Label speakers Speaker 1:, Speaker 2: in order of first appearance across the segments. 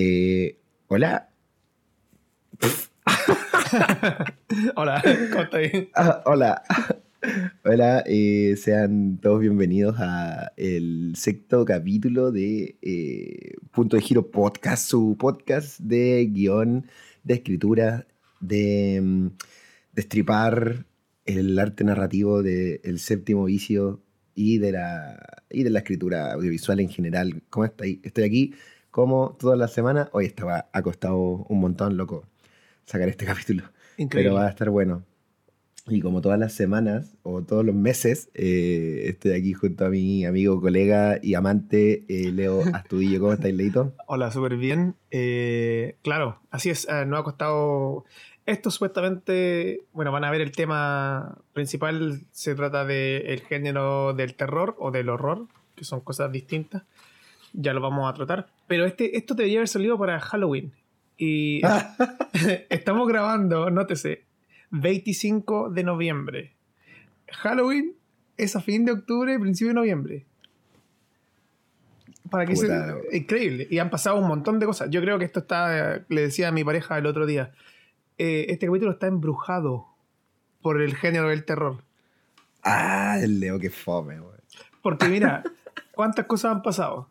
Speaker 1: Eh, hola.
Speaker 2: Hola, ¿cómo estás?
Speaker 1: Ah, hola. Hola, eh, sean todos bienvenidos a el sexto capítulo de eh, Punto de Giro Podcast, su podcast de guion, de escritura, de mm, destripar el arte narrativo del séptimo vicio y de, la, y de la escritura audiovisual en general. ¿Cómo estoy? Estoy aquí como toda la semana. Hoy estaba acostado un montón, loco, sacar este capítulo.
Speaker 2: Increíble.
Speaker 1: Pero va a estar bueno. Y como todas las semanas o todos los meses, eh, estoy aquí junto a mi amigo, colega y amante eh, Leo Astudillo. ¿Cómo estáis, Leito?
Speaker 2: Hola, súper bien. Eh, claro, así es, eh, no ha costado... Esto supuestamente, bueno, van a ver el tema principal, se trata del género del terror o del horror, que son cosas distintas. Ya lo vamos a tratar. Pero este, esto debería haber salido para Halloween. Y estamos grabando, nótese, 25 de noviembre. Halloween es a fin de octubre, principio de noviembre. Para que sea increíble. Y han pasado un montón de cosas. Yo creo que esto está, le decía a mi pareja el otro día, eh, este capítulo está embrujado por el género del terror.
Speaker 1: Ah, el Leo, que fome, weón.
Speaker 2: Porque mira, ¿cuántas cosas han pasado?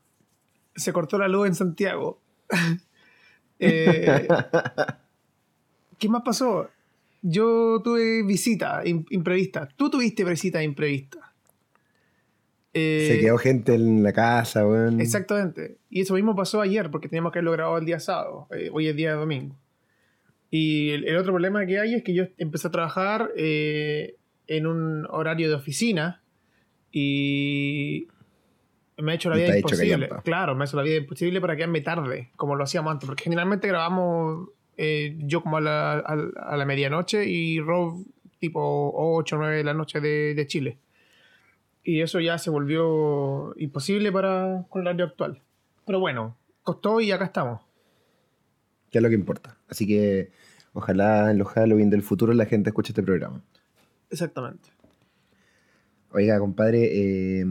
Speaker 2: Se cortó la luz en Santiago. Eh, ¿Qué más pasó? Yo tuve visita im- imprevista. Tú tuviste visita imprevista. Eh,
Speaker 1: Se quedó gente en la casa, weón.
Speaker 2: Exactamente. Y eso mismo pasó ayer, porque teníamos que haberlo grabado el día sábado. Eh, hoy es día de domingo. Y el, el otro problema que hay es que yo empecé a trabajar eh, en un horario de oficina y me ha hecho la vida
Speaker 1: te
Speaker 2: imposible. Claro, me ha hecho la vida imposible para quedarme tarde, como lo hacíamos antes. Porque generalmente grabamos eh, yo como a la, a, a la medianoche y Rob tipo 8 o 9 de la noche de, de Chile. Y eso ya se volvió imposible para con el horario actual. Pero bueno, costó y acá estamos.
Speaker 1: Que es lo que importa. Así que ojalá en los Halloween del futuro la gente escuche este programa.
Speaker 2: Exactamente.
Speaker 1: Oiga, compadre, eh,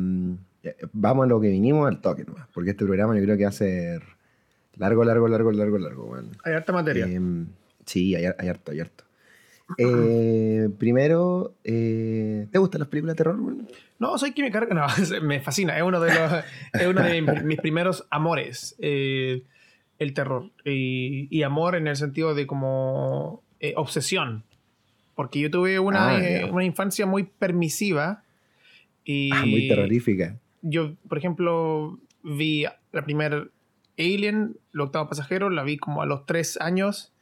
Speaker 1: vamos a lo que vinimos al toque nomás, porque este programa yo creo que va a ser largo, largo, largo, largo, largo. weón.
Speaker 2: Hay harta materia.
Speaker 1: Eh, sí, hay, hay harto, hay harto. Eh, primero, eh, ¿te gustan las películas de terror?
Speaker 2: No, soy que me carga. No, me fascina. Es uno de, los, es uno de mis, mis primeros amores. eh, el terror. Y, y amor en el sentido de como eh, obsesión. Porque yo tuve una,
Speaker 1: Ah,
Speaker 2: eh, una infancia muy permisiva. Y
Speaker 1: Ah, muy terrorífica.
Speaker 2: Yo, por ejemplo, vi la primera Alien, el octavo pasajero, la vi como a los tres años.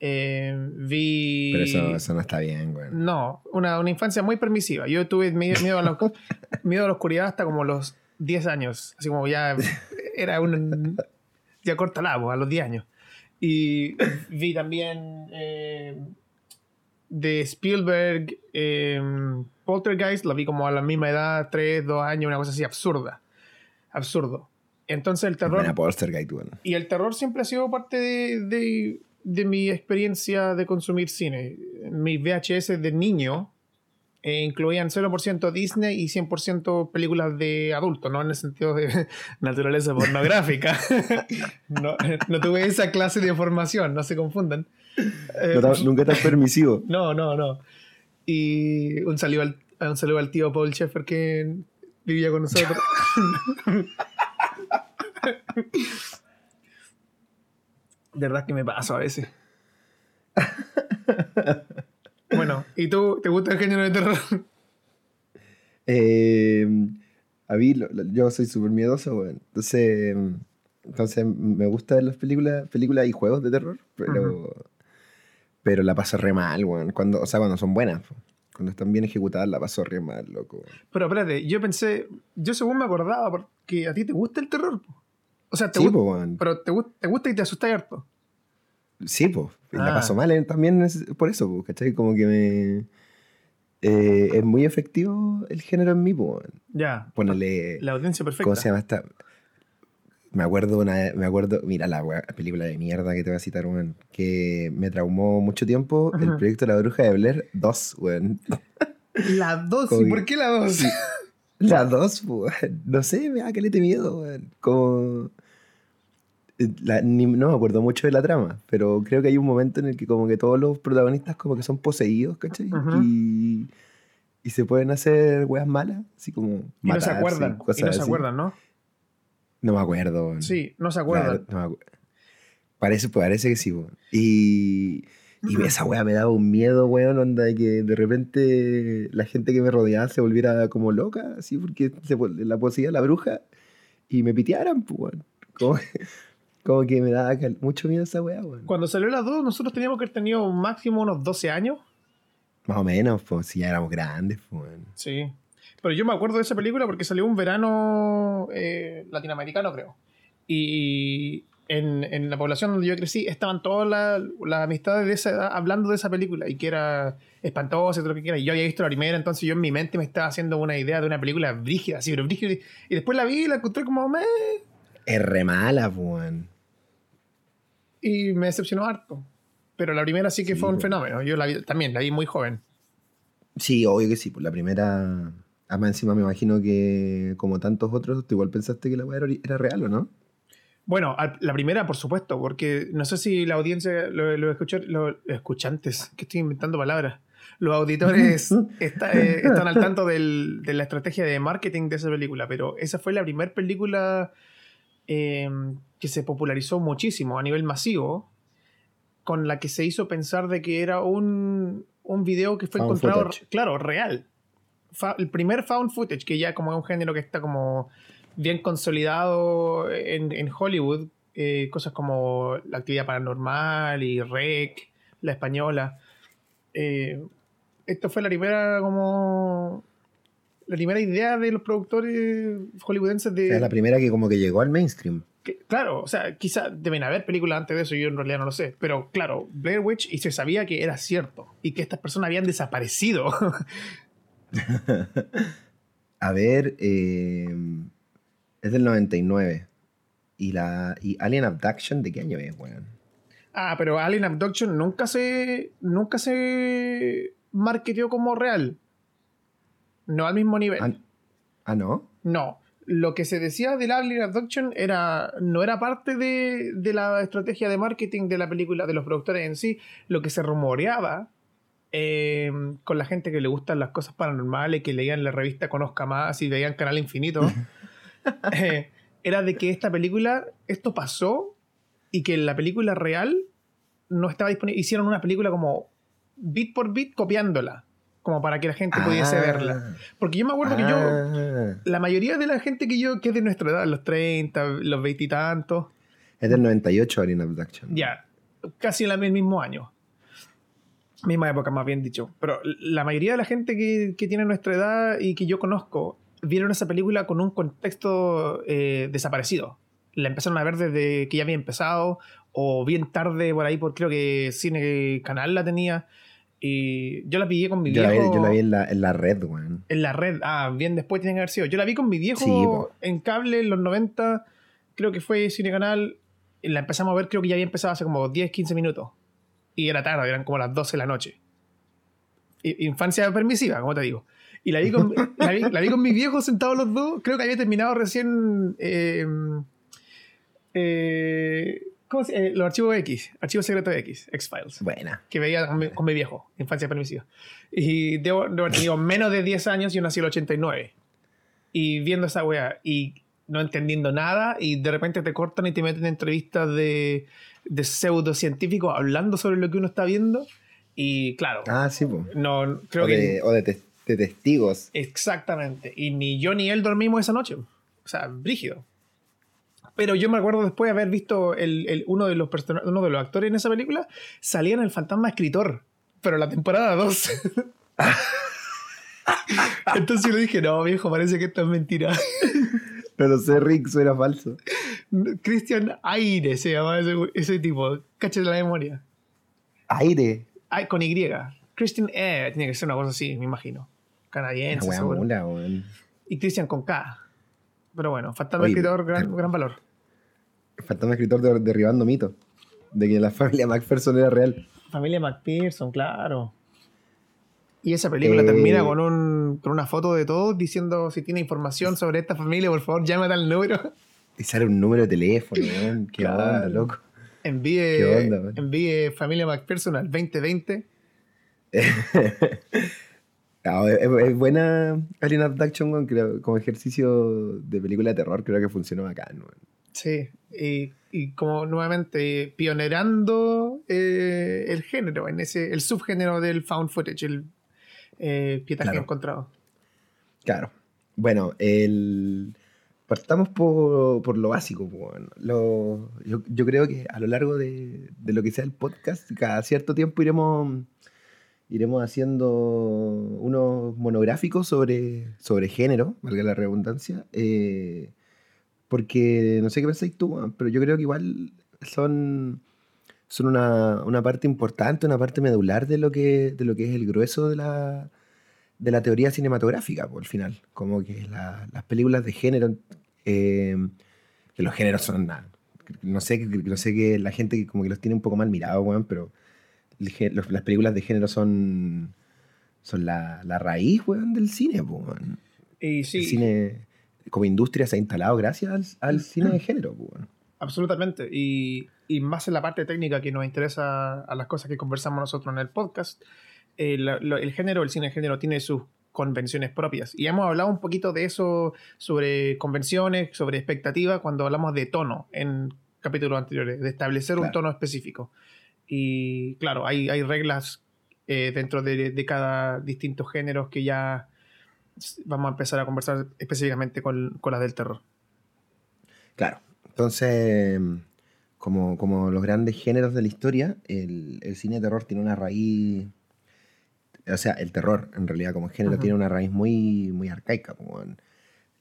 Speaker 2: Eh, vi.
Speaker 1: Pero eso, eso no está bien, weón.
Speaker 2: No, una, una infancia muy permisiva. Yo tuve miedo, miedo, a la, miedo a la oscuridad hasta como los 10 años. Así como ya era un. Ya corta la voz, a los 10 años. Y vi también eh, de Spielberg, eh, Poltergeist, la vi como a la misma edad, 3, 2 años, una cosa así absurda. Absurdo. Entonces el terror.
Speaker 1: Poltergeist, weón.
Speaker 2: Y el terror siempre ha sido parte de, de- de mi experiencia de consumir cine. Mis VHS de niño eh, incluían 0% Disney y 100% películas de adultos, no en el sentido de naturaleza pornográfica. no, no tuve esa clase de formación, no se confundan. Eh,
Speaker 1: No nunca tan permisivo.
Speaker 2: no, no, no. Y un saludo al, un saludo al tío Paul Schaeffer que vivía con nosotros. De verdad que me paso a veces. Bueno, ¿y tú te gusta el género de terror?
Speaker 1: Eh, a mí, lo- lo- yo soy súper miedoso, weón. Entonces, entonces, me gusta ver las películas, películas y juegos de terror, pero, pero la paso re mal, weón. Cuando, o sea, cuando son buenas. Cuando están bien ejecutadas, la paso re mal, loco.
Speaker 2: Pero espérate, yo pensé, yo según me acordaba, porque a ti te gusta el terror. po. O sea, te
Speaker 1: Sí,
Speaker 2: gusta,
Speaker 1: po, weón.
Speaker 2: pero te, te gusta y te asustas harto.
Speaker 1: Sí, pues. La
Speaker 2: Ah.
Speaker 1: paso mal eh, también es por eso, po, ¿cachai? Como que me... eh, es muy efectivo el género en mí, pues.
Speaker 2: Ya.
Speaker 1: Ponerle...
Speaker 2: La audiencia perfecta.
Speaker 1: ¿Cómo se llama esta? Me acuerdo una me acuerdo, mira la wea- película de mierda que te voy a citar, weón, que me traumó mucho tiempo, el
Speaker 2: Ajá.
Speaker 1: proyecto La Bruja de Blair 2, weón.
Speaker 2: La 2,
Speaker 1: Como
Speaker 2: ¿y por qué la 2?
Speaker 1: La 2, weón. No sé, me da calete miedo, weón. Como... eh, la- ni- no me acuerdo mucho de la trama, pero creo que hay un momento en el que como que todos los protagonistas como que son poseídos, ¿cachai?
Speaker 2: Ujú.
Speaker 1: y, y se pueden hacer weas malas, así como
Speaker 2: Y no se
Speaker 1: matarse,
Speaker 2: acuerdan. Y
Speaker 1: cosas
Speaker 2: no se
Speaker 1: así.
Speaker 2: acuerdan, ¿no?
Speaker 1: No me acuerdo.
Speaker 2: Sí, no se acuerdan.
Speaker 1: verdad, no acu- Parece, parece que sí, weón. Y, y esa wea me daba un miedo, weón, onda de que de repente la gente que me rodeaba se volviera como loca, así, porque se, la poseía la bruja y me pitearan, pues, weón. Como, como que me daba mucho miedo esa wea, weón.
Speaker 2: Cuando salió las dos, nosotros teníamos que haber tenido máximo unos 12 años.
Speaker 1: Más o menos, pues, si ya éramos grandes, pues, weón.
Speaker 2: Sí. Pero yo me acuerdo de esa película porque salió un verano eh, latinoamericano, creo. Y en, en la población donde yo crecí estaban todas las las amistades de esa edad hablando de esa película y que era espantosa y todo lo que quiera. Y yo había visto la primera, entonces yo en mi mente me estaba haciendo una idea de una película brígida, así, pero brígida. Y después la vi y la encontré como meh,
Speaker 1: Es re mala, weón.
Speaker 2: y me decepcionó harto. Pero la primera sí que
Speaker 1: Sí,
Speaker 2: fue un fenómeno. Yo la vi, también la vi muy joven.
Speaker 1: Sí, obvio que sí, pues la primera... Además, encima me imagino que, como tantos otros, tú igual pensaste que la wea era, real, ¿o no?
Speaker 2: Bueno, la primera, por supuesto, porque no sé si la audiencia, los lo los escuchantes, que estoy inventando palabras, los auditores está- eh, están al tanto del- de la estrategia de marketing de esa película, pero esa fue la primera película eh, que se popularizó muchísimo a nivel masivo, con la que se hizo pensar de que era un, un video que fue
Speaker 1: Found
Speaker 2: encontrado, claro, real. El primer found footage, que ya como es un género que está como bien consolidado en, en Hollywood, eh, cosas como la actividad paranormal y Rec, la española. Eh, esto fue la primera como la primera idea de los productores hollywoodenses de
Speaker 1: O sea, la primera que como que llegó al mainstream.
Speaker 2: que- claro, o sea, quizá deben haber películas antes de eso, yo en realidad no lo sé, pero claro, Blair Witch y se sabía que era cierto y que estas personas habían desaparecido.
Speaker 1: A ver, eh, es del 99. Y, la, y Alien Abduction, ¿de qué año es, weón?
Speaker 2: ah, pero Alien Abduction nunca se nunca se marketeó como real. No al mismo nivel.
Speaker 1: Ah, ah, ¿no?
Speaker 2: No. Lo que se decía del Alien Abduction era, no era parte de, de la estrategia de marketing de la película, de los productores en sí. Lo que se rumoreaba eh, con la gente que le gustan las cosas paranormales, que leían la revista Conozca Más y veían Canal Infinito, eh, era de que esta película, esto pasó y que la película real no estaba disponible. Hicieron una película como bit por bit copiándola, como para que la gente pudiese
Speaker 1: Ah,
Speaker 2: verla. Porque yo me acuerdo que yo,
Speaker 1: ah.
Speaker 2: la mayoría de la gente que yo, que es de nuestra edad, los 30, los 20 y tantos,
Speaker 1: Es del 98 Alien Abduction.
Speaker 2: ya, casi en el mismo año. Misma época, más bien dicho. Pero la mayoría de la gente que, que tiene nuestra edad y que yo conozco, vieron esa película con un contexto eh, desaparecido. La empezaron a ver desde que ya había empezado, o bien tarde por ahí, por creo que Cine Canal la tenía. Y yo la pillé con mi
Speaker 1: Yo la, vi,
Speaker 2: viejo.
Speaker 1: yo la vi en la, en la red, weón.
Speaker 2: En la red, ah, bien después tiene que haber sido. Yo la vi con mi viejo
Speaker 1: Sí,
Speaker 2: en cable en los 90, creo que fue Cine Canal. La empezamos a ver, creo que ya había empezado hace como 10, 15 minutos. Y era tarde, eran como las 12 de la noche. Infancia permisiva, como te digo. Y la vi con, la vi, la vi con mi viejo sentados los dos. Creo que había terminado recién. eh, eh, ¿cómo se- eh, los archivos X, archivos secretos X, X-Files
Speaker 1: Buena.
Speaker 2: que veía con mi, con mi viejo, infancia permisiva. Y debo, debo haber tenido menos de 10 años, yo nací en el 89. Y viendo esa wea y no entendiendo nada, y de repente te cortan y te meten entrevistas de, de pseudocientíficos hablando sobre lo que uno está viendo. Y claro,
Speaker 1: Ah, sí,
Speaker 2: no creo
Speaker 1: o
Speaker 2: que.
Speaker 1: de, o de, tes- de testigos.
Speaker 2: Exactamente. Y ni yo ni él dormimos esa noche. O sea, brígido. Pero yo me acuerdo después de haber visto el, el- uno, de los uno de los actores en esa película, salía en El Fantasma Escritor, pero la temporada 2. Entonces yo le dije, no, viejo, parece que esto es mentira.
Speaker 1: Pero sé, Rick, suena falso.
Speaker 2: Christian Aire se llama ese, ese tipo. Cacha de la memoria.
Speaker 1: Aire.
Speaker 2: Ay, con Y. Christian Aire, tiene que ser una cosa así, me imagino.
Speaker 1: Una
Speaker 2: Canadiense,
Speaker 1: wea
Speaker 2: seguro.
Speaker 1: mula.
Speaker 2: Y Christian con K. Pero bueno, Fantasma
Speaker 1: Oye,
Speaker 2: Escritor, gran, gran valor.
Speaker 1: Fantasma escritor de- derribando mitos. De que la familia MacPherson era real.
Speaker 2: Familia McPherson, claro. Y esa película
Speaker 1: Eh,
Speaker 2: termina con, un, con una foto de todos diciendo si tiene información sobre esta familia, por favor, llámate al número.
Speaker 1: Y sale un número de teléfono. Qué onda, loco.
Speaker 2: Envíe,
Speaker 1: ¿Qué onda, man?
Speaker 2: envíe Familia McPherson al 2020.
Speaker 1: No, es, es buena Alien Abduction, creo, como ejercicio de película de terror, creo que funcionó bacán, weón.
Speaker 2: Sí, y, y como nuevamente pionerando eh, el género, en ese, el subgénero del found footage, el eh, pietaje
Speaker 1: Claro.
Speaker 2: encontrado.
Speaker 1: Claro. Bueno, el... partamos por, por lo básico. bueno. Lo- yo, yo creo que a lo largo de, de lo que sea el podcast, cada cierto tiempo iremos, iremos haciendo unos monográficos sobre, sobre género, valga la redundancia. eh, porque no sé qué pensáis tú, pero yo creo que igual son, son una, una parte importante, una parte medular de lo que, de lo que es el grueso de la, de la teoría cinematográfica, por el final. Como que la- las películas de género, eh, que los géneros son nada. No sé, que- no sé que la gente como que los tiene un poco mal mirados, weón, pero el los- las películas de género son, son la, la raíz, weón, del cine, weón.
Speaker 2: Y sí,
Speaker 1: El cine como industria se ha instalado gracias al, al cine de género, weón.
Speaker 2: absolutamente. Y, y más en la parte técnica que nos interesa a las cosas que conversamos nosotros en el podcast, eh, el género, el cine de género tiene sus convenciones propias. Y hemos hablado un poquito de eso sobre convenciones, sobre expectativas, cuando hablamos de tono en capítulos anteriores, de establecer un tono específico. Y claro, hay, hay reglas eh, dentro de, de cada distintos géneros que ya vamos a empezar a conversar específicamente con, con las del terror.
Speaker 1: Claro. Entonces, como, como los grandes géneros de la historia, el, el cine de terror tiene una raíz. O sea, el terror, en realidad, como género, tiene una raíz muy, muy arcaica.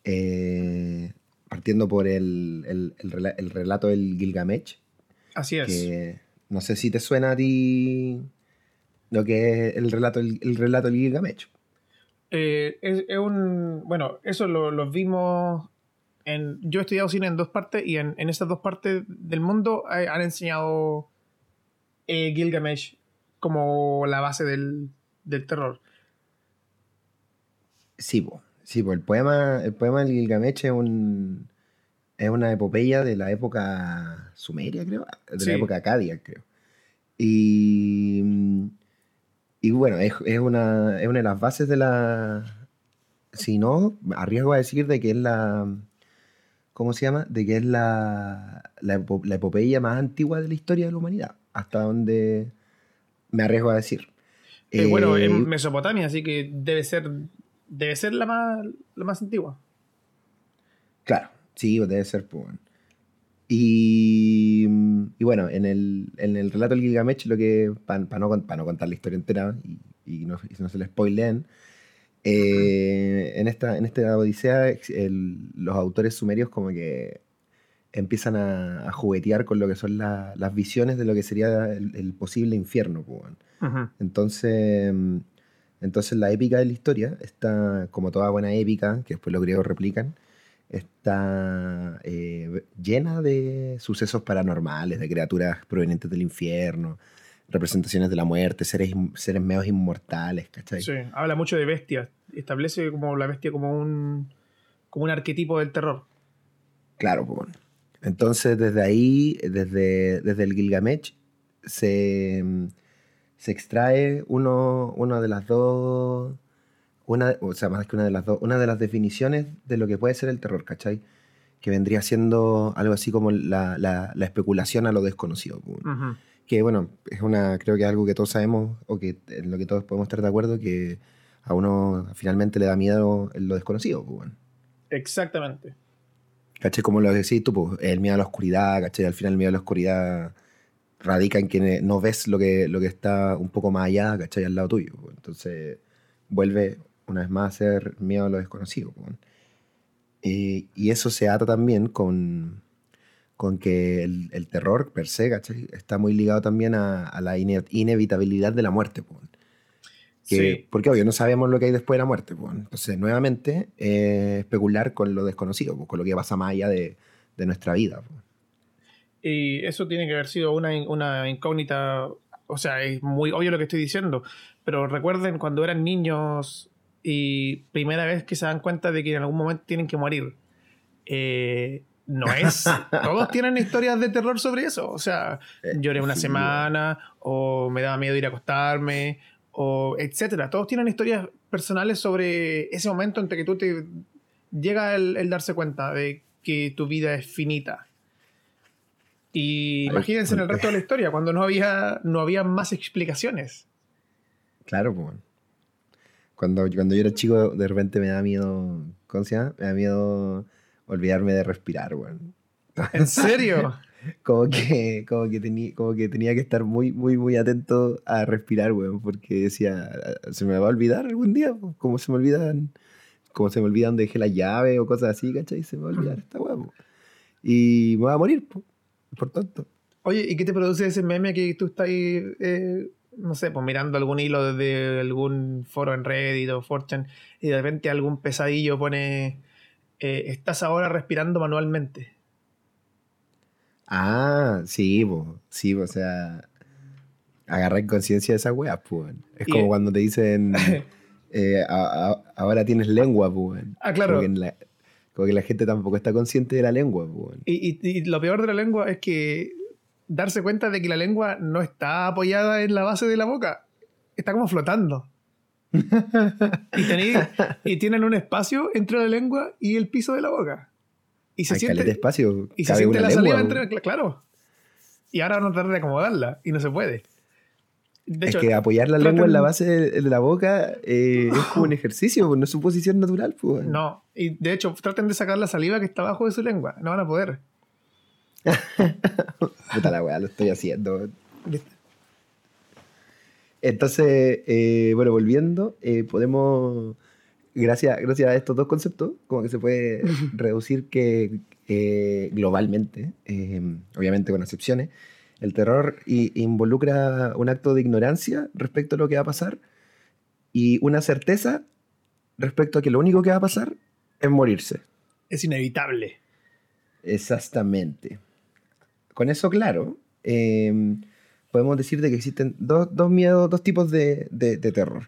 Speaker 1: Eh, partiendo por el, el- el rela- el relato del Gilgamesh,
Speaker 2: Así es.
Speaker 1: que no sé si te suena a ti lo que es el relato, el relato del Gilgamesh.
Speaker 2: Eh, es, es un. Bueno, eso lo, lo vimos. En, yo he estudiado cine en dos partes y en, en esas dos partes del mundo han enseñado eh, Gilgamesh como la base del, del terror.
Speaker 1: Sí, po. sí po. El poema, el poema del Gilgamesh es, un, es una epopeya de la época sumeria, creo, de
Speaker 2: Sí.
Speaker 1: la época acadia, creo. Y, y bueno, es, es una, es una de las bases de la... Si no, arriesgo a decir de que es la... ¿Cómo se llama? De que es la, la, epo- la epopeya más antigua de la historia de la humanidad, hasta donde me arriesgo a decir.
Speaker 2: Eh, bueno,
Speaker 1: Eh,
Speaker 2: en Mesopotamia, así que debe ser, debe ser la, más, la más antigua.
Speaker 1: Claro, sí, debe ser, pues. Y, y bueno, en el, en el relato del Gilgamesh, lo que, para no, con- pa no contar la historia entera y, y no, y no se le spoileen, eh, en, esta, en esta odisea el- los autores sumerios como que empiezan a, a juguetear con lo que son la- las visiones de lo que sería el, el posible infierno. Entonces, mm, entonces la épica de la historia está, como toda buena épica, que después los griegos replican, está eh, llena de sucesos paranormales, de criaturas provenientes del infierno, representaciones de la muerte, seres, seres medios inmortales, ¿cachai?
Speaker 2: Sí, habla mucho de bestias. Establece como la bestia como un, como un arquetipo del terror.
Speaker 1: Claro, pues. bueno. Entonces, desde ahí, desde, desde el Gilgamesh, se, se extrae uno, una de las dos, una, o sea, más que una de las dos, una de las definiciones de lo que puede ser el terror, ¿cachai? Que vendría siendo algo así como la, la- la especulación a lo desconocido. pues. Que bueno, es una, creo que es algo que todos sabemos, o que en lo que todos podemos estar de acuerdo, que a uno finalmente le da miedo lo desconocido, pues, bueno.
Speaker 2: Exactamente.
Speaker 1: ¿Cachai? Como lo decís tú, pues, el miedo a la oscuridad, ¿cachai? Al final el miedo a la oscuridad radica en que no ves lo que, lo que está un poco más allá, ¿cachai? Al lado tuyo. pues. Entonces vuelve una vez más a ser miedo a lo desconocido. pues. Eh, y eso se ata también con, con que el, el terror per se, ¿cachai? Está muy ligado también a, a la ine- inevitabilidad de la muerte. pues. Que-
Speaker 2: Sí.
Speaker 1: Porque obvio, no sabemos lo que hay después de la muerte. pues. Entonces, nuevamente, eh, especular con lo desconocido, pues, con lo que pasa más allá de, de nuestra vida. pues.
Speaker 2: Y eso tiene que haber sido una, una incógnita. O sea, es muy obvio lo que estoy diciendo. Pero recuerden cuando eran niños y primera vez que se dan cuenta de que en algún momento tienen que morir. eh, no es. Todos tienen historias de terror sobre eso. O sea,
Speaker 1: Eh,
Speaker 2: lloré una semana, o me daba miedo ir a acostarme, o etcétera. Todos tienen historias personales sobre ese momento en que tú te llega el, el darse cuenta de que tu vida es finita. Y imagínense en el resto de la historia, cuando no había, no había más explicaciones.
Speaker 1: Claro, pues. Cuando, cuando yo era chico, de repente me da miedo. ¿Cómo se llama? Me da miedo olvidarme de respirar, weón.
Speaker 2: ¿En serio?
Speaker 1: Como que, como que, tenía, como que tenía que estar muy, muy, muy atento a respirar, weón, porque decía, se me va a olvidar algún día, como se me olvidan, como se me olvida dónde dejé la llave o cosas así, ¿cachai? Se me va a olvidar esta weón. Y me va a morir, po, por tanto.
Speaker 2: Oye, ¿y qué te produce ese meme que tú estás ahí, eh, no sé, pues mirando algún hilo desde algún foro en Reddit o 4chan y de repente algún pesadillo pone, eh, estás ahora respirando manualmente?
Speaker 1: Ah, sí, po, sí, o sea, agarrar conciencia de esa weá, pues. Es
Speaker 2: Y-
Speaker 1: como cuando te dicen, eh, a- a- ahora tienes lengua, pues.
Speaker 2: Ah, claro.
Speaker 1: Como que, la, como que la gente tampoco está consciente de la lengua, pues. weón.
Speaker 2: Y, y- y lo peor de la lengua es que darse cuenta de que la lengua no está apoyada en la base de la boca, está como flotando. Y, tení- y tienen un espacio entre la lengua y el piso de la boca. Y se
Speaker 1: Hay
Speaker 2: siente,
Speaker 1: espacio.
Speaker 2: y se siente la
Speaker 1: lengua,
Speaker 2: saliva entre. Claro. Y ahora van a tratar de acomodarla y no se puede. De
Speaker 1: es
Speaker 2: hecho,
Speaker 1: que apoyar la lengua en la
Speaker 2: traten-
Speaker 1: base de, la boca eh, es como un ejercicio, no es su posición natural. Pues,
Speaker 2: no. Y de hecho, traten de sacar la saliva que está abajo de su lengua. No van a poder.
Speaker 1: Puta la weá, lo estoy haciendo. Entonces, eh, bueno, volviendo, eh, podemos, gracias, gracias a estos dos conceptos, como que se puede reducir que eh, globalmente, eh, obviamente con excepciones, el terror involucra un acto de ignorancia respecto a lo que va a pasar y una certeza respecto a que lo único que va a pasar es morirse.
Speaker 2: Es inevitable.
Speaker 1: Exactamente. Con eso claro, eh, podemos decir de que existen dos, dos miedos, dos tipos de, de- de terror.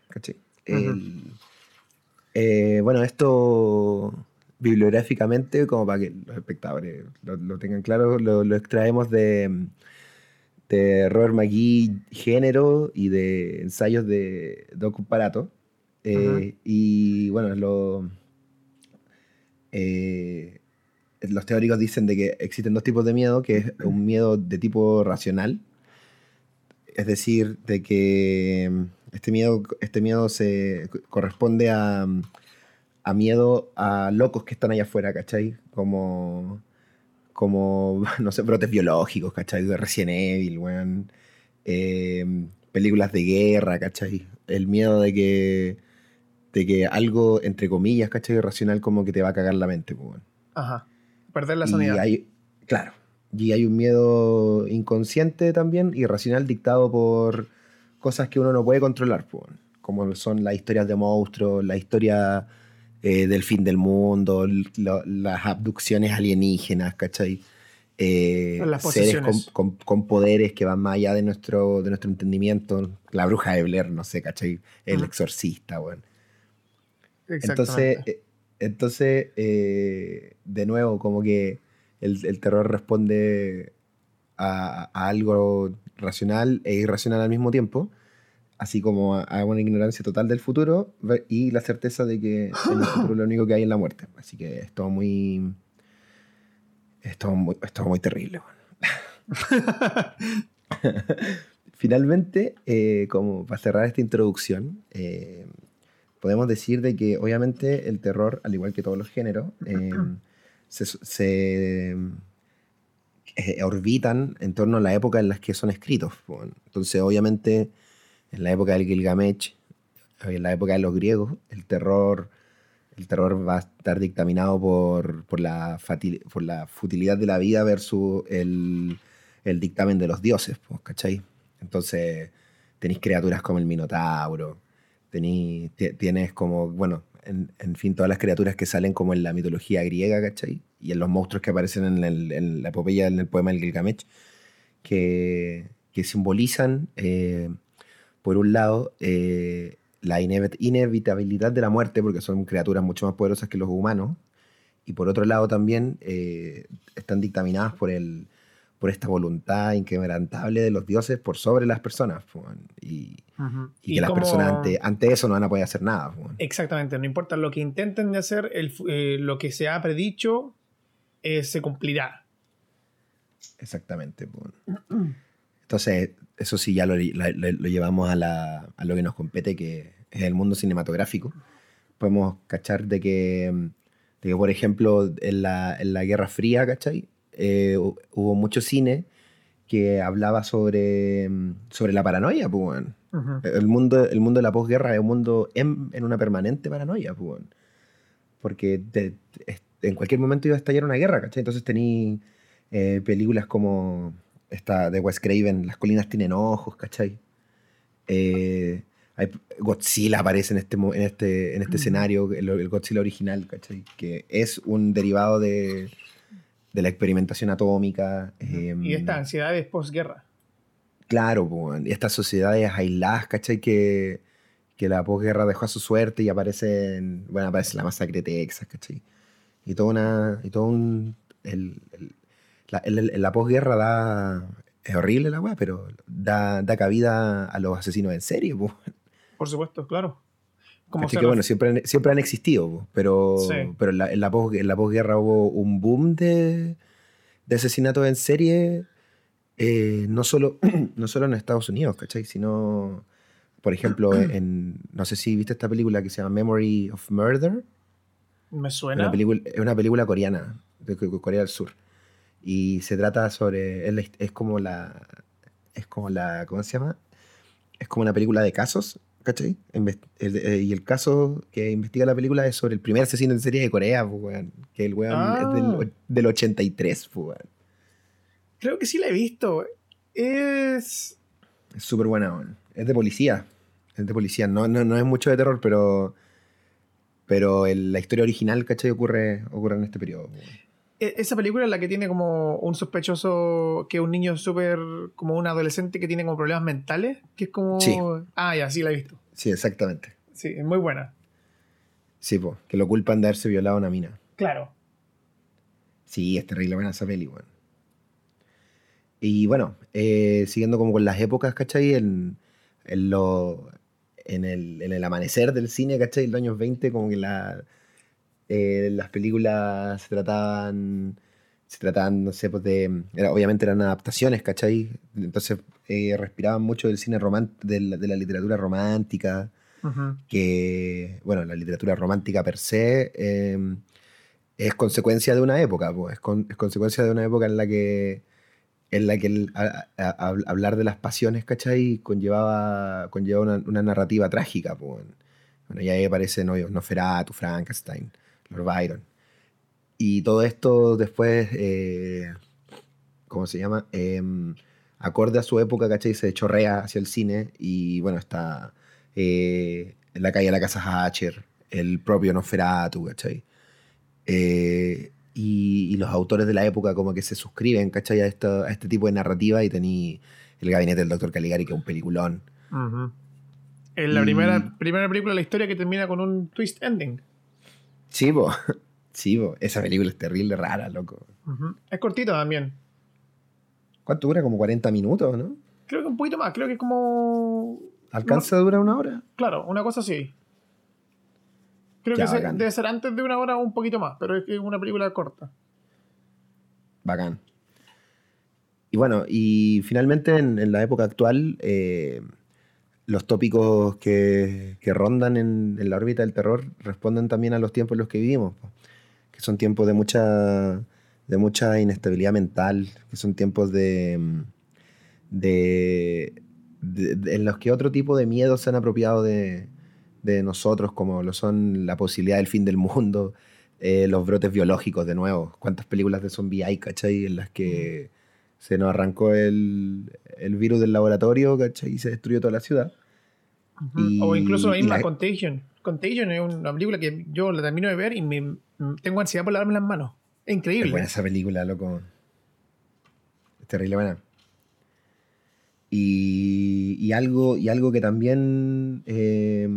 Speaker 1: eh, bueno, esto bibliográficamente, como para que los espectadores lo, lo tengan claro, lo, lo extraemos de, de Robert McGee Género y de ensayos de Doc Parato. Eh, Y bueno, lo, eh, los teóricos dicen de que existen dos tipos de miedo, que es un miedo de tipo racional, es decir, de que mm, este miedo, este miedo se co- corresponde a, mm, a miedo a locos que están allá afuera, ¿cachai? Como, como no sé, brotes biológicos, ¿cachai? De Resident Evil, weón. Eh, películas de guerra, ¿cachai? El miedo de que, de que algo, entre comillas, ¿cachai? Racional como que te va a cagar la mente, pues, weón.
Speaker 2: Ajá. Perder la
Speaker 1: Y
Speaker 2: sanidad.
Speaker 1: hay, claro, y hay un miedo inconsciente también, irracional, dictado por cosas que uno no puede controlar, como son las historias de monstruos, la historia eh, del fin del mundo, lo- las abducciones alienígenas, ¿cachai? Eh,
Speaker 2: Las
Speaker 1: seres con, con- con poderes que van más allá de nuestro, de nuestro entendimiento, la bruja de Blair, no sé, ¿cachai? El
Speaker 2: Ajá.
Speaker 1: exorcista, bueno. Entonces, eh, entonces eh, de nuevo, como que el, el terror responde a, a algo racional e irracional al mismo tiempo, así como a, a una ignorancia total del futuro y la certeza de que en el futuro lo único que hay es la muerte. Así que es todo muy... Es todo muy, es todo muy terrible. Finalmente, eh, como para cerrar esta introducción, eh, podemos decir de que obviamente el terror, al igual que todos los géneros, eh, se, se, eh, orbitan en torno a la época en la que son escritos. Entonces, obviamente, en la época del Gilgamesh, en la época de los griegos, el terror, el terror va a estar dictaminado por, por, la, fati- por la futilidad de la vida versus el, el dictamen de los dioses, po, ¿cachai? Entonces, tenéis criaturas como el Minotauro, ti- tienes como, bueno, en, fin, todas las criaturas que salen como en la mitología griega, ¿cachai? Y en los monstruos que aparecen en, la epopeya, en el poema del Gilgamesh, que, que simbolizan, eh, por un lado, eh, la inevi- inevitabilidad de la muerte, porque son criaturas mucho más poderosas que los humanos, y por otro lado también eh, están dictaminadas por, el, por esta voluntad inquebrantable de los dioses por sobre las personas. y, y, que las personas ante, ante, eso no van a poder hacer nada.
Speaker 2: Exactamente, no importa lo que intenten de hacer, el, eh, lo que se ha predicho eh, se cumplirá.
Speaker 1: Exactamente. Entonces, eso sí, ya lo, lo, lo llevamos a, la, a, lo que nos compete, que es el mundo cinematográfico. Podemos cachar de que, de que por ejemplo, en la, en la Guerra Fría, ¿cachai? Eh, hubo mucho cine que hablaba sobre, sobre la paranoia, pues, uh -huh. el, mundo, el mundo de la posguerra es un mundo en, en una permanente paranoia, pues, porque en cualquier momento iba a estallar una guerra, ¿cachai? Entonces tení eh, películas como esta de Wes Craven, Las colinas tienen ojos, ¿cachai? Eh, hay, Godzilla aparece en este, en este, en este escenario, el, el, Godzilla original, ¿cachai? Que es un derivado de, de la experimentación atómica.
Speaker 2: Eh, y estas ansiedades posguerra.
Speaker 1: Claro, y estas sociedades aisladas, ¿cachai? Que, que la posguerra dejó a su suerte y aparecen, bueno, aparece la masacre de Texas, ¿cachai? Y toda una, y todo un, el, el, la, el, la posguerra da, es horrible la weá, pero da, da cabida a los asesinos en serie, pues.
Speaker 2: Por supuesto, claro.
Speaker 1: Como que bueno, siempre, siempre han existido, pero, sí. pero en la, en, la pos, en la posguerra hubo un boom de, de asesinatos en serie, eh, no, solo, no solo en Estados Unidos, ¿cachai? Sino, por ejemplo, en, no sé si viste esta película que se llama Memory of Murder.
Speaker 2: Me suena.
Speaker 1: Es una película, es una película coreana, de Corea del Sur. Y se trata sobre, es, es como la, es como la, ¿cómo se llama? Es como una película de casos ¿cachai? Eh, y el caso que investiga la película es sobre el primer asesino en serie de Corea, pues, weón. Que el weón ah. es del, del 83, pues, weón.
Speaker 2: Creo que sí la he visto. Es.
Speaker 1: Es súper buena, weón. Es de policía. Es de policía. No, no, no es mucho de terror, pero. Pero el, la historia original, ¿cachai? Ocurre, ocurre en este periodo. Weón.
Speaker 2: E, esa película es la que tiene como un sospechoso que es un niño súper, como un adolescente que tiene como problemas mentales, que es como...
Speaker 1: Sí.
Speaker 2: Ah, ya, sí la he visto.
Speaker 1: Sí, exactamente.
Speaker 2: Sí, es muy buena.
Speaker 1: Sí, pues, que lo culpan de haberse violado a una mina.
Speaker 2: Claro.
Speaker 1: Sí, es terrible buena esa peli, bueno. Y bueno, eh, siguiendo como con las épocas, ¿cachai? En, en, lo, en, el, en el amanecer del cine, ¿cachai? En los años 20, como que la eh, las películas se trataban, se trataban, no sé, pues de, era, obviamente eran adaptaciones, ¿cachai? Entonces eh, respiraban mucho del cine romántico, de, la, de la literatura romántica, uh -huh. que, bueno, la literatura romántica per se eh, es consecuencia de una época, pues, es, con, es, consecuencia de una época en la que en la que el, a, a, a, hablar de las pasiones, ¿cachai? Conllevaba, conllevaba una, una narrativa trágica, pues. Bueno, ya ahí aparece no, Noferatu, Frankenstein. Byron. Y todo esto después, eh, ¿cómo se llama? Eh, acorde a su época, ¿cachai? Se chorrea hacia el cine y bueno, está eh, en la calle de la Casa Hatcher, el propio Nosferatu, ¿cachai? Eh, y, y, los autores de la época como que se suscriben, ¿cachai? A, esto, a este tipo de narrativa y tení el gabinete del Dr. Caligari, que es un peliculón.
Speaker 2: Uh -huh. En la y... primera, primera película de la historia que termina con un twist ending.
Speaker 1: Sí, bo. Sí, bo. Esa película es terrible, rara, loco.
Speaker 2: Uh -huh. Es cortito también.
Speaker 1: ¿Cuánto dura? Como 40 minutos, ¿no?
Speaker 2: Creo que un poquito más. Creo que es como.
Speaker 1: ¿Alcanza no. a durar una hora?
Speaker 2: Claro, una cosa así. Creo ya, que se, debe ser antes de una hora o un poquito más, pero es una película corta.
Speaker 1: Bacán. Y bueno, y finalmente en, en la época actual, eh, los tópicos que, rondan en, la órbita del terror responden también a los tiempos en los que vivimos, que son tiempos de mucha, de mucha inestabilidad mental, que son tiempos de, de, de, en los que otro tipo de miedos se han apropiado de, nosotros, como lo son la posibilidad del fin del mundo, eh, los brotes biológicos de nuevo. ¿Cuántas películas de zombie hay, cachai? En las que se nos arrancó el, el virus del laboratorio, ¿cachai? Y se destruyó toda la ciudad.
Speaker 2: Uh -huh. y, o incluso la misma la... Contagion. Contagion es una película que yo la termino de ver y me, tengo ansiedad por lavarme las manos. Es increíble.
Speaker 1: Es buena esa película, loco. Es terrible buena. Y, y, algo, y algo que también eh,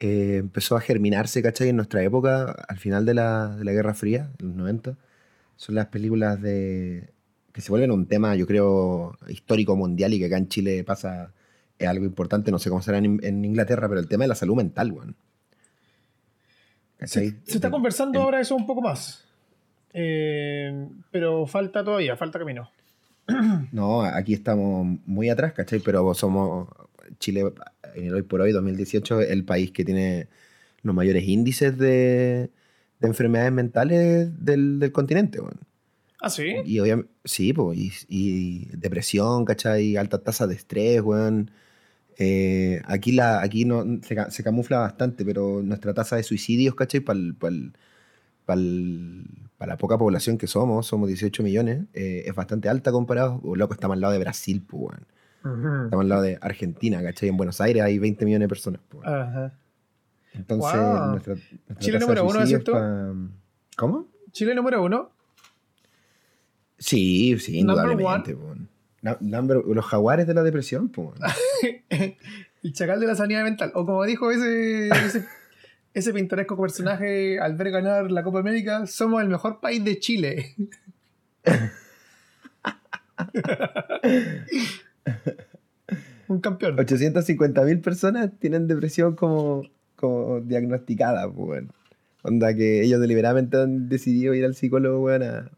Speaker 1: eh, empezó a germinarse, ¿cachai? En nuestra época, al final de la, de la Guerra Fría, en los 90, son las películas de que se vuelven un tema, yo creo, histórico mundial y que acá en Chile pasa es algo importante, no sé cómo será en, en Inglaterra, pero el tema de la salud mental, weón.
Speaker 2: Se, se, está conversando ahora eso un poco más. Eh, pero falta todavía, falta camino.
Speaker 1: No, aquí estamos muy atrás, ¿cachai? Pero somos Chile, en el hoy por hoy, 2018, el país que tiene los mayores índices de, de enfermedades mentales del, del continente, weón.
Speaker 2: ¿Ah, sí?
Speaker 1: Y obviamente, sí, pues, y, y, depresión, ¿cachai? Alta tasa de estrés, weón. Eh, aquí la, aquí no, se, se, camufla bastante, pero nuestra tasa de suicidios, ¿cachai? Para pa la poca población que somos, somos 18 millones, eh, es bastante alta comparado. Loco, estamos al lado de Brasil, pues, weón. Uh -huh. Estamos al lado de Argentina, ¿cachai? En Buenos Aires hay 20 millones de personas. Pues. Entonces,
Speaker 2: wow.
Speaker 1: nuestra, nuestra
Speaker 2: Chile número uno.
Speaker 1: Pa... ¿Cómo?
Speaker 2: Chile número uno.
Speaker 1: Sí, sí, indudablemente. Number, los jaguares de la depresión, pues.
Speaker 2: el chacal de la sanidad mental. O como dijo ese, ese, ese, pintoresco personaje al ver ganar la Copa América, somos el mejor país de Chile. Un campeón.
Speaker 1: 850 mil personas tienen depresión como, como diagnosticada, pues. Onda que ellos deliberadamente han decidido ir al psicólogo, bueno, a,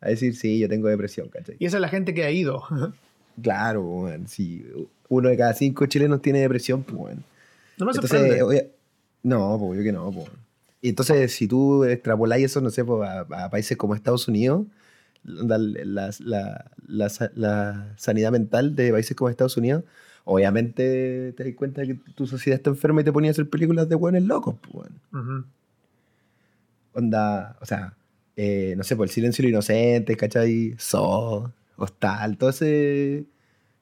Speaker 1: a decir, sí, yo tengo depresión, ¿cachai?
Speaker 2: Y esa es la gente que ha ido.
Speaker 1: claro, bueno, si uno de cada cinco chilenos tiene depresión, pues bueno.
Speaker 2: No me sorprende.
Speaker 1: Entonces, oye, no, pues yo que no, pues. Y entonces, si tú extrapoláis eso, no sé, pues, a, a, países como Estados Unidos, la, la, la, la, sanidad mental de países como Estados Unidos, obviamente te das cuenta que tu sociedad está enferma y te ponía a hacer películas de buenos locos, pues bueno. Uh -huh. Onda, o sea, eh, no sé, por el silencio de los inocentes, ¿cachai? So, Hostal, todo ese,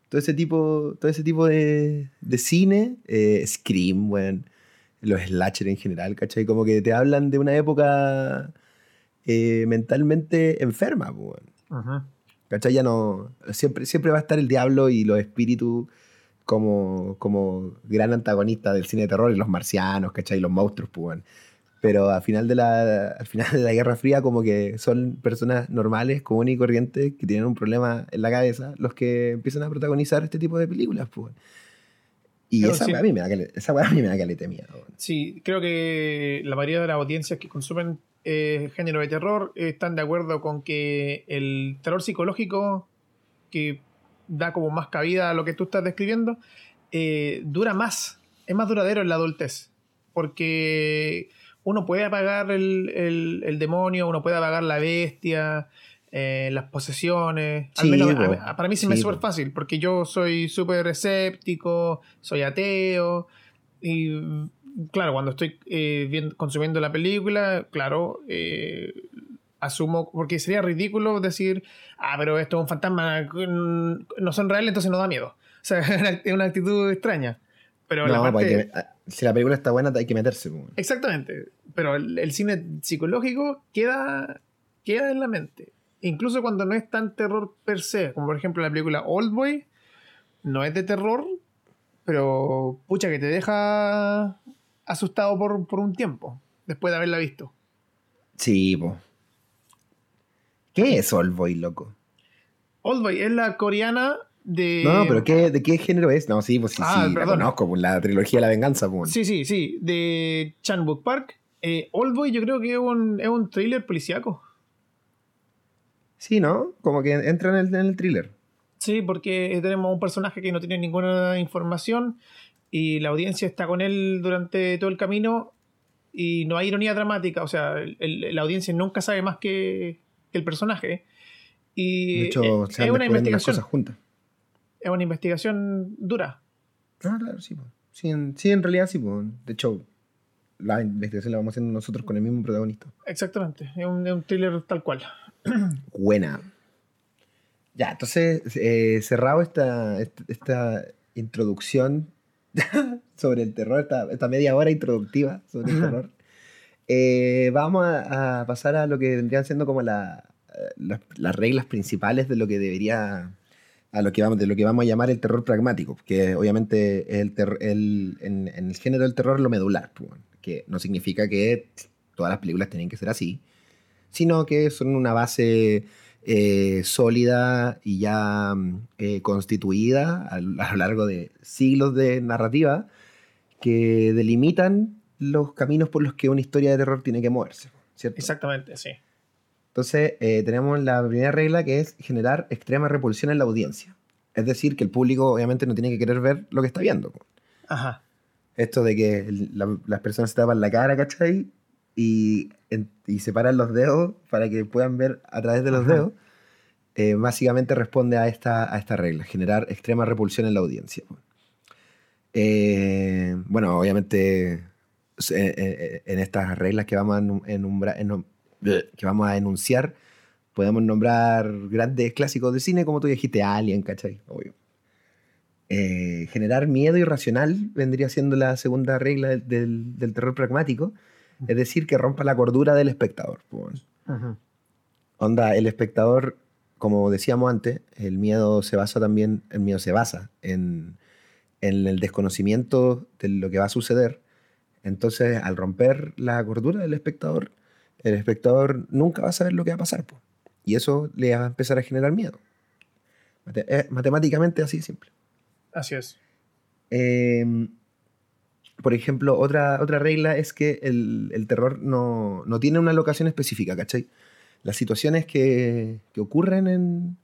Speaker 1: todo ese tipo, todo ese tipo de, de cine, eh, Scream, bueno, los slasher en general, ¿cachai? Como que te hablan de una época eh, mentalmente enferma, bueno. ¿cachai? Ya no, siempre, siempre va a estar el diablo y los espíritus como, como gran antagonista del cine de terror y los marcianos, ¿cachai? Los monstruos, pues, bueno pero al final de la, al final de la Guerra Fría como que son personas normales, comunes y corrientes que tienen un problema en la cabeza los que empiezan a protagonizar este tipo de películas. Pues. Y esa sí. a mí me da caleta, esa a mí me da caleta. Bueno.
Speaker 2: Sí, creo que la mayoría de las audiencias que consumen eh, género de terror están de acuerdo con que el terror psicológico que da como más cabida a lo que tú estás describiendo eh, dura más, es más duradero en la adultez. Porque uno puede apagar el, el, el, demonio, uno puede apagar la bestia, eh, las posesiones.
Speaker 1: Sí,
Speaker 2: Al menos a, a, para mí se sí, me es súper fácil, porque yo soy súper escéptico, soy ateo, y claro, cuando estoy eh, viendo, consumiendo la película, claro, eh, asumo, porque sería ridículo decir, ah, pero esto es un fantasma, no son reales, entonces no da miedo. O sea, es una actitud extraña. Pero
Speaker 1: no,
Speaker 2: la parte...
Speaker 1: que, si la película está buena, hay que meterse. Pues.
Speaker 2: Exactamente. Pero el, el, cine psicológico queda, queda en la mente. Incluso cuando no es tan terror per se, como por ejemplo la película Old Boy, no es de terror, pero pucha que te deja asustado por, por un tiempo, después de haberla visto.
Speaker 1: Sí, pues. ¿Qué es Old Boy, loco?
Speaker 2: Old Boy es la coreana de...
Speaker 1: No, pero ¿qué, ¿de qué género es? No, sí, pues sí, ah, sí la conozco, pues la trilogía de la venganza. Pues.
Speaker 2: Sí, sí, sí, de Chan Wook Park. Eh, Oldboy yo creo que es un, es un thriller policíaco.
Speaker 1: Sí, ¿no? Como que entra en el, en el thriller.
Speaker 2: Sí, porque tenemos un personaje que no tiene ninguna información y la audiencia está con él durante todo el camino y no hay ironía dramática, o sea, el, la audiencia nunca sabe más que, que el personaje. Y
Speaker 1: de hecho,
Speaker 2: es, es una investigación.
Speaker 1: Cosas juntas
Speaker 2: es una investigación dura.
Speaker 1: Ah, claro, sí. Sí en, sí, en realidad sí. De hecho, la investigación la vamos haciendo nosotros con el mismo protagonista.
Speaker 2: Exactamente, es un, es un thriller tal cual.
Speaker 1: Buena. Ya, entonces, eh, cerrado esta, esta introducción sobre el terror, esta, esta, media hora introductiva sobre el terror, eh, vamos a, a, pasar a lo que vendrían siendo como la, las, las reglas principales de lo que debería a lo que vamos, de lo que vamos a llamar el terror pragmático, que obviamente es el, el en, el género del terror lo medular, pues, que no significa que todas las películas tienen que ser así, sino que son una base eh, sólida y ya eh, constituida a, lo largo de siglos de narrativa que delimitan los caminos por los que una historia de terror tiene que moverse.
Speaker 2: Exactamente, sí.
Speaker 1: Entonces, eh, tenemos la primera regla que es generar extrema repulsión en la audiencia. Es decir, que el público obviamente no tiene que querer ver lo que está viendo.
Speaker 2: Ajá.
Speaker 1: Esto de que las personas se tapan la cara, ¿cachai? Y, y, separan los dedos para que puedan ver a través de los dedos, eh, básicamente responde a esta, a esta regla, generar extrema repulsión en la audiencia. Eh, bueno, obviamente en estas reglas que vamos a enumerar, que vamos a enunciar, podemos nombrar grandes clásicos de cine, como tú dijiste, Alien, ¿cachai? Obvio. Eh, generar miedo irracional vendría siendo la segunda regla del, terror pragmático, es decir, que rompa la cordura del espectador. Onda, el espectador, como decíamos antes, el miedo se basa también, el miedo se basa en, en el desconocimiento de lo que va a suceder. Entonces, al romper la cordura del espectador, el espectador nunca va a saber lo que va a pasar. Y eso le va a empezar a generar miedo. Eh, matemáticamente así de simple.
Speaker 2: Así es.
Speaker 1: Em, por ejemplo, otra, otra regla es que el, terror no, tiene una locación específica, ¿cachai? Las situaciones que, ocurren en,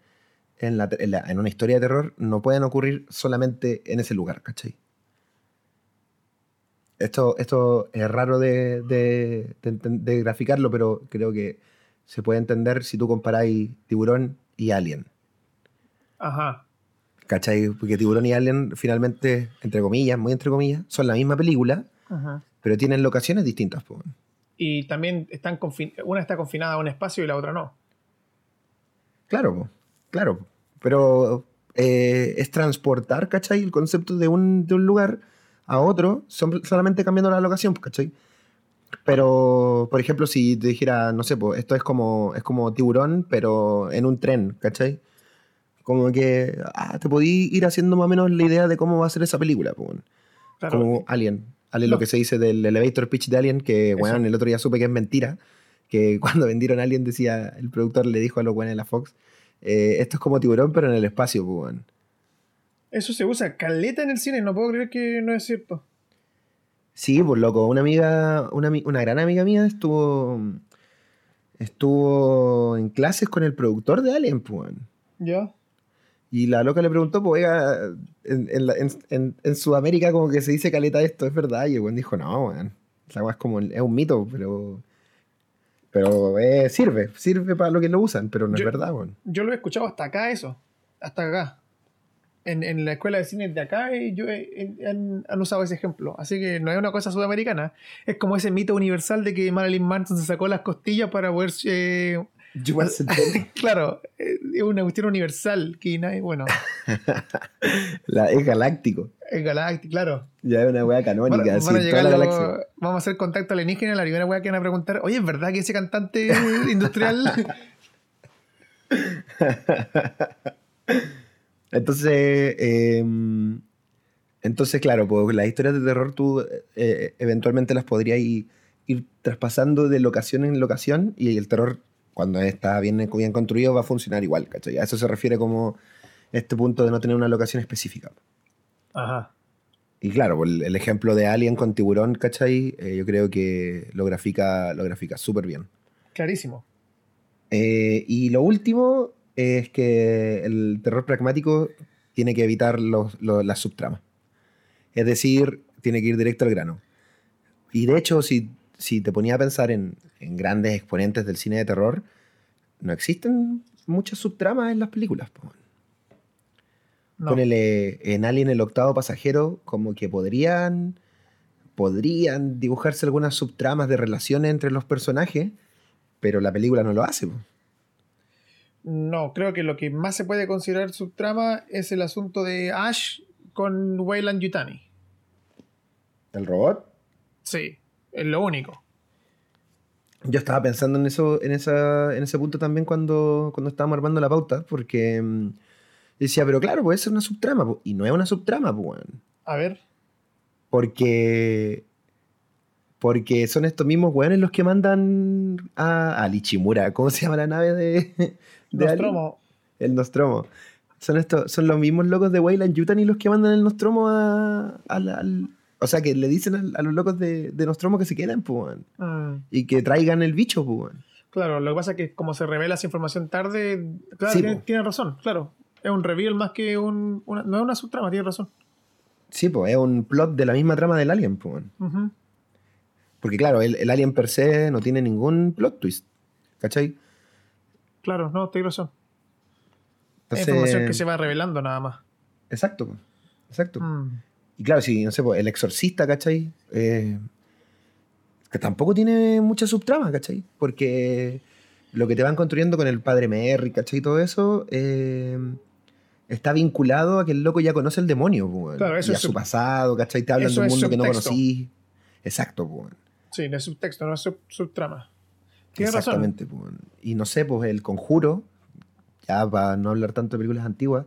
Speaker 1: en, una historia de terror no pueden ocurrir solamente en ese lugar, ¿cachai? Esto, esto es raro de, de, graficarlo, pero creo que se puede entender si tú comparáis tiburón y alien.
Speaker 2: Ajá.
Speaker 1: ¿Cachai? Porque tiburón y alien finalmente, entre comillas, muy entre comillas, son la misma película, pero tienen locaciones distintas.
Speaker 2: Y también están una está confinada a un espacio y la otra no.
Speaker 1: Claro, claro. Pero eh, es transportar, ¿cachai? El concepto de un, de un lugar a otro, solamente cambiando la locación, ¿cachai? Pero, por ejemplo, si te dijera, no sé, pues esto es como, es como tiburón, pero en un tren, ¿cachai? Como que ah, te podí ir haciendo más o menos la idea de cómo va a ser esa película, pues. Como Alien. Alien, lo que se dice del elevator pitch de Alien, que, bueno, el otro día supe que es mentira. Que cuando vendieron Alien, decía, el productor le dijo a los buenos de la Fox, eh, esto es como tiburón, pero en el espacio, pues,
Speaker 2: eso se usa caleta en el cine, no puedo creer que no es cierto.
Speaker 1: Sí, pues loco, una amiga, una, gran amiga mía estuvo estuvo en clases con el productor de Alien, pues.
Speaker 2: Ya.
Speaker 1: Y la loca le preguntó, pues, oiga, en, Sudamérica como que se dice caleta esto, ¿es verdad? Y el buen dijo, no, weón. Esa es como, es un mito, pero... Pero eh, sirve, sirve para lo que lo usan, pero no es verdad, weón.
Speaker 2: Yo lo he escuchado hasta acá eso, hasta acá en, la escuela de cine de acá y yo, han, usado ese ejemplo. Así que no es una cosa sudamericana. Es como ese mito universal de que Marilyn Manson se sacó las costillas para poder... Eh, claro, eh, es una cuestión universal que nadie, bueno.
Speaker 1: la, es galáctico.
Speaker 2: Es galáctico, claro.
Speaker 1: Ya es una wea canónica.
Speaker 2: vamos a hacer contacto alienígena. La primera wea que van a preguntar: Oye, ¿es verdad que ese cantante industrial.
Speaker 1: Entonces, em, entonces claro, pues las historias de terror tú eh, eventualmente las podrías ir, traspasando de locación en locación y el terror, cuando está bien, bien construido, va a funcionar igual, ¿cachai? A eso se refiere como este punto de no tener una locación específica.
Speaker 2: Ajá.
Speaker 1: Y claro, pues, el, ejemplo de Alien con tiburón, ¿cachai? Eh, yo creo que lo grafica, lo grafica súper bien.
Speaker 2: Clarísimo.
Speaker 1: Eh, y lo último es que el terror pragmático tiene que evitar los, las subtramas. Es decir, tiene que ir directo al grano. Y de hecho, si, si te ponía a pensar en, en, grandes exponentes del cine de terror, no existen muchas subtramas en las películas. No. en Alien el octavo pasajero, como que podrían, podrían dibujarse algunas subtramas de relaciones entre los personajes, pero la película no lo hace.
Speaker 2: No, creo que lo que más se puede considerar subtrama es el asunto de Ash con Wayland Yutani.
Speaker 1: ¿El robot?
Speaker 2: Sí, es lo único.
Speaker 1: Yo estaba pensando en eso, en esa, en ese punto también cuando, cuando estábamos armando la pauta, porque mm, decía, pero claro, puede ser una subtrama. po. Y no es una subtrama, pues, weón.
Speaker 2: A ver.
Speaker 1: Porque. Porque son estos mismos weones los que mandan a, a Lichimura. ¿Cómo se llama la nave de. De?
Speaker 2: Nostromo.
Speaker 1: El Nostromo. Son, estos, son los mismos locos de Weyland Yutani los que mandan el Nostromo a, al- al- O sea, que le dicen a, los locos de, de Nostromo que se queden, pues.
Speaker 2: Mm,
Speaker 1: Y que traigan el bicho, pues.
Speaker 2: Claro, lo que pasa es que como se revela esa información tarde, claro,
Speaker 1: Sí,
Speaker 2: tiene, razón, claro. Es un reveal más que un. una- no es una subtrama, tiene razón.
Speaker 1: Sí, pues, es un plot de la misma trama del Alien, pues. Porque, claro, el, el Alien per se no tiene ningún plot twist. ¿Cachai?
Speaker 2: Claro, no, tienes razón. Es
Speaker 1: Entonces,
Speaker 2: información que se va revelando nada más.
Speaker 1: Exacto, exacto.
Speaker 2: Mm.
Speaker 1: Y claro, si, no sé, pues, el exorcista, ¿cachai? Eh, que tampoco tiene mucha subtrama, ¿cachai? Porque lo que te van construyendo con el padre Merry, ¿cachai? Todo eso eh, está vinculado a que el loco ya conoce el demonio, pues, weón.
Speaker 2: Claro, eso
Speaker 1: y a
Speaker 2: es
Speaker 1: su pasado, ¿cachai? Te hablan de un
Speaker 2: es
Speaker 1: mundo que no conocí. Exacto, pues. weón.
Speaker 2: Sí, no es subtexto, no es sub- subtrama. Tienes.
Speaker 1: Exactamente. Y no sé, pues el conjuro, ya para no hablar tanto de películas antiguas,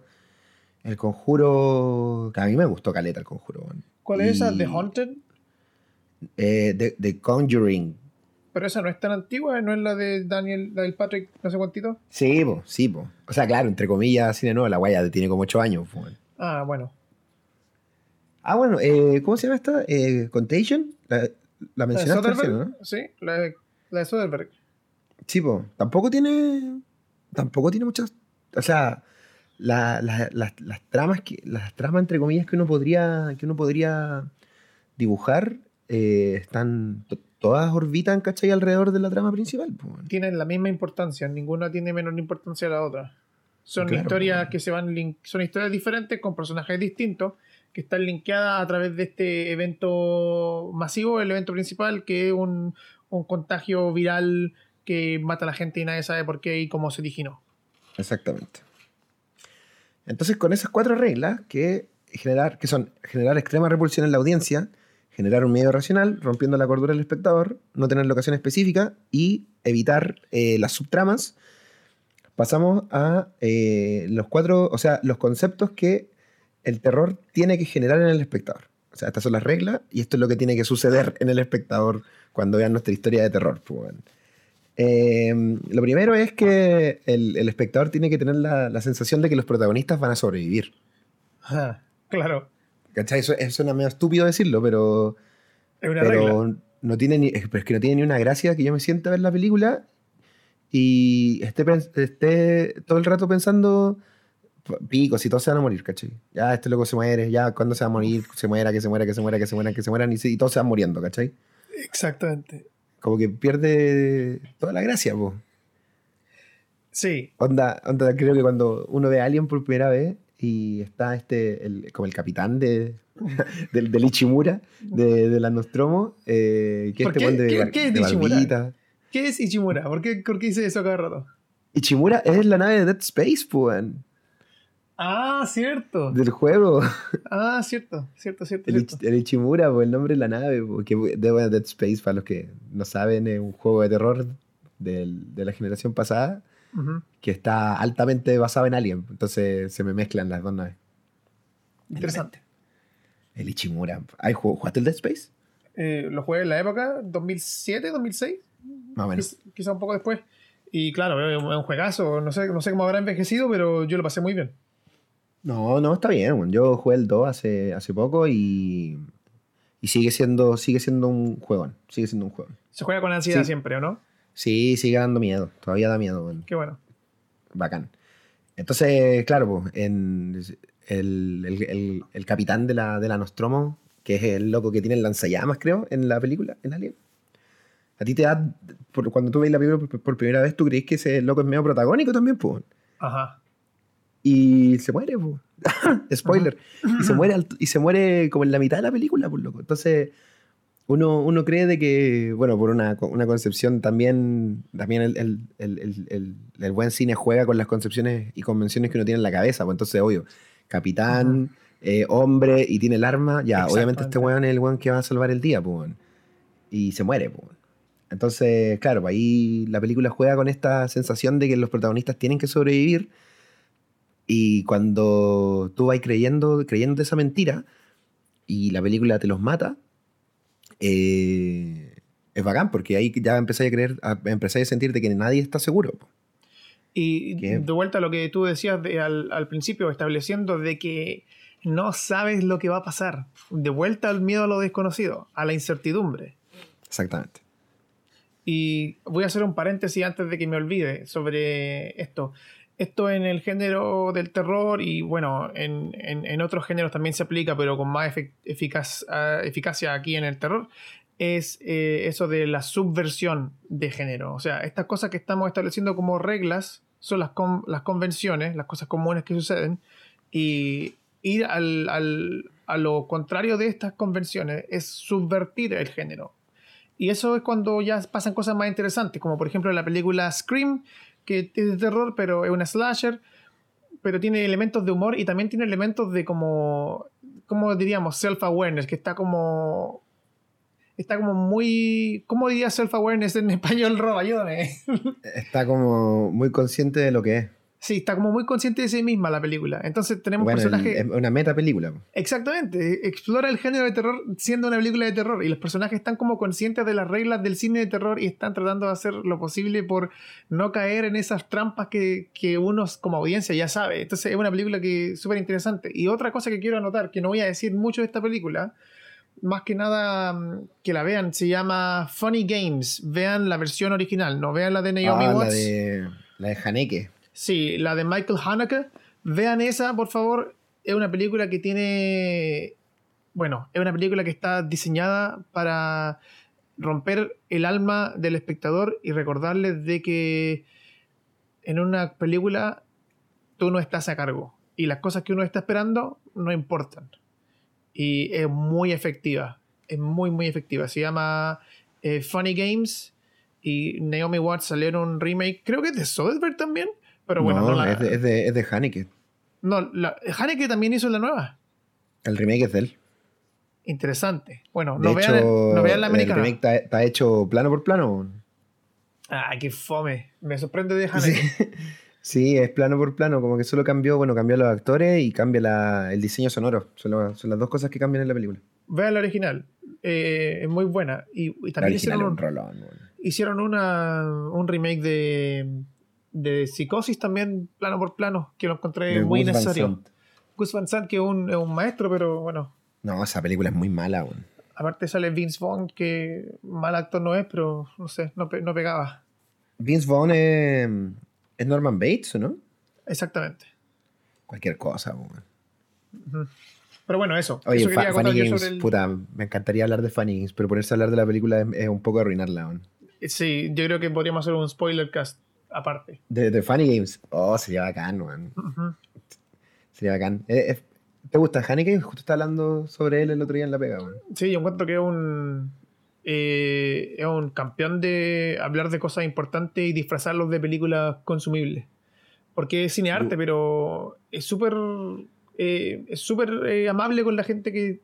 Speaker 1: el conjuro, que a mí me gustó Caleta el conjuro.
Speaker 2: ¿Cuál es esa? ¿The Haunted?
Speaker 1: Eh, de Conjuring.
Speaker 2: Pero esa no es tan antigua, no es la de Daniel, la del Patrick, no sé cuántito.
Speaker 1: Sí, po, sí, po. O sea, claro, entre comillas, cine nuevo, la guaya tiene como 8 años. po.
Speaker 2: Ah, bueno.
Speaker 1: Ah, bueno, eh, ¿cómo se llama esta? Eh, Contagion. La, la
Speaker 2: ¿La de
Speaker 1: mencionaste? ¿no?
Speaker 2: Sí, la la de Soderbergh.
Speaker 1: Sí, po. Tampoco tiene. Tampoco tiene muchas. O sea, la- la- las, las tramas que. Las tramas entre comillas que uno podría. que uno podría dibujar. eh, están. to- Todas orbitan, ¿cachai? alrededor de la trama principal. po.
Speaker 2: Tienen la misma importancia, ninguna tiene menor importancia a la otra. Son
Speaker 1: Claro,
Speaker 2: historias que se van link- son historias diferentes con personajes distintos que están linkeadas a través de este evento masivo, el evento principal, que es un, un contagio viral que mata a la gente y nadie sabe por qué y cómo se originó.
Speaker 1: Exactamente. Entonces, con esas cuatro reglas, que, generar, que son generar extrema repulsión en la audiencia, generar un miedo racional, rompiendo la cordura del espectador, no tener locación específica y evitar eh, las subtramas, pasamos a eh, los cuatro, o sea, los conceptos que el terror tiene que generar en el espectador. O sea, estas son las reglas y esto es lo que tiene que suceder en el espectador cuando vean nuestra historia de terror. pues. Eh, lo primero es que el, el espectador tiene que tener la, la sensación de que los protagonistas van a sobrevivir.
Speaker 2: Ajá, claro,
Speaker 1: ¿Cachai? Eso, eso suena medio estúpido decirlo, pero,
Speaker 2: es una regla.
Speaker 1: pero no tiene ni, es, pero es que no tiene ni una gracia que yo me sienta a ver la película y esté, esté todo el rato pensando, "P- pico, si todos se van a morir, ¿cachai? Ya este loco se muere, ya cuándo se va a morir, se muera, que se muera, que se muera, que se muera, que se mueran y, y todos se van muriendo, ¿cachai?
Speaker 2: Exactamente.
Speaker 1: Como que pierde toda la gracia, po.
Speaker 2: Sí,
Speaker 1: Onda, onda, creo que cuando uno ve a Alien por primera vez y está este, el- como el capitán de, del, del Ichimura, de, de la Nostromo, eh, que
Speaker 2: ¿Por
Speaker 1: este de,
Speaker 2: ¿Qué- es
Speaker 1: de
Speaker 2: Ichimura?
Speaker 1: barbita.
Speaker 2: ¿qué es Ichimura? ¿Por qué, por qué dice eso cada rato?
Speaker 1: Ichimura es la nave de Dead Space, pues,
Speaker 2: Ah, cierto.
Speaker 1: del juego.
Speaker 2: Ah, cierto, cierto, cierto.
Speaker 1: El,
Speaker 2: cierto.
Speaker 1: El Ichimura, pues, el nombre de la nave, pues, que de Dead Space, para los que no saben, es un juego de terror del- de la generación pasada que está altamente basado en Alien. Entonces se me mezclan las dos naves.
Speaker 2: Interesante.
Speaker 1: El Ichimura. ¿Ay, jug- ¿Jugaste el Dead Space?
Speaker 2: Eh, lo jugué en la época, 2007, 2006,
Speaker 1: Más o menos.
Speaker 2: quiz- quizá un poco después. Y claro, es un juegazo, no sé, no sé cómo habrá envejecido, pero yo lo pasé muy bien.
Speaker 1: No, no, está bien. Yo jugué el 2 hace, hace poco y, y sigue siendo sigue siendo un juegón. Sigue siendo un juego.
Speaker 2: Se juega con ansiedad
Speaker 1: Sí.
Speaker 2: siempre, ¿o no?
Speaker 1: Sí, sigue dando miedo. Todavía da miedo. weón.
Speaker 2: Qué bueno.
Speaker 1: Bacán. Entonces, claro, pues, en el, el- el- el capitán de la, de la Nostromo, que es el loco que tiene el lanzallamas, creo, en la película, en Alien. A ti te da, por- cuando tú ves la película por, por primera vez, tú crees que ese loco es medio protagónico también, pues.
Speaker 2: Ajá.
Speaker 1: Y se muere, po. spoiler. Y se muere, al- y se muere como en la mitad de la película, pues loco. Entonces, uno, uno cree de que, bueno, por una, una concepción también, también el, el- el- el- buen cine juega con las concepciones y convenciones que uno tiene en la cabeza. Pues entonces, obvio, capitán, eh, hombre y tiene el arma, ya, obviamente este weón es el weón que va a salvar el día, pues. Y se muere, pues. Entonces, claro, pues ahí la película juega con esta sensación de que los protagonistas tienen que sobrevivir Y cuando tú vas creyendo, creyendo esa mentira y la película te los mata, eh, es bacán, porque ahí ya empezáis a creer, a, empezáis a sentir de que nadie está seguro.
Speaker 2: Y de vuelta a lo que tú decías al, al, principio, estableciendo de que no sabes lo que va a pasar. De vuelta al miedo a lo desconocido, a la incertidumbre.
Speaker 1: Exactamente.
Speaker 2: Y voy a hacer un paréntesis antes de que me olvide sobre esto. Esto en el género del terror y bueno, en, en, otros géneros también se aplica, pero con más eficaz, ah, eficacia aquí en el terror, es eh, eso de la subversión de género. O sea, estas cosas que estamos estableciendo como reglas son las, las convenciones, las cosas comunes que suceden, y ir al, al, a lo contrario de estas convenciones es subvertir el género. Y eso es cuando ya pasan cosas más interesantes, como por ejemplo la película Scream, que es de terror, pero es una slasher, pero tiene elementos de humor y también tiene elementos de como, como diríamos, self-awareness, que está como... Está como muy... ¿Cómo diría self-awareness en español, Rob? Ayúdame.
Speaker 1: Está como muy consciente de lo que es.
Speaker 2: Sí, está como muy consciente de sí misma la película. Entonces tenemos bueno, personajes.
Speaker 1: una meta película.
Speaker 2: Exactamente. Explora el género de terror siendo una película de terror. Y los personajes están como conscientes de las reglas del cine de terror y están tratando de hacer lo posible por no caer en esas trampas que, que uno como audiencia ya sabe. Entonces es una película que es súper interesante. Y otra cosa que quiero anotar, que no voy a decir mucho de esta película, más que nada mm, que la vean, se llama Funny Games. Vean la versión original, no vean la de Naomi
Speaker 1: ah,
Speaker 2: Watts.
Speaker 1: La de, la de Haneke.
Speaker 2: Sí, la de Michael Haneke. Vean esa, por favor. Es una película que tiene. Bueno, es una película que está diseñada para romper el alma del espectador y recordarle de que en una película tú no estás a cargo y las cosas que uno está esperando no importan. Y es muy efectiva, es muy, muy efectiva. Se llama eh, Funny Games y Naomi Watts salió en un remake, creo que es de Soderbergh también, pero bueno,
Speaker 1: no, es, de, es, de, es de Haneke.
Speaker 2: No, la, Haneke también hizo la nueva.
Speaker 1: El remake es de él.
Speaker 2: Interesante. Bueno, no, vean, no vean la americana.
Speaker 1: El remake está, hecho plano por plano.
Speaker 2: Ah, qué fome. Me sorprende de Haneke.
Speaker 1: Sí. es plano por plano. Como que solo cambió, bueno, cambió los actores y cambia la, el diseño sonoro. Son, son, las dos cosas que cambian en la película.
Speaker 2: Vean la original. Eh, es muy buena. Y, también hicieron, un,
Speaker 1: rolón,
Speaker 2: hicieron una, un remake de de Psicosis también, plano por plano, que lo encontré muy necesario. Gus Van Sant, que es un, un, maestro, pero bueno.
Speaker 1: No, esa película es muy mala. Aún.
Speaker 2: Aparte sale Vince Vaughn, que mal actor no es, pero no sé, no, no pegaba.
Speaker 1: Vince Vaughn es, es, Norman Bates, ¿o no?
Speaker 2: Exactamente.
Speaker 1: Cualquier cosa.
Speaker 2: Pero bueno, eso.
Speaker 1: Oye,
Speaker 2: eso
Speaker 1: Funny Games, puta, me encantaría hablar de Funny Games, pero ponerse a hablar de la película es, un poco arruinarla.
Speaker 2: Sí, yo creo que podríamos hacer un spoiler cast aparte.
Speaker 1: De, Funny Games. Oh, sería bacán, man. Sería bacán. Eh, ¿Te gusta Haneke? Justo está hablando sobre él el otro día en La Pega, man.
Speaker 2: Sí, yo encuentro que es un. Eh, es un campeón de hablar de cosas importantes y disfrazarlos de películas consumibles. Porque es cinearte, pero es súper. Eh, es súper amable con la gente que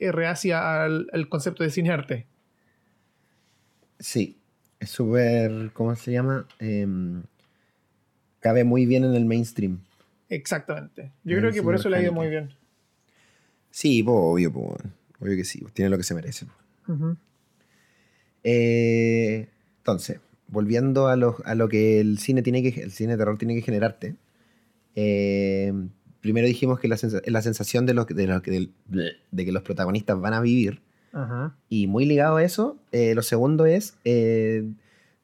Speaker 2: reacia al, al concepto de cinearte.
Speaker 1: Sí, es súper, ¿cómo se llama? Em, cabe muy bien en el mainstream.
Speaker 2: Exactamente. Yo creo que por eso le ha ido muy bien.
Speaker 1: Sí, obvio, obvio que sí, tiene lo que se merece. Eh, entonces, volviendo a lo, a lo, que el cine tiene que el cine de terror tiene que generarte. Eh, primero dijimos que la, la sensación de, lo, de, de, de, que los protagonistas van a vivir y muy ligado a eso, eh, lo segundo es eh,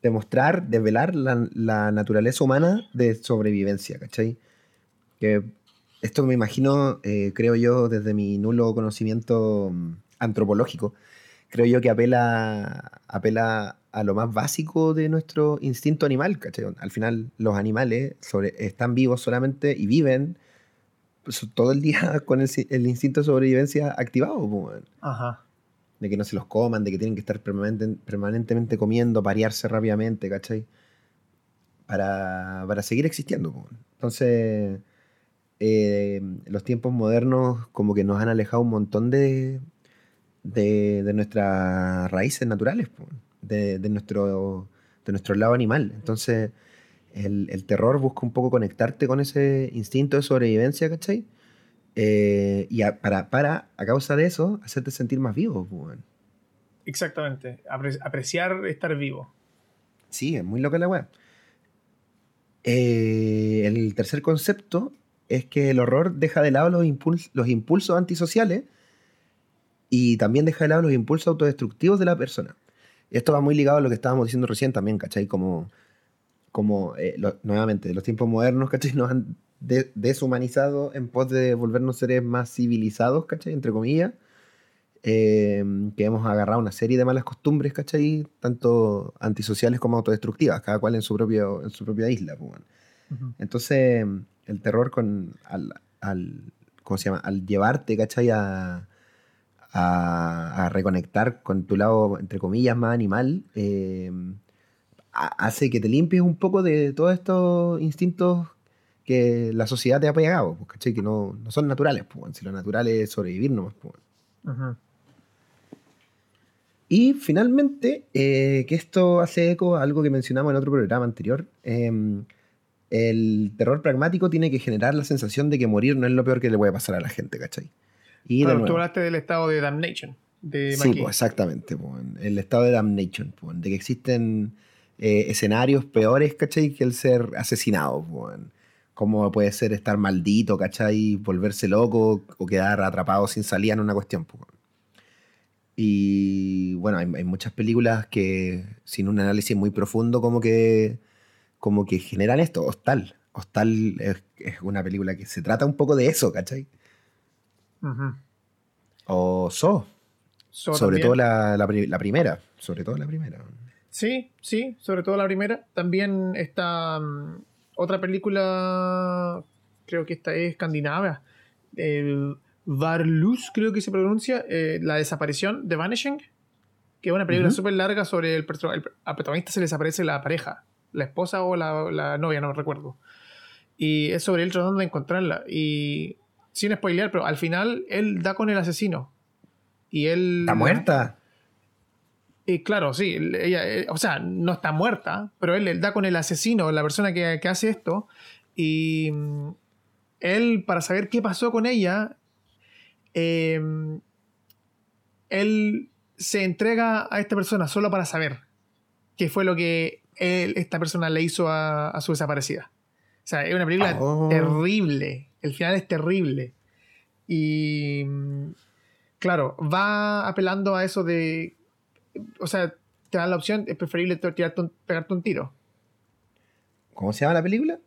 Speaker 1: demostrar, desvelar la, naturaleza humana de sobrevivencia, ¿cachai? Que esto me imagino, eh, creo yo, desde mi nulo conocimiento mm, antropológico, creo yo que apela, apela a lo más básico de nuestro instinto animal, ¿cachai? Al final los animales sobre, están vivos solamente y viven pues, todo el día con el, instinto de sobrevivencia activado.
Speaker 2: Ajá
Speaker 1: de que no se los coman, de que tienen que estar permanentemente comiendo, parearse rápidamente, ¿cachai? Para, para seguir existiendo. Entonces, eh, los tiempos modernos como que nos han alejado un montón de, de, nuestras raíces naturales, de, nuestro, de nuestro lado animal. Entonces, El, terror busca un poco conectarte con ese instinto de sobrevivencia, ¿cachai? Eh, y para, para, a causa de eso, hacerte sentir más vivo. Pues,
Speaker 2: Exactamente, apreciar estar vivo.
Speaker 1: Sí, es muy loca la web. Eh, el tercer concepto es que el horror deja de lado los, los impulsos antisociales y también deja de lado los impulsos autodestructivos de la persona. Esto va muy ligado a lo que estábamos diciendo recién también, ¿cachai? Como, como eh, nuevamente, los tiempos modernos, ¿cachai? Nos han deshumanizado en pos de volvernos seres más civilizados, ¿cachai? Entre comillas. Em, que hemos agarrado una serie de malas costumbres, ¿cachai? Tanto antisociales como autodestructivas, cada cual en su, propio, en su propia isla. Pues, Entonces, el terror con, al, ¿cómo se llama? al llevarte, ¿cachai? A, a, reconectar con tu lado, entre comillas, más animal, em, hace que te limpies un poco de todos estos instintos que la sociedad te ha pegado, pues, ¿cachai? Que no, no son naturales, pues, si lo natural es sobrevivir nomás. Pues. Y finalmente, eh, que esto hace eco a algo que mencionamos en otro programa anterior, em, el terror pragmático tiene que generar la sensación de que morir no es lo peor que le puede pasar a la gente, ¿cachai?
Speaker 2: Y tú hablaste del estado de damnation. De
Speaker 1: sí, pues, exactamente. Pues, el estado de damnation, pues, de que existen eh, escenarios peores, ¿cachai? Que el ser asesinado. Pues, como puede ser estar maldito, ¿cachai? Volverse loco o quedar atrapado sin salida en una cuestión. Y bueno, hay, muchas películas que sin un análisis muy profundo como que, como que generan esto. Hostal. Hostal es, una película que se trata un poco de eso, ¿cachai? O So. sobre todo la, primera. Sobre todo la primera.
Speaker 2: Sí, sí, sobre todo la primera. También está mm, otra película, creo que esta es escandinava. El Varlus, creo que se pronuncia, eh, La desaparición de Vanishing, que es una película súper larga sobre el, el, al protagonista se le desaparece la pareja, la esposa o la, novia, no recuerdo. Y es sobre él tratando de encontrarla. Y sin spoilear, pero al final él da con el asesino. Y él.
Speaker 1: ¿Está muerta?
Speaker 2: Y claro, sí, ella, eh, o sea, no está muerta, pero él, da con el asesino, la persona que, que hace esto. Y mm, él, para saber qué pasó con ella, Em, él se entrega a esta persona solo para saber qué fue lo que esta persona le hizo a, su desaparecida. O sea, es una película oh. terrible. El final es terrible. Y claro, va apelando a eso de. O sea, te dan la opción, es preferible pegarte un tiro.
Speaker 1: ¿Cómo se llama la película?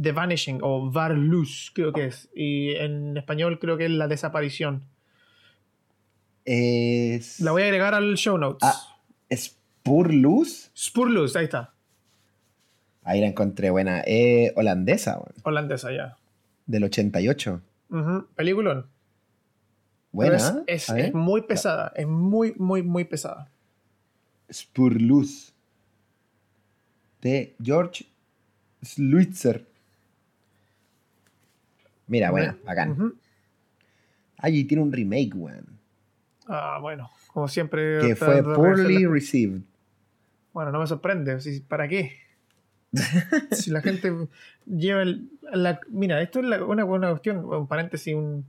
Speaker 2: The Vanishing o Varlus, creo que es. Y en español creo que es La Desaparición.
Speaker 1: Es...
Speaker 2: La voy a agregar al show notes.
Speaker 1: Ah, ¿Spurlus?
Speaker 2: Spurlus, ahí está.
Speaker 1: Ahí la encontré buena. Eh, holandesa.
Speaker 2: Holandesa, ya.
Speaker 1: Del 88.
Speaker 2: Uh Peliculón.
Speaker 1: Buena.
Speaker 2: Es, es, muy pesada. Es muy, muy, muy pesada.
Speaker 1: Spurlus. De George Slutzer. Mira, bueno, bacán. Allí tiene un remake, weón.
Speaker 2: Ah, bueno, como siempre.
Speaker 1: Que fue poorly received.
Speaker 2: Bueno, no me sorprende. ¿Para qué? si la gente lleva el, mira, esto es una buena cuestión, un paréntesis, un,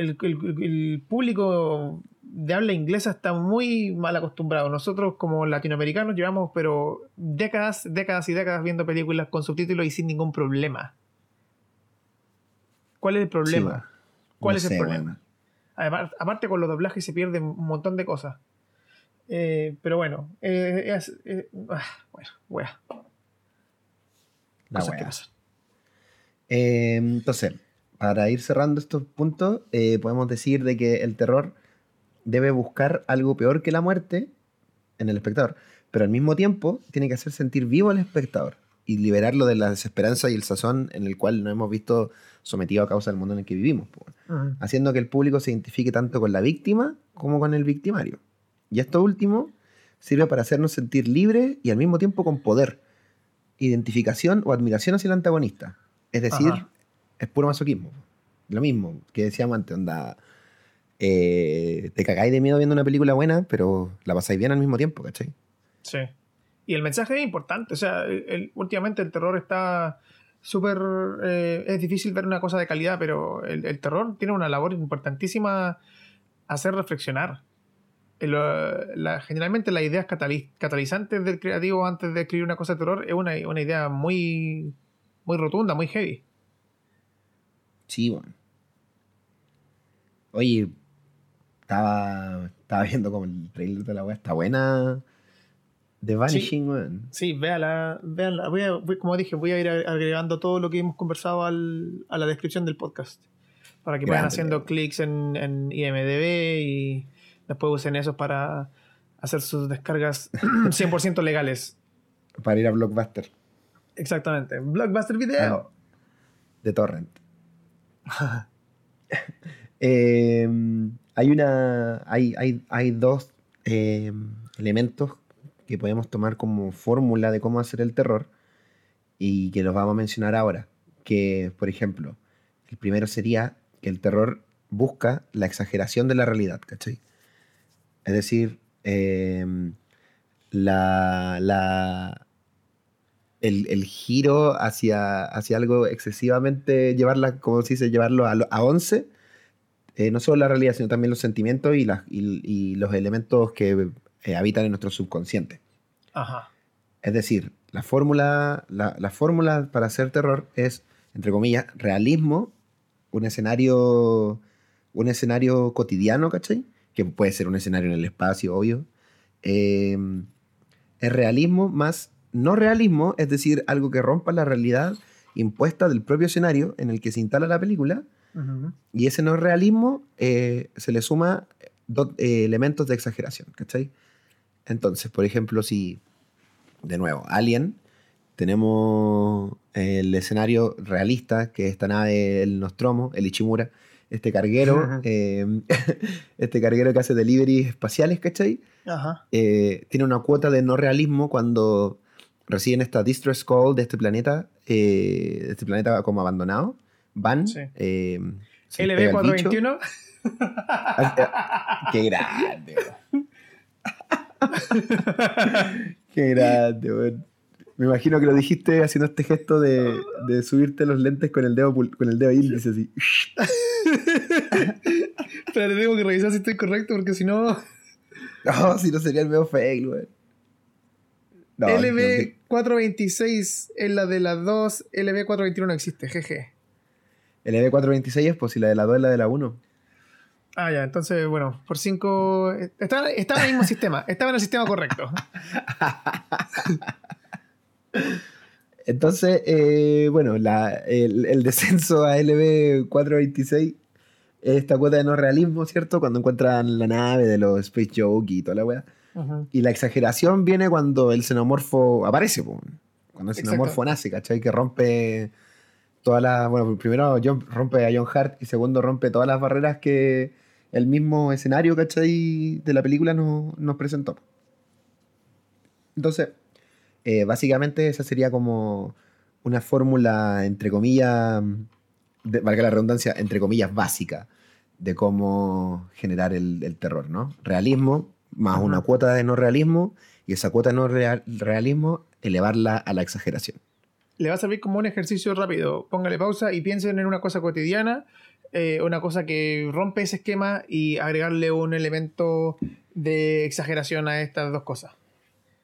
Speaker 2: el, el, público de habla inglesa está muy mal acostumbrado. Nosotros como latinoamericanos llevamos pero décadas, décadas y décadas viendo películas con subtítulos y sin ningún problema. ¿Cuál es el problema? ¿Cuál es el problema? aparte con los doblajes se pierden un montón de cosas. Eh, pero bueno, eh, eh, ah, bueno, wea.
Speaker 1: La entonces, para ir cerrando estos puntos, podemos decir de que el terror debe buscar algo peor que la muerte en el espectador, pero al mismo tiempo tiene que hacer sentir vivo al espectador y liberarlo de la desesperanza y el sazón en el cual nos hemos visto sometido a causa del mundo en el que vivimos, haciendo que el público se identifique tanto con la víctima como con el victimario. Y esto último sirve para hacernos sentir libres y al mismo tiempo con poder, identificación o admiración hacia el antagonista. Es decir, es puro masoquismo. Lo mismo que decíamos antes, onda, eh, te cagáis de miedo viendo una película buena, pero la pasáis bien al mismo tiempo, ¿cachai?
Speaker 2: Sí. Y el mensaje es importante. O sea, el- últimamente el terror está súper... eh, es difícil ver una cosa de calidad, pero el, el terror tiene una labor importantísima hacer reflexionar. El, eh, generalmente las ideas catali- catalizantes del creativo antes de escribir una cosa de terror es una, una idea muy, muy rotunda, muy heavy.
Speaker 1: Sí, bueno. Oye, estaba, estaba viendo como el trailer de la weá. Está buena. The Vanishing, weón.
Speaker 2: Sí, véala, véala. Voy a- voy- como dije, voy a ir agregando todo lo que hemos conversado al- a la descripción del podcast. Para que vayan haciendo clics en, en IMDB y después usen eso para hacer sus descargas 100% legales.
Speaker 1: Para ir a Blockbuster
Speaker 2: Exactamente. Blockbuster Video.
Speaker 1: de Torrent. Eh, hay una. Hay, hay, hay dos eh, elementos que podemos tomar como fórmula de cómo hacer el terror y que los vamos a mencionar ahora. Que, por ejemplo, el primero sería que el terror busca la exageración de la realidad, ¿cachai? Es decir, eh, la, la, el, el giro hacia, hacia algo excesivamente, llevarla, como se dice, llevarlo a, a 11, eh, no solo la realidad, sino también los sentimientos y, las, y, y los elementos que eh, habitan en nuestro subconsciente.
Speaker 2: Ajá.
Speaker 1: Es decir, la fórmula, la, la fórmula para hacer terror es, entre comillas, realismo, un escenario, un escenario cotidiano, ¿cachai? Que puede ser un escenario en el espacio, obvio. Eh, es realismo más no realismo, es decir, algo que rompa la realidad impuesta del propio escenario en el que se instala la película. Y ese no realismo eh, se le suma dos eh, elementos de exageración, ¿cachai? Entonces, por ejemplo, si, de nuevo, Alien, tenemos el escenario realista, que es esta nave, el Nostromo, el Ichimura, este carguero, eh, este carguero que hace deliveries espaciales, ¿cachai? Tiene una cuota de no realismo cuando reciben esta distress call de este planeta, eh, de este planeta como abandonado. Van.
Speaker 2: Sí.
Speaker 1: eh, se les pega el bicho.
Speaker 2: LB421.
Speaker 1: Ah, Qué grande. Qué grande, weón. Me imagino que lo dijiste haciendo este gesto de, de subirte los lentes con el dedo, con el dedo índice así.
Speaker 2: Pero tengo que revisar si estoy correcto porque si no.
Speaker 1: No, si no sería el medio fake, weón. No, no, que-
Speaker 2: LB426 es la de las dos, LB421 no existe, jeje.
Speaker 1: el E EB426 es pues si la de la 2 es la de la 1.
Speaker 2: Ah, ya, entonces, bueno, por 5. Estaba, estaba en el mismo sistema, estaba en el sistema correcto.
Speaker 1: Entonces, eh, bueno, la- el, el descenso a LB426 es esta cuota de no realismo, ¿cierto? Cuando encuentran la nave de los Space Joke y toda la weá. Y la exageración viene cuando el xenomorfo aparece, po. cuando el
Speaker 2: Exacto.
Speaker 1: xenomorfo nace, ¿cachai? Que rompe todas las. Bueno, primero John, rompe a John Hart y segundo rompe todas las barreras que el mismo escenario, ¿cachai? De la película nos, nos presentó. Entonces, eh, básicamente esa sería como una fórmula, entre comillas, de- valga la redundancia, entre comillas, básica de cómo generar el, el terror, ¿no? Realismo más
Speaker 2: Ajá.
Speaker 1: una cuota de no realismo y esa cuota de no real- realismo elevarla a la exageración.
Speaker 2: Le va a servir como un ejercicio rápido. Póngale pausa y piensen en una cosa cotidiana, eh, una cosa que rompe ese esquema y agregarle un elemento de exageración a estas dos cosas.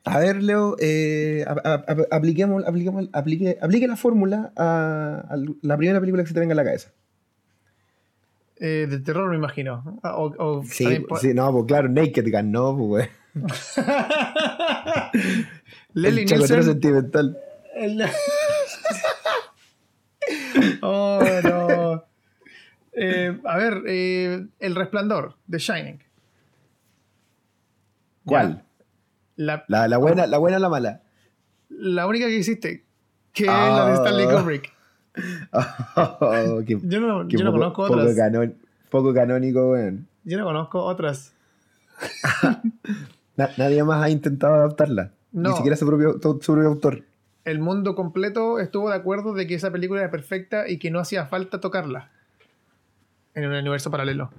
Speaker 1: A ver, Leo, eh, a- a- a- apliquemos, apliquemos, aplique, aplique la fórmula a, a la primera película que se te venga a la cabeza.
Speaker 2: Eh, de terror, me imagino. Ah, O, o
Speaker 1: Sí, sí, no, pues claro, Naked Gun, no, pues, güey. El
Speaker 2: Nielsen.
Speaker 1: sentimental.
Speaker 2: El- oh, no. Eh, a ver, eh, El Resplandor, The Shining.
Speaker 1: ¿Cuál?
Speaker 2: La,
Speaker 1: La, la buena, la buena o la mala.
Speaker 2: la única que existe, que es la de Stanley
Speaker 1: Ah.
Speaker 2: Kubrick.
Speaker 1: Oh, qué-
Speaker 2: Yo no, yo no conozco
Speaker 1: poco
Speaker 2: otras.
Speaker 1: canón- poco canónico, weón.
Speaker 2: Yo no conozco otras.
Speaker 1: Na- nadie más ha intentado adaptarla.
Speaker 2: No.
Speaker 1: Ni siquiera su propio, su propio autor.
Speaker 2: El mundo completo estuvo de acuerdo de que esa película era perfecta y que no hacía falta tocarla en un universo paralelo.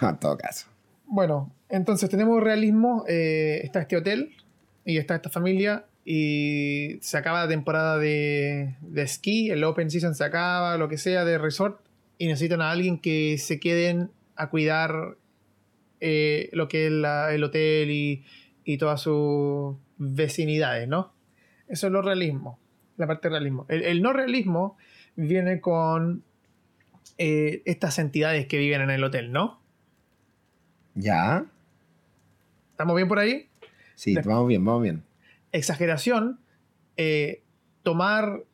Speaker 1: en todo caso.
Speaker 2: Bueno, entonces tenemos realismo. eh, está este hotel y está esta familia y se acaba la temporada de, de esquí, el open season se acaba, lo que sea, de resort, y necesitan a alguien que se queden a cuidar eh, lo que es el hotel y, y todas sus vecinidades, ¿no? Eso es lo realismo, la parte de realismo. El, no realismo viene con eh, estas entidades que viven en el hotel, ¿no?
Speaker 1: Ya.
Speaker 2: ¿Estamos bien por ahí?
Speaker 1: Sí, vamos bien, vamos bien.
Speaker 2: Exageración, eh, tomar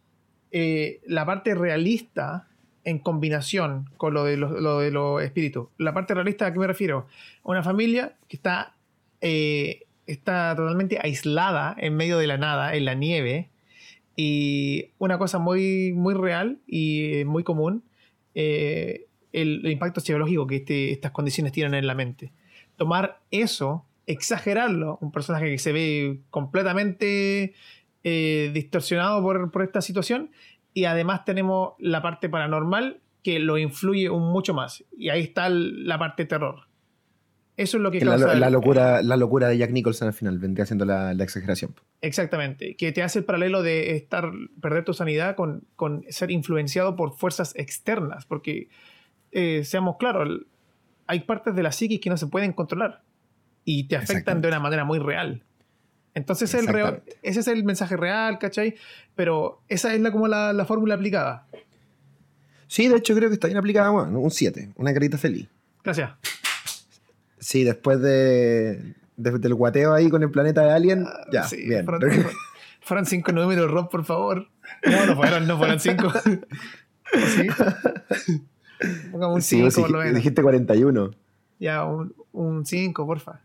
Speaker 2: la parte realista en combinación con lo de los espíritus. La parte realista, ¿a qué me refiero? Una familia que está, eh, está totalmente aislada en medio de la nada, en la nieve, y una cosa muy, muy real y muy común, eh, el, impacto psicológico que este, estas condiciones tienen en la mente. Tomar eso, exagerarlo, un personaje que se ve completamente eh, distorsionado por, por esta situación, y además tenemos la parte paranormal que lo influye un mucho más. Y ahí está la parte terror. Eso es lo que,
Speaker 1: causa la, locura, la locura de Jack Nicholson al final vendría siendo la, exageración.
Speaker 2: Exactamente, que te hace el paralelo de estar perder tu sanidad con, ser influenciado por fuerzas externas, porque eh, seamos claros, hay partes de la psiquis que no se pueden controlar y te afectan de una manera muy real. Entonces el ese es el mensaje real, ¿cachai? Pero esa es la, como la, fórmula aplicada.
Speaker 1: Sí, de hecho creo que está bien aplicada, bueno, un 7, una carita feliz.
Speaker 2: Gracias.
Speaker 1: Sí, después de, del guateo ahí con el planeta de Alien, ah, ya, sí, bien.
Speaker 2: Fueron, cinco números, Rob, por favor. No, no fueron, no fueron cinco. ¿Sí?
Speaker 1: Pongamos un 5 sí. Dijiste 41.
Speaker 2: Ya, un 5, porfa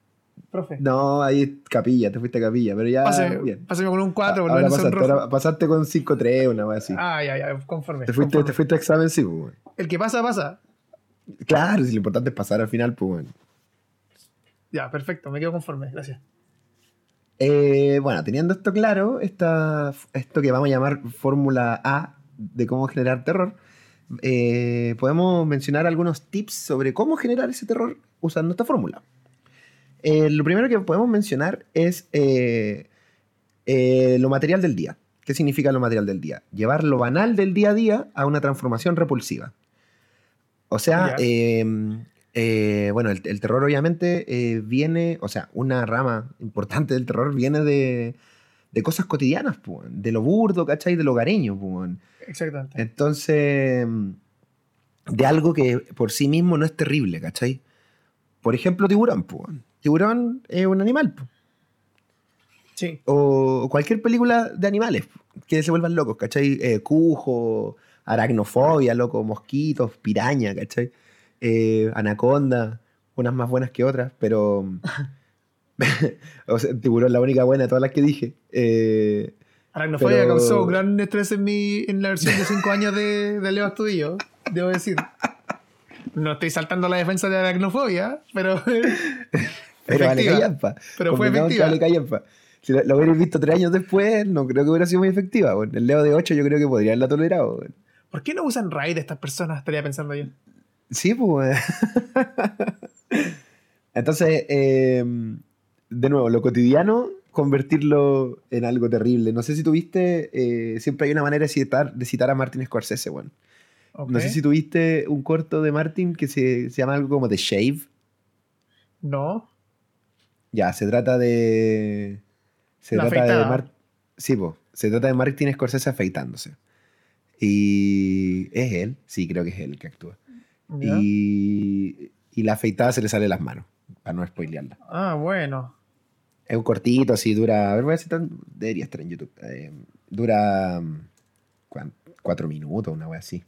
Speaker 2: profe.
Speaker 1: No, ahí capilla, te fuiste a capilla, pero ya. bien.
Speaker 2: Pásame con un 4,
Speaker 1: ahora, pasaste, ahora pasaste con 5-3, una vez así.
Speaker 2: Ah, ya, ya, conforme.
Speaker 1: Te fuiste, Te fuiste a examen, sí, pues, bueno.
Speaker 2: El que pasa, pasa.
Speaker 1: Claro, si lo importante es pasar al final, pues bueno.
Speaker 2: Ya, perfecto, me quedo conforme, gracias.
Speaker 1: Eh, bueno, teniendo esto claro, esta, esto que vamos a llamar fórmula A de cómo generar terror, eh, podemos mencionar algunos tips sobre cómo generar ese terror usando esta fórmula. Eh, lo primero que podemos mencionar es eh, eh, lo material del día. ¿Qué significa lo material del día? Llevar lo banal del día a día a una transformación repulsiva. O sea, em, bueno, el, terror obviamente viene, o sea, una rama importante del terror viene de, cosas cotidianas, de lo burdo, ¿cachai? De lo hogareño.
Speaker 2: Exactamente.
Speaker 1: Entonces, de algo que por sí mismo no es terrible, ¿cachai? Por ejemplo, tiburón, pues tiburón es un animal.
Speaker 2: Sí.
Speaker 1: O cualquier película de animales que se vuelvan locos, ¿cachai? Eh, cujo, aracnofobia, loco, mosquitos, piraña, ¿cachai? Eh, anaconda, unas más buenas que otras, pero. o sea, tiburón es la única buena de todas las que dije. Eh,
Speaker 2: aracnofobia causó gran estrés en, mi, en la versión de 5 años de, de Leo Astudillo, debo decir. No estoy saltando la defensa de aracnofobia, pero.
Speaker 1: Pero vale callampa.
Speaker 2: Pero fue efectiva.
Speaker 1: Si lo, hubierais visto tres años después, no creo que hubiera sido muy efectiva. el Leo de 8 yo creo que podría haberla tolerado.
Speaker 2: ¿Por qué no usan raid estas personas? Estaría pensando yo.
Speaker 1: Sí, pues. Entonces, em, de nuevo, lo cotidiano, convertirlo en algo terrible. No sé si tuviste, eh, siempre hay una manera de citar, de citar a Martin Scorsese, bueno. No sé si tuviste un corto de Martin que se, se llama algo como The Shave.
Speaker 2: No.
Speaker 1: Ya, se trata de. Se trata de. sí, se trata de Martin Scorsese afeitándose. Y. ¿Es él? Sí, creo que es él que actúa. Y, y la afeitada se le sale de las manos, para no spoilearla.
Speaker 2: Ah, bueno.
Speaker 1: Es un cortito, así dura. A ver, voy a decir, debería estar en YouTube. Eh, dura. Cuatro minutos, una wea así.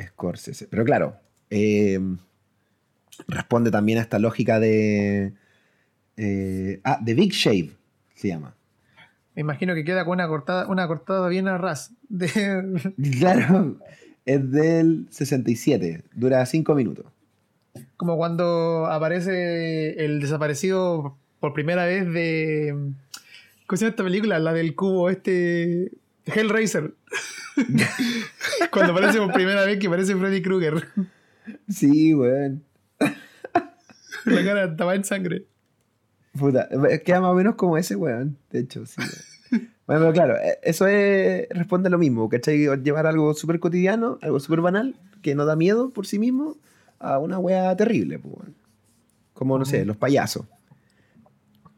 Speaker 1: Scorsese. Pero claro, eh, responde también a esta lógica de eh, ah, The Big Shave se llama.
Speaker 2: Me imagino que queda con una cortada, una cortada bien a ras.
Speaker 1: Claro, es del 67, dura 5 minutos.
Speaker 2: Como cuando aparece el desaparecido por primera vez de. ¿Cómo se llama esta película? La del cubo, este. Hellraiser. cuando aparece por primera vez que aparece Freddy Krueger.
Speaker 1: Sí, weón.
Speaker 2: La cara estaba en sangre.
Speaker 1: Puta, queda más o menos como ese, weón. De hecho, sí. Bueno, pero claro, e, eso es, responde a lo mismo, ¿cachai? Llevar algo súper cotidiano, algo súper banal, que no da miedo por sí mismo, a una wea terrible, pues, weón. Como, no sé, los payasos.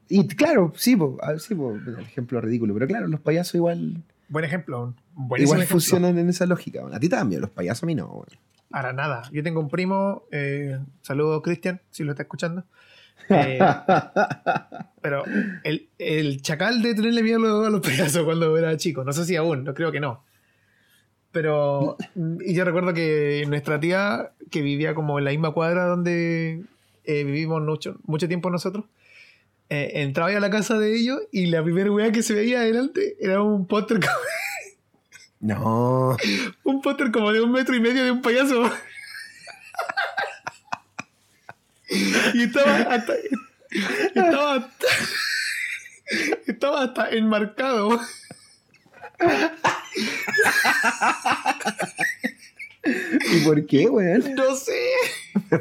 Speaker 1: Y claro, sí, sí el ejemplo ridículo, pero claro, los payasos igual...
Speaker 2: Buen ejemplo.
Speaker 1: Igual funcionan en esa lógica. A ti también, los payasos a mí no. Weón.
Speaker 2: Para nada. Yo tengo un primo, eh, saludo Cristian, si lo está escuchando. Eh, pero el, el, chacal de tenerle miedo a los payasos cuando era chico, no sé si aún, no creo que no. Pero y yo recuerdo que nuestra tía, que vivía como en la misma cuadra donde eh, vivimos mucho, mucho tiempo nosotros, eh, entraba a la casa de ellos y la primera weá que se veía adelante era un póster
Speaker 1: No.
Speaker 2: Un póster como de un metro y medio de un payaso. Y estaba hasta, estaba hasta, estaba hasta enmarcado.
Speaker 1: ¿Y por qué, weón?
Speaker 2: No sé.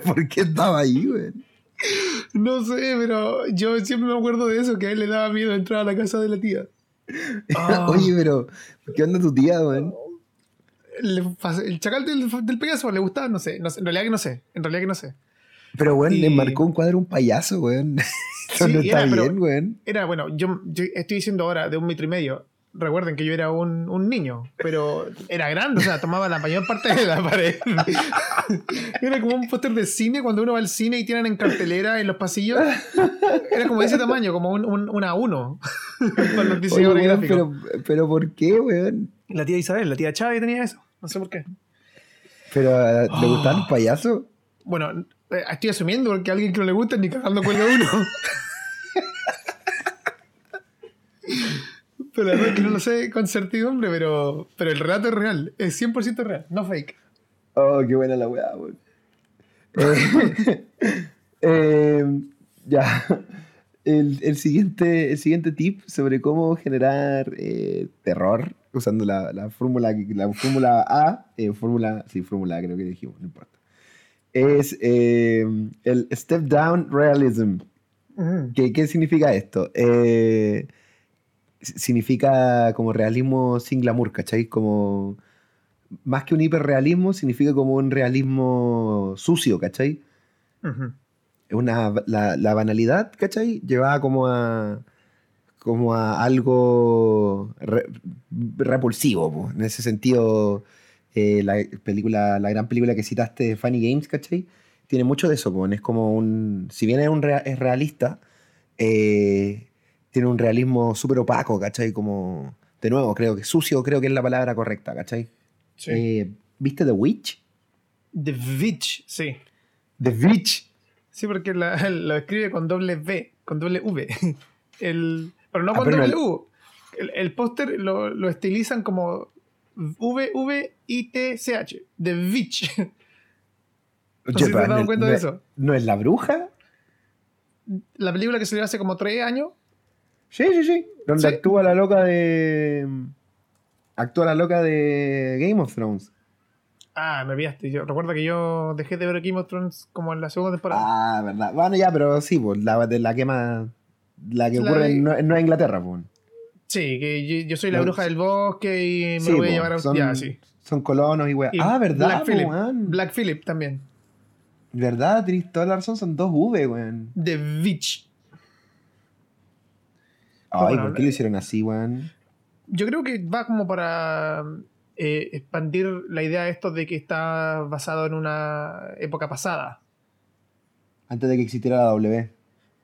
Speaker 1: ¿Por qué estaba ahí, weón?
Speaker 2: No sé, pero yo siempre me acuerdo de eso, que a él le daba miedo entrar a la casa de la tía.
Speaker 1: Oye, pero ¿qué onda tu tía, weón?
Speaker 2: el chacal del, del Pegaso le gustaba, no sé, en realidad que no sé, en realidad que no sé.
Speaker 1: Pero, weón, le marcó un cuadro un payaso, weón. Eso no está bien, weón.
Speaker 2: Era, bueno, yo, estoy diciendo ahora de un metro y medio. Recuerden que yo era un, un, niño, pero era grande, o sea, tomaba la mayor parte de la pared. era como un póster de cine cuando uno va al cine y tienen en cartelera en los pasillos. Era como de ese tamaño, como un, un, un A1
Speaker 1: para los diseñadores gráficos. Pero, pero ¿por qué, weón?
Speaker 2: La tía Isabel, la tía Chávez tenía eso. No sé por qué.
Speaker 1: ¿Pero ¿le gustaban los payasos?
Speaker 2: Bueno, estoy asumiendo porque a alguien que no le gusta ni cagando cuelga uno. pero la verdad es que no lo sé con certidumbre, pero, pero el relato es real. Es 100% real, no fake.
Speaker 1: Oh, qué buena la weá, weón. Eh, eh, ya. El, el, siguiente, el siguiente tip sobre cómo generar terror usando la, la fórmula la fórmula A, fórmula, sí, fórmula A creo que dijimos, no importa es eh, el Step Down Realism. ¿Qué, ¿Qué, significa esto? Eh, significa como realismo sin glamour, ¿cachai? Como más que un hiperrealismo, significa como un realismo sucio, ¿cachai? una, la, la, banalidad, ¿cachai? Llevaba como a como a algo repulsivo, en ese sentido eh, la película, la gran película que citaste, Funny Games, ¿cachai? Tiene mucho de eso, es como un, si bien es, un es realista, eh, tiene un realismo súper opaco, ¿cachai? Como, de nuevo, creo que sucio, creo que es la palabra correcta, ¿cachai? Sí. Eh, ¿Viste The Witch?
Speaker 2: The Witch, sí.
Speaker 1: The Witch.
Speaker 2: Sí, porque lo escribe con doble V, con doble V. El, pero no ah, con doble U. El, póster lo, lo, estilizan como V-V-I-T-C-H. The Witch.
Speaker 1: No te has dado cuenta de eso. ¿No es la bruja?
Speaker 2: La película que salió hace como tres años.
Speaker 1: Sí, sí, sí. Donde actúa la loca de. Actúa la loca de Game of Thrones.
Speaker 2: Ah, me pillaste. Yo recuerdo que yo dejé de ver Game of Thrones como en la segunda temporada.
Speaker 1: Ah, verdad. Bueno, ya, pero sí, pues, la, la que más. La que ocurre en Nueva Inglaterra, pues.
Speaker 2: Sí, que yo, soy la bruja del bosque y me voy a llevar a...
Speaker 1: Son,
Speaker 2: ya, sí.
Speaker 1: son colonos y weá. Ah, ¿verdad?
Speaker 2: Black Phillip. Black Phillip también.
Speaker 1: ¿Verdad? Tienes toda la razón, son dos V, weón.
Speaker 2: The Witch.
Speaker 1: Ay, ¿por qué lo hicieron así, weón?
Speaker 2: Yo creo que va como para eh, expandir la idea de esto de que está basado en una época pasada.
Speaker 1: Antes de que existiera la W.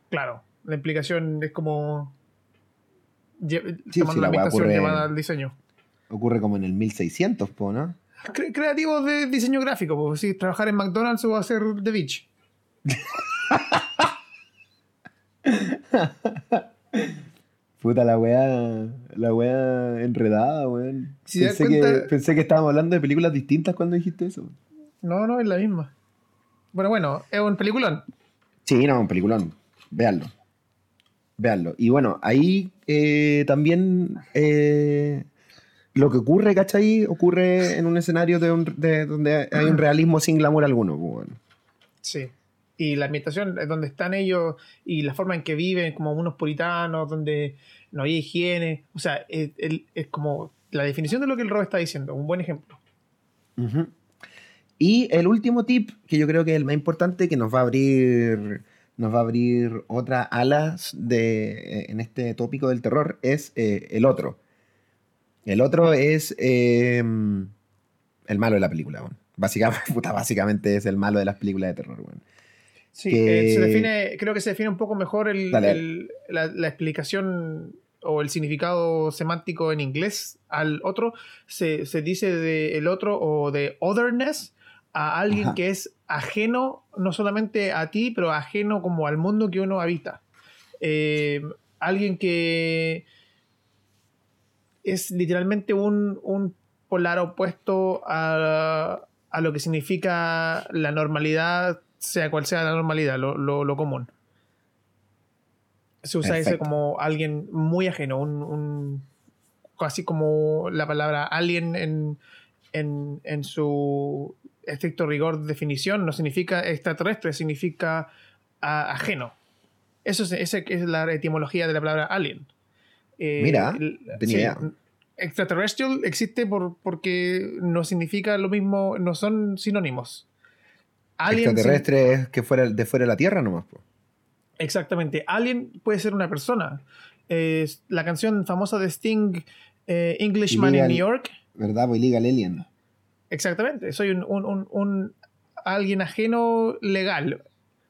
Speaker 2: Claro, la implicación es como sí, tomando la ambientación llevada al diseño.
Speaker 1: Ocurre como en el 1600, ¿no?
Speaker 2: creativos de diseño gráfico, pues sí, trabajar en McDonald's o hacer The Beach.
Speaker 1: Puta la weá, la weá enredada, weón. pensé, que, pensé que estábamos hablando de películas distintas cuando dijiste eso.
Speaker 2: No, no, es la misma. Bueno, bueno, es un peliculón.
Speaker 1: Sí, no, un peliculón. Veanlo. Veanlo. Y bueno, ahí eh, también eh, lo que ocurre, ¿cachai? Ocurre en un escenario de, donde hay un realismo sin glamour alguno. Pues,
Speaker 2: sí. Y la ambientación es donde están ellos y la forma en que viven, como unos puritanos, donde no hay higiene. O sea, es, es como la definición de lo que el Rob está diciendo, un buen ejemplo.
Speaker 1: Y el último tip, que yo creo que es el más importante, que nos va a abrir, nos va a abrir otras alas de, en este tópico del terror, es eh, el otro. El otro es em, el malo de la película. Básicamente, básicamente es el malo de las películas de terror.
Speaker 2: Sí, eh, se define, creo que se define un poco mejor el, la, la, explicación o el significado semántico en inglés al otro, se, dice de el otro o de otherness a alguien que es ajeno no solamente a ti, pero ajeno como al mundo que uno habita. Eh, alguien que es literalmente un, polar opuesto a, lo que significa la normalidad, sea cual sea la normalidad, lo común. Se usa ese como alguien muy ajeno, un, casi como la palabra alien en, en, su estricto rigor de definición, no significa extraterrestre, significa ajeno. Eso es, esa es la etimología de la palabra alien.
Speaker 1: Eh, Mira, tenía
Speaker 2: Extraterrestrial existe por, porque no significa lo mismo, no son sinónimos.
Speaker 1: extraterrestre es que fuera de fuera de la Tierra nomás.
Speaker 2: Exactamente. Alien puede ser una persona. la canción famosa de Sting, eh, Englishman in New York.
Speaker 1: ¿Verdad? Pues Illegal Alien.
Speaker 2: Exactamente. Soy un, alguien ajeno legal.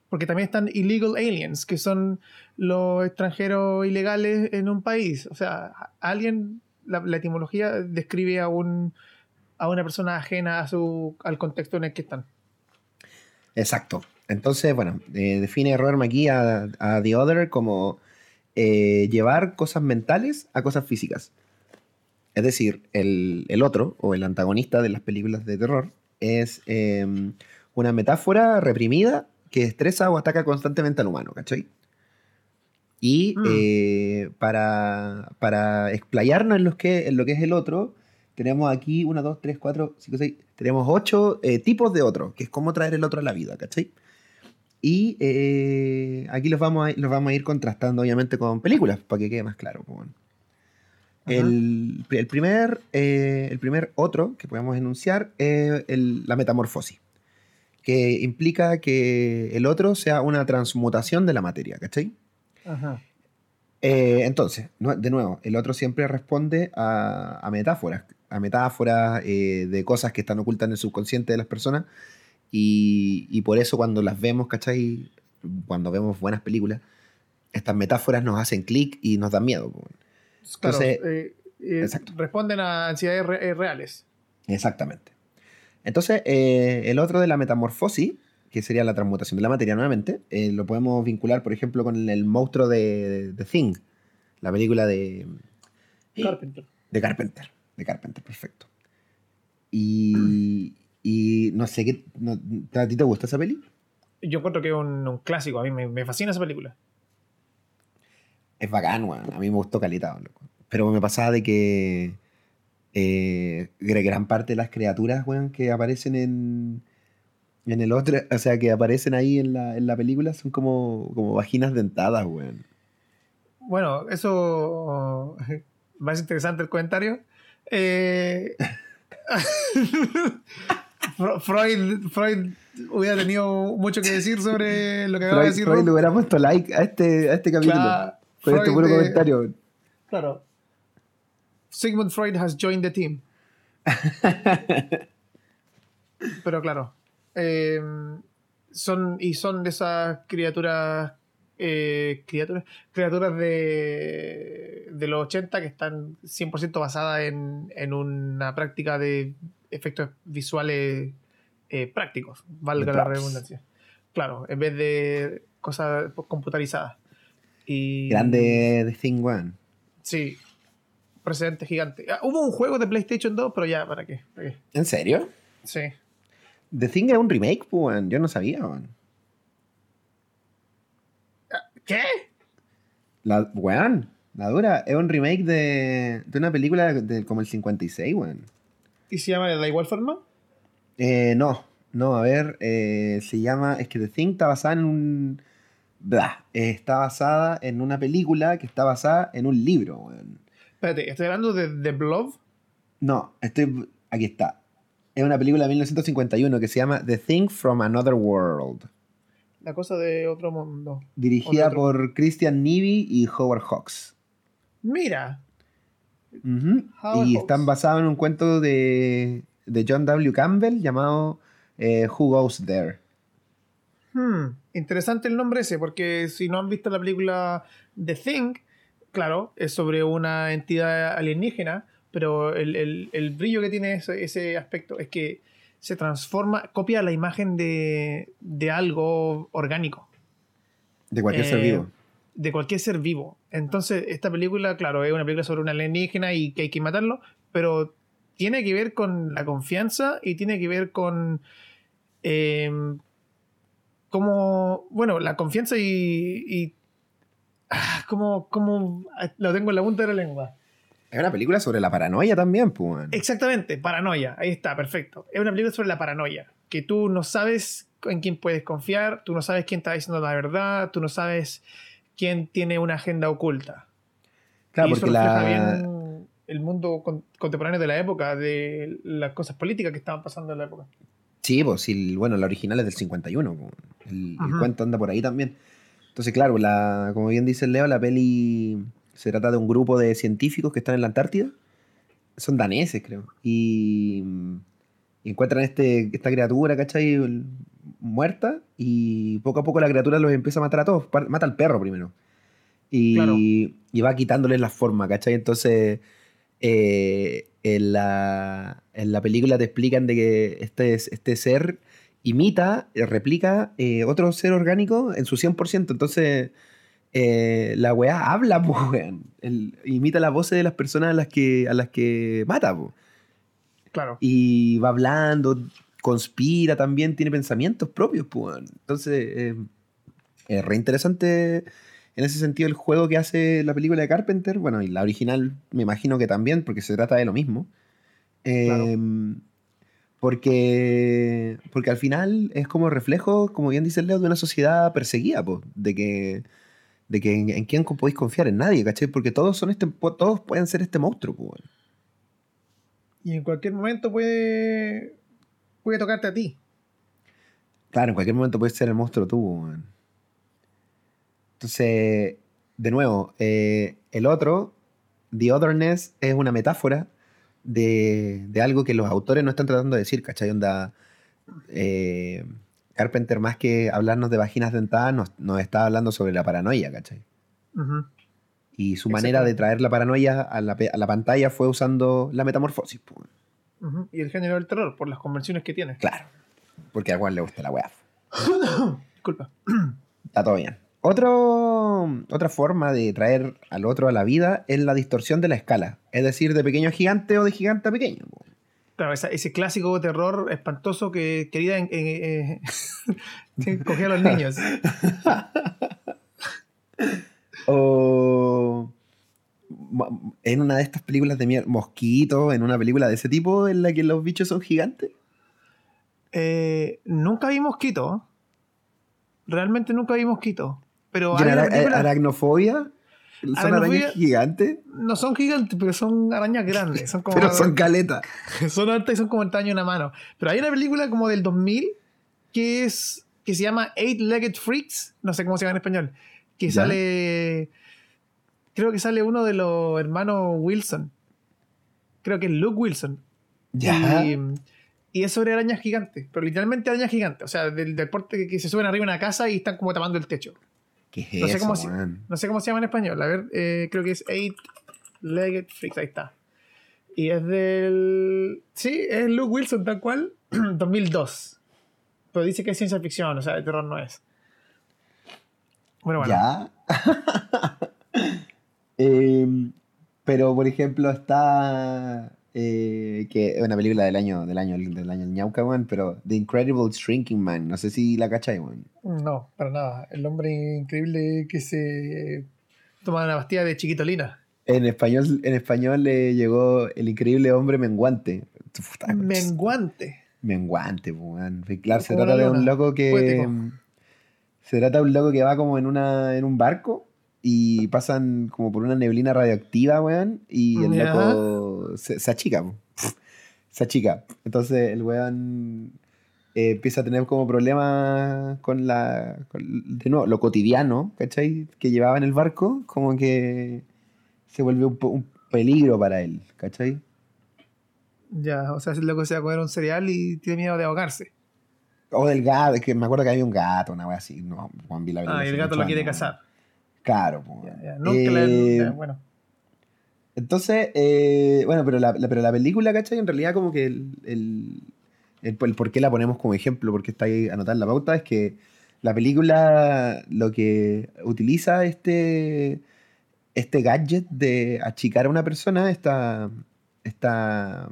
Speaker 2: Porque también están illegal aliens, que son los extranjeros ilegales en un país. O sea, alguien, la, etimología describe a, un, a una persona ajena a su, al contexto en el que están.
Speaker 1: Exacto. Entonces, bueno, eh, define Robert McGee a, The Other como eh, llevar cosas mentales a cosas físicas. Es decir, el, otro, o el antagonista de las películas de terror, es em, una metáfora reprimida que estresa o ataca constantemente al humano, ¿cachai? Y mm. eh, para, para explayarnos en lo, que, en lo que es el otro, tenemos aquí 1, 2, 3, 4, 5, 6, tenemos ocho tipos de otro, que es cómo traer el otro a la vida, ¿cachai? Y eh, aquí los vamos, a, los vamos a ir contrastando, obviamente, con películas, para que quede más claro. Pues, el, primer, eh, el primer otro que podemos enunciar es la metamorfosis, que implica que el otro sea una transmutación de la materia, ¿cachai? Eh, entonces, de nuevo, el otro siempre responde a, metáforas, a metáforas de cosas que están ocultas en el subconsciente de las personas y, por eso cuando las vemos, ¿cachai? Cuando vemos buenas películas, estas metáforas nos hacen clic y nos dan miedo.
Speaker 2: Entonces, eh, eh, responden a ansiedades eh, reales.
Speaker 1: Exactamente. Entonces, el otro de la metamorfosis, que sería la transmutación de la materia nuevamente, lo podemos vincular, por ejemplo, con el monstruo de, The Thing, la película de
Speaker 2: Carpenter.
Speaker 1: De Carpenter, de Carpenter, perfecto. Y, y no sé qué. ¿A ti te gusta esa peli?
Speaker 2: Yo encuentro que es un, clásico. A mí me, fascina esa película.
Speaker 1: Es bacán, weón. A mí me gustó caleta, loco. Pero me pasaba de que. Eh, gran parte de las criaturas, weón, que aparecen en. En el otro, o sea, que aparecen ahí en la, en la película son como, como vaginas dentadas, weón.
Speaker 2: Bueno, eso. Más interesante el comentario. Eh. Freud, Freud hubiera tenido mucho que decir sobre lo que acaba de decir.
Speaker 1: Freud le hubiera puesto like a este, a este capítulo. Con este puro comentario.
Speaker 2: Claro. Sigmund Freud has joined the team. Pero claro. Em, son, y son de esas criaturas. Eh, criaturas, criaturas de, de los 80 que están 100% basadas en, en una práctica de efectos visuales eh, prácticos, valga la redundancia. Claro, en vez de cosas computarizadas. Y,
Speaker 1: Grande de Thing One.
Speaker 2: Sí, precedente gigante. Ah, hubo un juego de PlayStation 2, pero ya, ¿para qué?
Speaker 1: ¿En serio?
Speaker 2: Sí.
Speaker 1: The Thing es un remake, pues, yo no sabía,
Speaker 2: ah, ¿Qué?
Speaker 1: La, weón, la dura, es un remake de, de una película de, como el 56, weón.
Speaker 2: ¿Y se llama de la igual forma?
Speaker 1: Eh, no, No, a ver, eh, se llama. Es que The Thing está basada en un. Blah, está basada en una película que está basada en un libro, weón.
Speaker 2: Espérate, ¿estoy hablando de The Blob?
Speaker 1: No, estoy. Aquí está. Es una película de 1951 que se llama The Thing from Another World.
Speaker 2: La cosa de otro mundo.
Speaker 1: Dirigida por Christian Nivi y Howard Hawks.
Speaker 2: Mira.
Speaker 1: y están basados en un cuento de, de John W. Campbell llamado eh, Who Goes There.
Speaker 2: Hmm, interesante el nombre ese, porque si no han visto la película The Thing, claro, es sobre una entidad alienígena, pero el, brillo que tiene ese, aspecto es que se transforma, copia la imagen de, algo orgánico.
Speaker 1: De cualquier ser eh, vivo.
Speaker 2: De cualquier ser vivo. Entonces, esta película, claro, es una película sobre una alienígena y que hay que matarlo, pero tiene que ver con la confianza y tiene que ver con eh, como, bueno, la confianza y, ah, como, como lo tengo en la punta de la lengua.
Speaker 1: Es una película sobre la paranoia también, pues.
Speaker 2: Exactamente, paranoia, ahí está, perfecto. Es una película sobre la paranoia, que tú no sabes en quién puedes confiar, tú no sabes quién está diciendo la verdad, tú no sabes quién tiene una agenda oculta. Claro, porque la el mundo contemporáneo de la época, de las cosas políticas que estaban pasando en la época.
Speaker 1: Sí, pues bueno, la original es del 51, el, cuento anda por ahí también. Entonces, claro, la, como bien dice Leo, la peli se trata de un grupo de científicos que están en la Antártida. Son daneses, creo. Y, encuentran este, esta criatura, ¿cachai? Muerta. Y poco a poco la criatura los empieza a matar a todos. Mata al perro primero. Y, y va quitándoles la forma, ¿cachai? Entonces eh, en, la, en, la, película te explican de que este, este ser imita, replica eh, otro ser orgánico en su 100%. Entonces, eh, la weá habla, imita las voces de las personas a las que, a las que mata,
Speaker 2: Claro.
Speaker 1: Y va hablando, conspira también, tiene pensamientos propios. Entonces, es re interesante en ese sentido el juego que hace la película de Carpenter, bueno, y la original me imagino que también, porque se trata de lo mismo. Em, porque, porque al final es como reflejo, como bien dice Leo, de una sociedad perseguida, pues, de que, de que en, quién podéis confiar, en nadie, ¿cachai? Porque todos, son este, todos pueden ser este monstruo, pues.
Speaker 2: Y en cualquier momento puede, puede tocarte a ti.
Speaker 1: Claro, en cualquier momento puedes ser el monstruo tú, entonces, de nuevo, eh, el otro, The Otherness, es una metáfora de, algo que los autores no están tratando de decir, ¿cachai? Onda, eh, Carpenter, más que hablarnos de vaginas dentadas, nos, está hablando sobre la paranoia, ¿cachai? Y su manera de traer la paranoia a la, pantalla fue usando la metamorfosis.
Speaker 2: Y el género del terror, por las convenciones que tiene.
Speaker 1: Claro, porque a Juan le gusta la weá.
Speaker 2: Disculpa.
Speaker 1: Está todo bien. Otro, otra forma de traer al otro a la vida es la distorsión de la escala, es decir, de pequeño a gigante o de gigante a pequeño.
Speaker 2: Claro, ese clásico terror espantoso que quería eh, a los niños.
Speaker 1: o en una de estas películas de mosquitos, Mosquito, en una película de ese tipo en la que los bichos son gigantes.
Speaker 2: Eh, nunca vi mosquito. Realmente nunca vi mosquito. Pero
Speaker 1: aracnofobia? ¿Son arañas gigantes?
Speaker 2: No son gigantes, pero son arañas grandes. Son como,
Speaker 1: pero son caletas.
Speaker 2: Son altas y son como el tamaño de una mano. Pero hay una película como del 2000 que es que se llama Eight-Legged Freaks. No sé cómo se llama en español. Que sale... Creo que sale uno de los hermanos Wilson. Creo que es Luke Wilson. Ya. Y, y, es sobre arañas gigantes. Pero literalmente arañas gigantes. O sea, del deporte que se suben arriba de una casa y están como tapando el techo no, sé cómo se, no sé cómo se llama en español. A ver, eh, creo que es Eight Legged Freaks. Ahí está. Y es del. Sí, es Luke Wilson, tal cual. 2002. Pero dice que es ciencia ficción, o sea, de terror no es.
Speaker 1: Bueno, bueno. Ya. Em, pero, por ejemplo, está eh, que es una película del año del año del año ñauca, pero The Incredible Shrinking Man, no sé si la cachai, weón.
Speaker 2: No, para nada. El hombre increíble que se toma una pastilla de chiquitolina.
Speaker 1: En español, en español le llegó El increíble hombre menguante.
Speaker 2: Menguante.
Speaker 1: menguante, weón. Claro, se trata de un loco que. Se trata de un loco que va como en una en un barco y pasan como por una neblina radioactiva, weón, y el loco se, achica, se achica. Entonces el weón eh, empieza a tener como problemas con la. de nuevo, lo cotidiano, ¿cachai? Que llevaba en el barco, como que se vuelve un, un peligro para él, ¿cachai?
Speaker 2: Ya, o sea, es loco se va a comer un cereal y tiene miedo de ahogarse.
Speaker 1: O del gato, que me acuerdo que había un gato, una wea así. No,
Speaker 2: Juan Vila Ah, y el gato lo quiere cazar.
Speaker 1: Claro, pues. bueno. Entonces, eh, bueno, pero la, pero la película, ¿cachai? En realidad, como que el, el, el, por qué la ponemos como ejemplo, porque está ahí anotada en la pauta, es que la película lo que utiliza este, este gadget de achicar a una persona, esta, esta,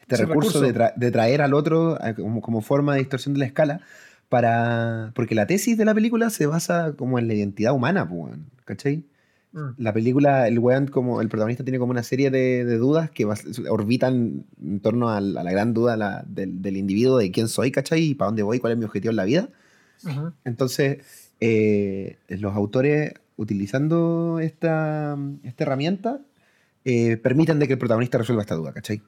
Speaker 1: este recurso, De, traer al otro como, forma de distorsión de la escala, para porque la tesis de la película se basa como en la identidad humana, pues, ¿cachai? Mm. La película, el weón, como el protagonista tiene como una serie de, dudas que orbitan en torno a la, gran duda del, individuo de quién soy, ¿cachai? Y para dónde voy, cuál es mi objetivo en la vida. Entonces, eh, los autores, utilizando esta, esta herramienta, eh, permiten de que el protagonista resuelva esta duda, ¿cachai?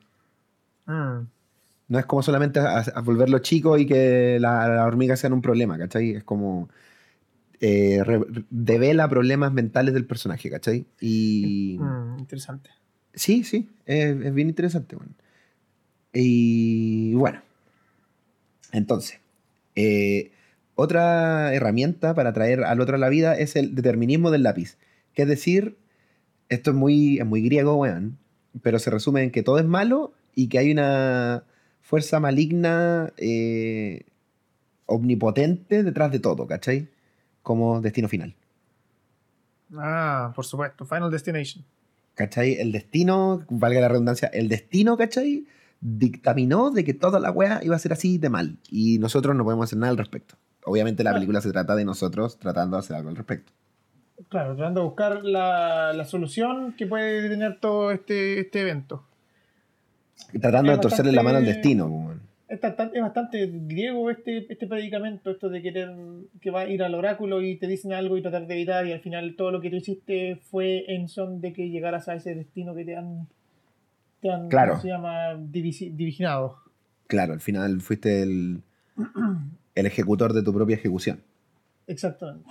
Speaker 1: Mm. No es como solamente a, volverlo chico y que las la hormigas sean un problema, ¿cachai? Es como eh, devela problemas mentales del personaje, ¿cachai? Y...
Speaker 2: Mm, interesante.
Speaker 1: Sí, sí, es, bien interesante. Bueno. Y bueno, entonces, eh, otra herramienta para traer al otro a la vida es el determinismo del lápiz, que es decir, esto es muy, es muy griego, weón, pero se resume en que todo es malo y que hay una fuerza maligna eh, omnipotente detrás de todo, ¿cachai? Como destino final.
Speaker 2: Ah, por supuesto, Final Destination.
Speaker 1: ¿Cachai? El destino, valga la redundancia, el destino, ¿cachai? Dictaminó de que toda la wea iba a ser así de mal y nosotros no podemos hacer nada al respecto. Obviamente la película se trata de nosotros tratando de hacer algo al respecto.
Speaker 2: Claro, tratando de buscar la, la solución que puede tener todo este, este evento.
Speaker 1: Tratando de torcerle la mano al destino.
Speaker 2: Es bastante, es bastante griego este, este predicamento, esto de querer que va a ir al oráculo y te dicen algo y tratar de evitar y al final todo lo que tú hiciste fue en son de que llegaras a ese destino que te han, te han
Speaker 1: claro.
Speaker 2: se llama? divisionado.
Speaker 1: Claro, al final fuiste el, el ejecutor de tu propia ejecución.
Speaker 2: Exactamente.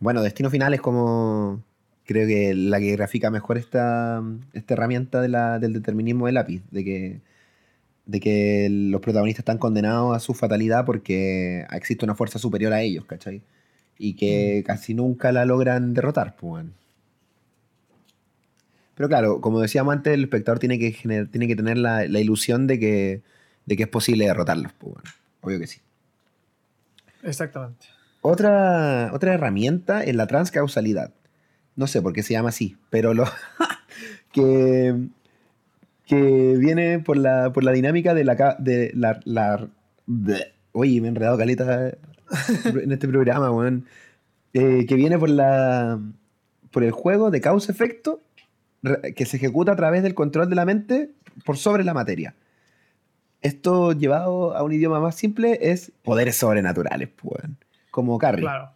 Speaker 1: Bueno, Destino Final es como. Creo que la que grafica mejor esta, esta herramienta de la, del determinismo del lápiz, de que, de que los protagonistas están condenados a su fatalidad porque existe una fuerza superior a ellos, ¿cachai? Y que mm. casi nunca la logran derrotar, pues. Pero claro, como decíamos antes, el espectador tiene que, tiene que tener la, ilusión de que, de que es posible derrotarlos, pues. Obvio que sí.
Speaker 2: Exactamente.
Speaker 1: Otra, otra herramienta es la transcausalidad. No sé por qué se llama así, pero lo que, que viene por la, por la dinámica de la... De la, oye, me he enredado caleta en este programa, weón. Eh, que viene por la por el juego de causa-efecto que se ejecuta a través del control de la mente por sobre la materia. Esto llevado a un idioma más simple es poderes sobrenaturales, pues como Carrie. Claro.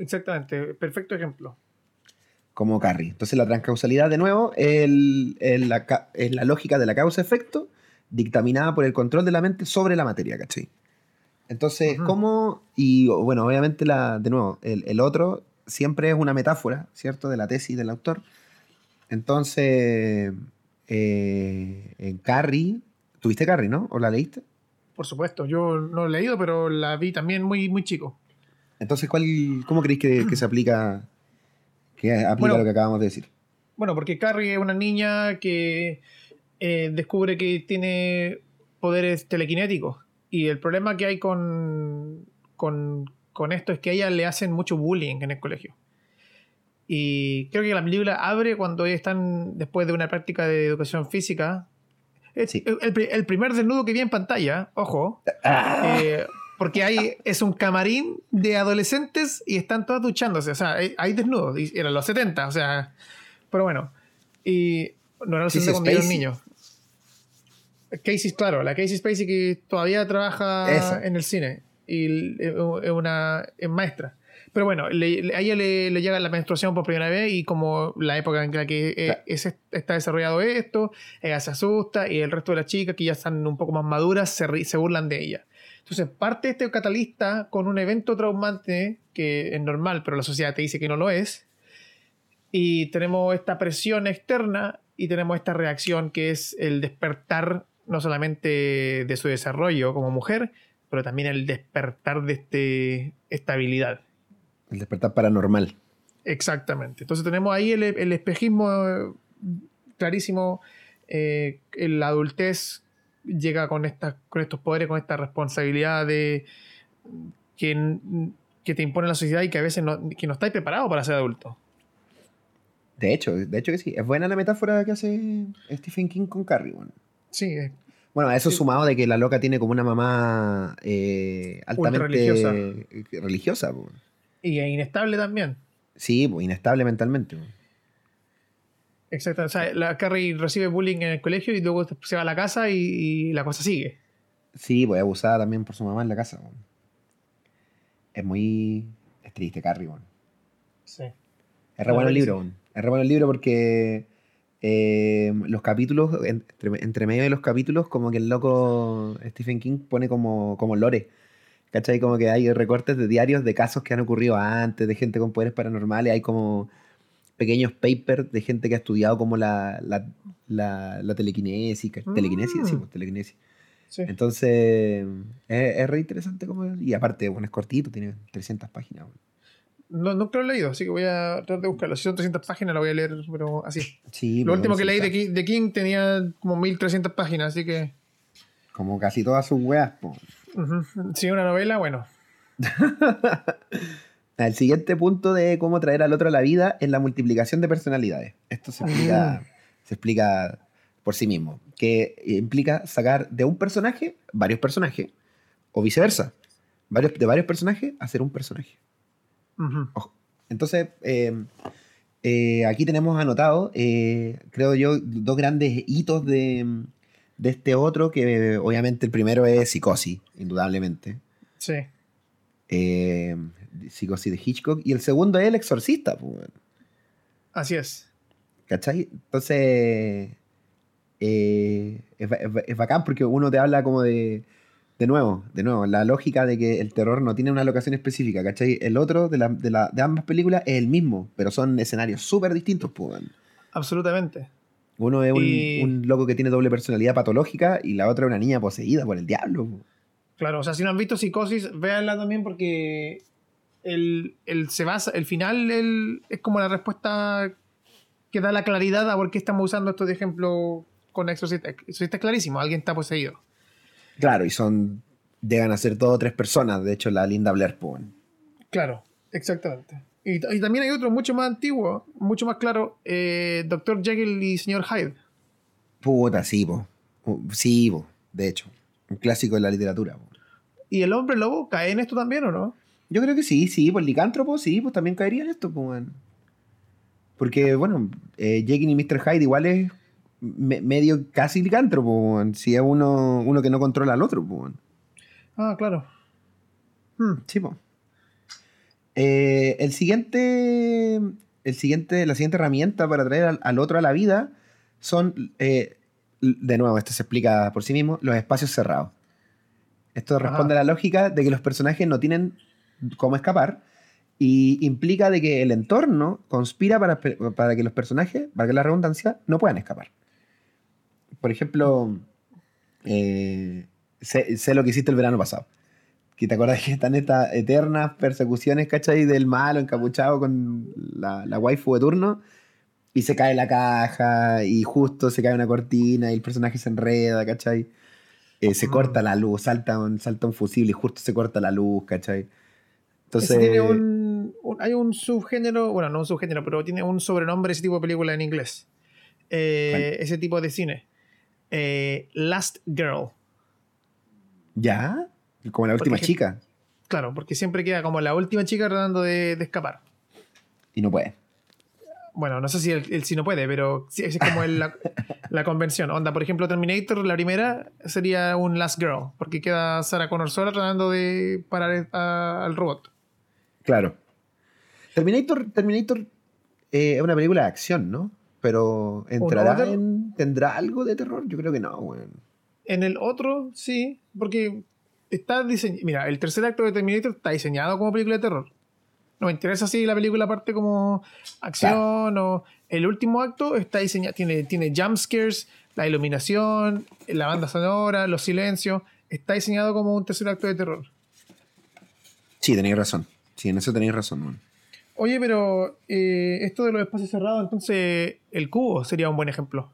Speaker 2: Exactamente, perfecto ejemplo.
Speaker 1: Como Carrie. Entonces la transcausalidad, de nuevo, es, la, lógica de la causa-efecto dictaminada por el control de la mente sobre la materia, ¿cachai? Entonces, ¿cómo? Y bueno, obviamente, la, de nuevo, el, otro siempre es una metáfora, ¿cierto? De la tesis del autor. Entonces, eh, en Carrie, ¿tuviste Carrie, no? ¿O la leíste?
Speaker 2: Por supuesto, yo no lo he leído, pero la vi también muy, muy chico.
Speaker 1: Entonces, ¿cuál, ¿cómo creéis que, se aplica, que aplica lo que acabamos de decir?
Speaker 2: Bueno, porque Carrie es una niña que eh, descubre que tiene poderes telequinéticos. Y el problema que hay con, con, con, esto es que a ella le hacen mucho bullying en el colegio. Y creo que la película abre cuando están después de una práctica de educación física el, primer desnudo que vi en pantalla, ojo, ah. eh, porque hay, es un camarín de adolescentes y están todas duchándose, o sea, hay, desnudos, y eran los 70, o sea, pero bueno, y no eran los 70 cuando niños. Casey, claro, la Casey Spacey que todavía trabaja en el cine y es una es maestra. Pero bueno, a ella le, llega la menstruación por primera vez y como la época en la que eh, está desarrollado esto, ella se asusta y el resto de las chicas que ya están un poco más maduras se, se burlan de ella. Entonces parte este catalista con un evento traumante que es normal, pero la sociedad te dice que no lo es. Y tenemos esta presión externa y tenemos esta reacción que es el despertar no solamente de su desarrollo como mujer, pero también el despertar de este estabilidad.
Speaker 1: El despertar paranormal.
Speaker 2: Exactamente. Entonces tenemos ahí el, espejismo eh, clarísimo. Eh, la adultez llega con, con estos poderes, con esta responsabilidad de que, que te impone la sociedad y que a veces no, que no estáis preparados para ser adulto.
Speaker 1: De hecho, de hecho que sí. Es buena la metáfora que hace Stephen King con Carrie. Bueno.
Speaker 2: Sí.
Speaker 1: Bueno, a eso sumado de que la loca tiene como una mamá eh, altamente religiosa. religiosa
Speaker 2: y inestable también.
Speaker 1: Sí, pues, inestable mentalmente.
Speaker 2: Exacto. O sea, la Carrie recibe bullying en el colegio y luego se va a la casa y, la cosa sigue.
Speaker 1: Sí, pues abusada también por su mamá en la casa. Es muy. Es triste, Carrie, bueno.
Speaker 2: Sí.
Speaker 1: Es re bueno el libro, Es re bueno el libro porque eh, los capítulos, entre, medio de los capítulos, como que el loco Stephen King pone como, como lore ¿Cachai? Como que hay recortes de diarios de casos que han ocurrido antes, de gente con poderes paranormales, hay como pequeños papers de gente que ha estudiado como la, la, la, telequinesis. ¿Telequinesis? Sí, mm. pues telequinesis. Entonces, es, es, re interesante como... Y aparte, bueno, es cortito, tiene 300 páginas.
Speaker 2: No, nunca lo he leído, así que voy a tratar de buscarlo. Si son 300 páginas, lo voy a leer, pero así.
Speaker 1: Sí,
Speaker 2: lo último que leí de King, de King, tenía como 1300 páginas, así que.
Speaker 1: Como casi todas sus weas, pues.
Speaker 2: Sí, una novela, bueno.
Speaker 1: El siguiente punto de cómo traer al otro a la vida es la multiplicación de personalidades. Esto se explica, se explica por sí mismo, que implica sacar de un personaje varios personajes, o viceversa, varios, de varios personajes hacer un personaje. Entonces, eh, eh, aquí tenemos anotado, eh, creo yo, dos grandes hitos de, de este otro, que obviamente el primero es Psicosis, indudablemente.
Speaker 2: Sí.
Speaker 1: Eh, psicosis de Hitchcock. Y el segundo es El Exorcista. Pues.
Speaker 2: Así es.
Speaker 1: ¿Cachai? Entonces, eh, es, bacán porque uno te habla como de, de nuevo, de nuevo, la lógica de que el terror no tiene una locación específica, ¿cachai? El otro de, la, de, la, de ambas películas es el mismo, pero son escenarios súper distintos, pues.
Speaker 2: Absolutamente.
Speaker 1: Uno es un, loco que tiene doble personalidad patológica y la otra es una niña poseída por el diablo.
Speaker 2: Claro, o sea, si no han visto Psicosis, véanla también porque el, se basa, el final es como la respuesta que da la claridad a por qué estamos usando esto de ejemplo con Exorcista. Exorcista es clarísimo, alguien está poseído.
Speaker 1: Claro, y son. Llegan a ser todo tres personas, de hecho, la Linda Blair
Speaker 2: Claro, exactamente. Y, también hay otro mucho más antiguo, mucho más claro, eh, Doctor Jekyll y Señor Hyde.
Speaker 1: Puta, sí, po. Sí, po, de hecho. Un clásico de la literatura.
Speaker 2: ¿Y el hombre lobo cae en esto también o no?
Speaker 1: Yo creo que sí, sí, pues licántropo, sí, pues también caería en esto, pues, Porque, bueno, eh, Jekyll y Mr. Hyde igual es medio casi licántropo, si es uno, uno que no controla al otro, pues.
Speaker 2: Ah, claro.
Speaker 1: Hmm. Sí, pues. Eh, el siguiente, el siguiente, la siguiente herramienta para traer al, otro a la vida son, eh, de nuevo, esto se explica por sí mismo, los espacios cerrados. Esto responde a la lógica de que los personajes no tienen cómo escapar y implica de que el entorno conspira para, para que los personajes, para que la redundancia, no puedan escapar. Por ejemplo, eh, sé, lo que hiciste el verano pasado que te acuerdas que están estas eternas persecuciones, ¿cachai? Del malo encapuchado con la, la waifu de turno. Y se cae la caja y justo se cae una cortina y el personaje se enreda, ¿cachai? Eh, se corta la luz, salta un, salta un fusible y justo se corta la luz, ¿cachai?
Speaker 2: Entonces... Tiene un, hay un subgénero, bueno, no un subgénero, pero tiene un sobrenombre ese tipo de película en inglés. Eh, ese tipo de cine. Eh, Last Girl.
Speaker 1: ¿Ya? Como la última chica.
Speaker 2: Claro, porque siempre queda como la última chica tratando de, escapar.
Speaker 1: Y no puede.
Speaker 2: Bueno, no sé si él, sí no puede, pero es como la, la, convención. Onda, por ejemplo, Terminator, la primera sería un Last Girl, porque queda Sarah Connor sola tratando de parar al robot.
Speaker 1: Claro. Terminator, Terminator eh, es una película de acción, ¿no? Pero ¿entrará en, ¿tendrá algo de terror? Yo creo que no, güey.
Speaker 2: En el otro, sí, porque está diseñado. Mira, el tercer acto de Terminator está diseñado como película de terror. No me interesa si la película parte como acción o. El último acto está diseñado, tiene, tiene jump scares, la iluminación, la banda sonora, los silencios. Está diseñado como un tercer acto de terror.
Speaker 1: Sí, tenéis razón. Sí, en eso tenéis razón, man.
Speaker 2: Oye, pero eh, esto de los espacios cerrados, entonces el cubo sería un buen ejemplo.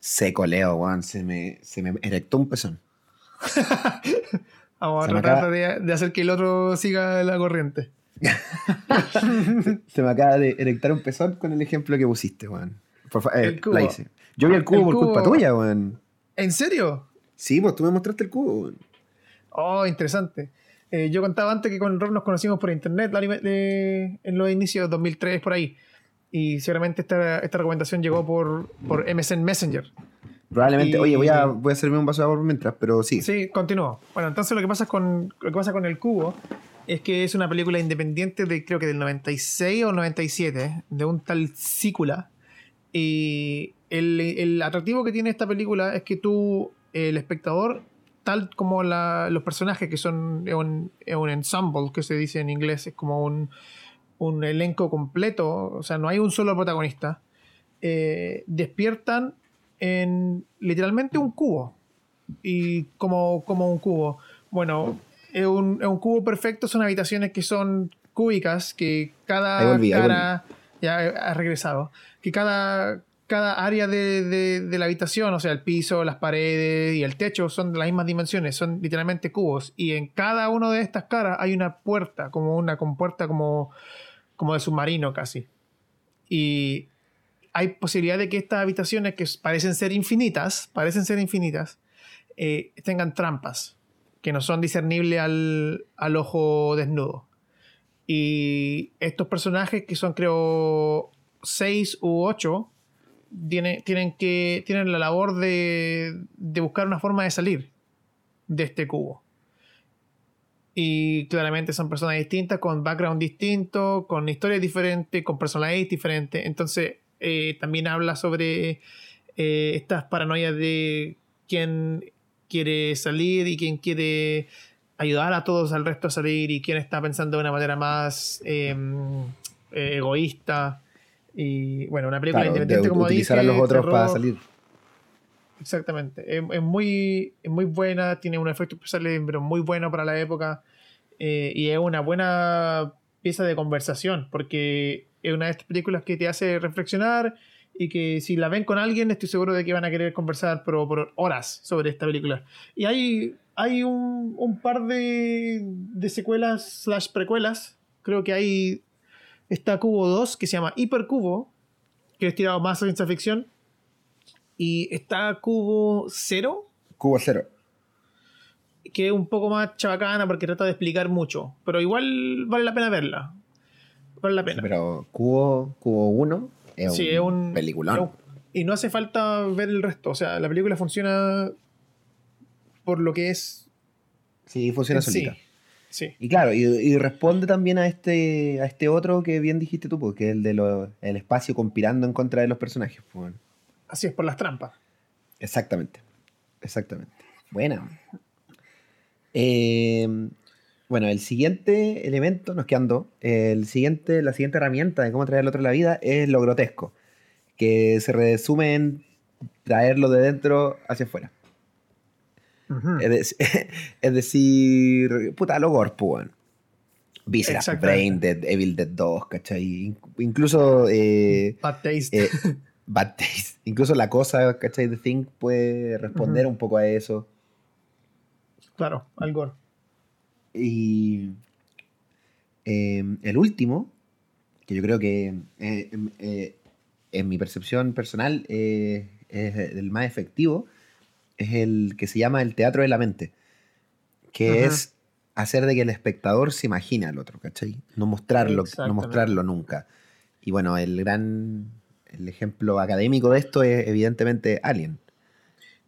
Speaker 1: Seco, Leo, Juan. Se me, se me erectó un pezón.
Speaker 2: Vamos a tratar de, hacer que el otro siga la corriente.
Speaker 1: se me acaba de erectar un pezón con el ejemplo que pusiste, Juan. Eh, Yo vi el cubo por culpa tuya, Juan.
Speaker 2: ¿En serio?
Speaker 1: Sí, pues tú me mostraste el cubo, Juan.
Speaker 2: Oh, interesante. Eh, yo contaba antes que con Rob nos conocimos por internet en los inicios de 2003, por ahí. Y seguramente esta, esta recomendación llegó por, por MSN Messenger.
Speaker 1: Probablemente, oye, voy a, voy a hacerme un vaso de agua mientras, pero sí.
Speaker 2: Sí, continúo. Bueno, entonces lo que pasa con lo que pasa con El Cubo es que es una película independiente de creo que del 96 o 97, de un tal Cícula. Y el, el atractivo que tiene esta película es que tú, el espectador, tal como los personajes que son un, un, ensemble, que se dice en inglés, es como un, un elenco completo, o sea, no hay un solo protagonista, eh, despiertan en literalmente un cubo. Y como, como un cubo. Bueno, es un, es un, cubo perfecto, son habitaciones que son cúbicas, que cada cara... Ya ha regresado. Que cada, cada área de, la habitación, o sea, el piso, las paredes y el techo son de las mismas dimensiones, son literalmente cubos. Y en cada una de estas caras hay una puerta, como una compuerta como, como de submarino casi. Y hay posibilidad de que estas habitaciones, que parecen ser infinitas, parecen ser infinitas, eh, tengan trampas que no son discernibles al, al ojo desnudo. Y estos personajes, que son creo seis u ocho, tienen, que, tienen la labor de, buscar una forma de salir de este cubo. Y claramente son personas distintas, con background distinto, con historias diferentes, con personalidades diferentes. Entonces, eh, también habla sobre eh, estas paranoias de quién quiere salir y quién quiere ayudar a todos al resto a salir y quién está pensando de una manera más em, egoísta. Y bueno, una película independiente como
Speaker 1: utilizar a los otros para salir.
Speaker 2: Exactamente. Es, muy, muy buena, tiene un efecto especial, pero muy bueno para la época. Eh, y es una buena pieza de conversación, porque es una de estas películas que te hace reflexionar y que si la ven con alguien, estoy seguro de que van a querer conversar por, por horas sobre esta película. Y hay, hay un, un par de, de secuelas slash precuelas. Creo que hay Está Cubo 2, que se llama Hipercubo, que es tirado más a ciencia ficción. Y está Cubo 0.
Speaker 1: Cubo 0.
Speaker 2: Que es un poco más chabacana porque trata de explicar mucho. Pero igual vale la pena verla. Vale la pena.
Speaker 1: pero Cubo, Cubo 1 es, un, peliculón.
Speaker 2: y no hace falta ver el resto. O sea, la película funciona por lo que es.
Speaker 1: Sí, funciona solita. Y claro, y, responde también a este, a este otro que bien dijiste tú, porque es el de el espacio conspirando en contra de los personajes. Pues.
Speaker 2: Así es, por las trampas.
Speaker 1: Exactamente. Exactamente. Bueno. Eh, bueno, el siguiente elemento, nos quedando, el siguiente, la siguiente herramienta de cómo traer al otro a la vida es lo grotesco, que se resume en traerlo de dentro hacia afuera. es, decir, puta, lo gorpo, Brain Dead, Evil Dead 2, ¿cachai? Incluso. Eh,
Speaker 2: bad Taste.
Speaker 1: Eh, bad Taste. Incluso la cosa, ¿cachai? The Thing puede responder un poco a eso.
Speaker 2: Claro, al gore.
Speaker 1: Y. Em, el último, que yo creo que eh, em, en mi percepción personal es el más efectivo, es el que se llama el teatro de la mente, que es hacer de que el espectador se imagine al otro, ¿cachai? No mostrarlo, no mostrarlo nunca. Y bueno, el gran el ejemplo académico de esto es evidentemente Alien.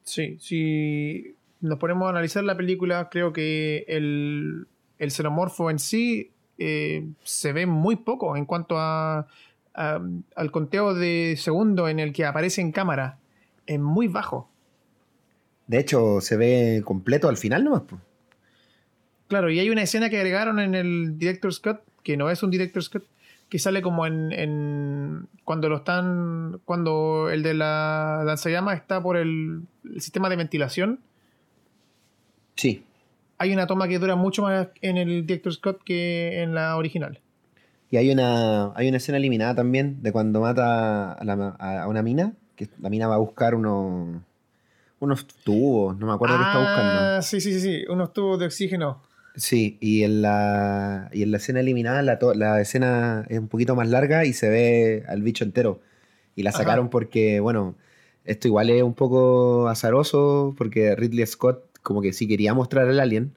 Speaker 2: Sí, si nos ponemos a analizar la película, creo que el, el xenomorfo en sí eh, se ve muy poco en cuanto a, al conteo de segundo en el que aparece en cámara. Es muy bajo.
Speaker 1: De hecho, se ve completo al final nomás.
Speaker 2: Claro, y hay una escena que agregaron en el Director's Cut, que no es un Director's Cut, que sale como en, cuando lo están cuando el de la lanzallamas está por el, sistema de ventilación.
Speaker 1: Sí.
Speaker 2: Hay una toma que dura mucho más en el Director Scott que en la original.
Speaker 1: Y hay una hay una escena eliminada también de cuando mata a, una mina que la mina va a buscar unos unos tubos no me acuerdo qué está buscando.
Speaker 2: Ah, sí sí sí sí unos tubos de oxígeno.
Speaker 1: Sí, y en la, y en la escena eliminada la, la, escena es un poquito más larga y se ve al bicho entero. Y la sacaron porque, bueno, esto igual es un poco azaroso porque Ridley Scott como que sí quería mostrar al alien,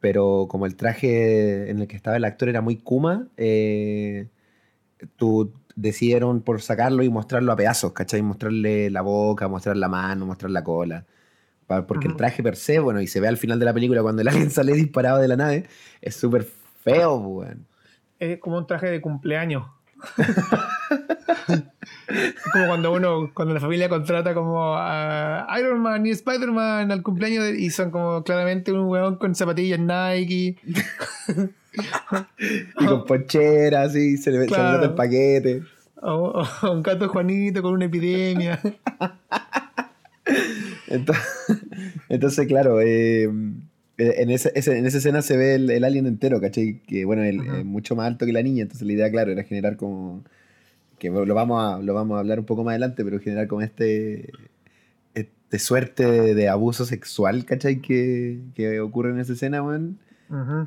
Speaker 1: pero como el traje en el que estaba el actor era muy Kuma, eh, tú decidieron por sacarlo y mostrarlo a pedazos, ¿cachai? Mostrarle la boca, mostrar la mano, mostrar la cola. Porque el traje per se, bueno, y se ve al final de la película cuando el alien sale disparado de la nave, es súper feo, weón.
Speaker 2: Es como un traje de cumpleaños. es como cuando uno, cuando la familia contrata como a Iron Man y Spider-Man al cumpleaños y son como claramente un weón con zapatillas Nike.
Speaker 1: y con poncheras, y se le, ve el paquete.
Speaker 2: O, un gato Juanito con una epidemia.
Speaker 1: Entonces, claro, eh, en, esa, en esa escena se ve el, alien entero, ¿cachai? Que bueno, es mucho más alto que la niña, entonces la idea, claro, era generar como. que lo vamos a, lo vamos a hablar un poco más adelante, pero generar como este. este suerte de, abuso sexual, ¿cachai? Que, que, ocurre en esa escena, weón.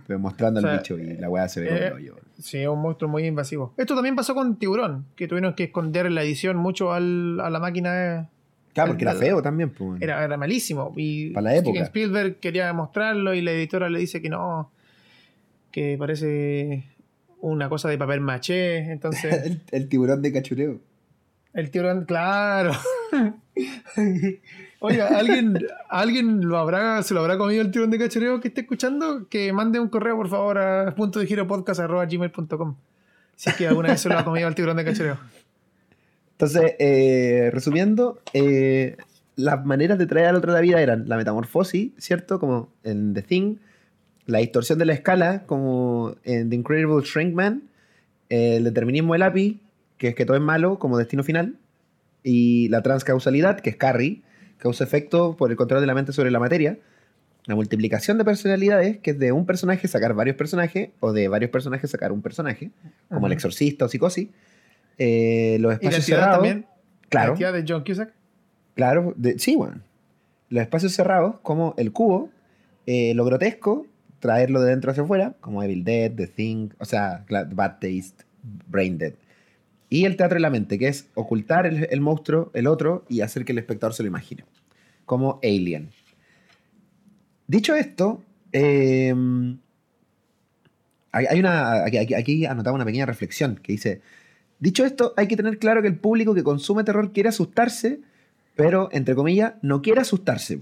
Speaker 1: Pero mostrando al bicho y la weá se ve
Speaker 2: eh, como Sí, es un monstruo muy invasivo. Esto también pasó con Tiburón, que tuvieron que esconder la edición mucho al, a la máquina
Speaker 1: Claro, porque era feo también. Pues.
Speaker 2: Era, era malísimo. Y
Speaker 1: Para la época.
Speaker 2: Spielberg quería mostrarlo y la editora le dice que no, que parece una cosa de papel maché. Entonces.
Speaker 1: el, tiburón de cachureo.
Speaker 2: El tiburón, claro. Oiga, ¿alguien, ¿alguien lo habrá, se lo habrá comido el tiburón de cachureo que esté escuchando? Que mande un correo, por favor, a punto de giro. Si es que alguna vez se lo ha comido el tiburón de cachureo.
Speaker 1: Entonces, eh, resumiendo, eh, las maneras de traer al otro a la vida eran la metamorfosis, ¿cierto? Como en The Thing, la distorsión de la escala, como en The Incredible Shrinkman, el determinismo del API, que es que todo es malo, como destino final, y la transcausalidad, que es Carrie, causa-efecto por el control de la mente sobre la materia, la multiplicación de personalidades, que es de un personaje sacar varios personajes, o de varios personajes sacar un personaje, como el exorcista o psicosis, eh, los espacios cerrados. También?
Speaker 2: Claro. ¿La de John Cusack?
Speaker 1: Claro, sí, bueno. Los espacios cerrados, como el cubo, eh, lo grotesco, traerlo de dentro hacia afuera, como Evil Dead, The Thing, o sea, Bad Taste, Brain Dead. Y el teatro de la mente, que es ocultar el, monstruo, el otro, y hacer que el espectador se lo imagine. Como Alien. Dicho esto, em, hay, una. Aquí, aquí anotaba una pequeña reflexión que dice: Dicho esto, hay que tener claro que el público que consume terror quiere asustarse, pero, entre comillas, no quiere asustarse.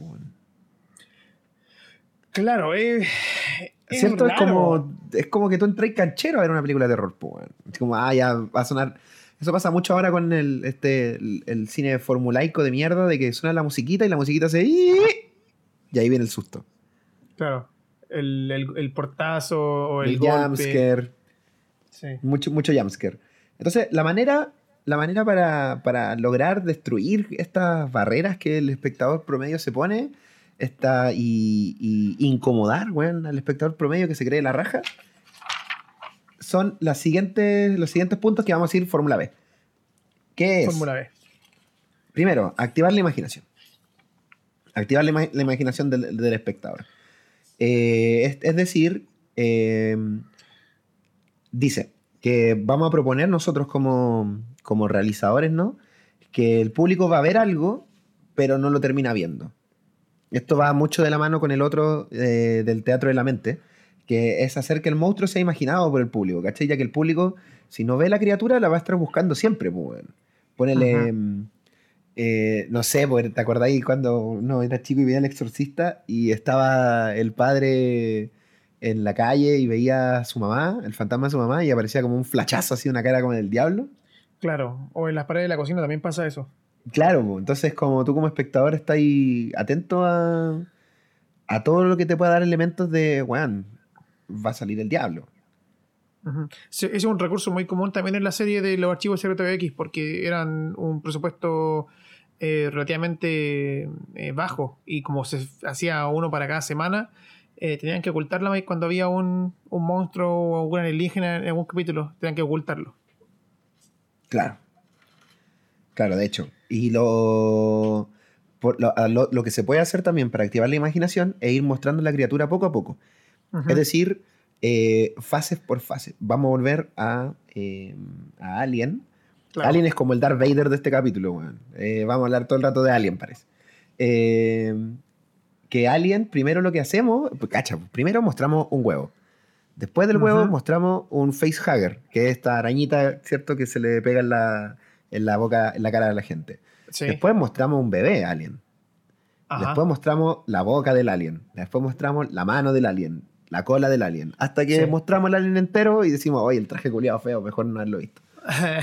Speaker 2: Claro, es...
Speaker 1: ¿Cierto? Es, como, es como que tú entras canchero a ver una película de terror. Es como, ah, ya va a sonar... Eso pasa mucho ahora con el, este, el, cine formulaico de mierda, de que suena la musiquita y la musiquita se... Y ahí viene el susto.
Speaker 2: Claro. El, portazo o el,
Speaker 1: el jumpscare. Sí. Mucho, mucho jumpscare. Entonces, la manera, la manera para, lograr destruir estas barreras que el espectador promedio se pone está, y, incomodar al espectador promedio que se cree la raja son las siguientes, los siguientes puntos que vamos a ir Fórmula B. ¿Qué es?
Speaker 2: Fórmula B.
Speaker 1: Primero, activar la imaginación. Activar la, imaginación del, espectador. Eh, es, decir, eh, dice, que vamos a proponer nosotros como, realizadores, ¿no? Que el público va a ver algo, pero no lo termina viendo. Esto va mucho de la mano con el otro eh, del teatro de la mente, que es hacer que el monstruo sea imaginado por el público, ¿cachai? Ya que el público, si no ve la criatura, la va a estar buscando siempre, pues. Ponele, eh, no sé, pues, ¿te acordáis cuando uno era chico y veía al exorcista y estaba el padre en la calle y veía a su mamá, el fantasma de su mamá, y aparecía como un flachazo así, una cara como del diablo?
Speaker 2: Claro, o en las paredes de la cocina también pasa eso.
Speaker 1: Claro, pues, entonces como tú como espectador estás ahí atento a, a todo lo que te pueda dar elementos de, weón, va a salir el diablo.
Speaker 2: Sí, Ese es un recurso muy común también en la serie de los archivos secretos de X, porque eran un presupuesto eh, relativamente eh, bajo y como se hacía uno para cada semana, eh, tenían que ocultarla cuando había un, un monstruo o un alienígena en algún capítulo, tenían que ocultarlo.
Speaker 1: Claro. Claro, de hecho. Y lo, por- lo, lo- lo que se puede hacer también para activar la imaginación es ir mostrando la criatura poco a poco. Es decir, eh, fases por fase. Vamos a volver a, eh, a Alien.
Speaker 2: Claro.
Speaker 1: Alien es como el Darth Vader de este capítulo, weón. Eh, vamos a hablar todo el rato de Alien, parece. Eh, que Alien, primero lo que hacemos, pues, cacha, primero mostramos un huevo. Después del huevo mostramos un facehugger, que es esta arañita, ¿cierto? Que se le pega en la, en la boca, en la cara de la gente.
Speaker 2: Sí.
Speaker 1: Después mostramos un bebé alien.
Speaker 2: Ajá.
Speaker 1: Después mostramos la boca del alien. Después mostramos la mano del alien. La cola del alien. Hasta que
Speaker 2: Sí.
Speaker 1: mostramos el alien entero y decimos, oye, el traje culiado feo, mejor no haberlo visto.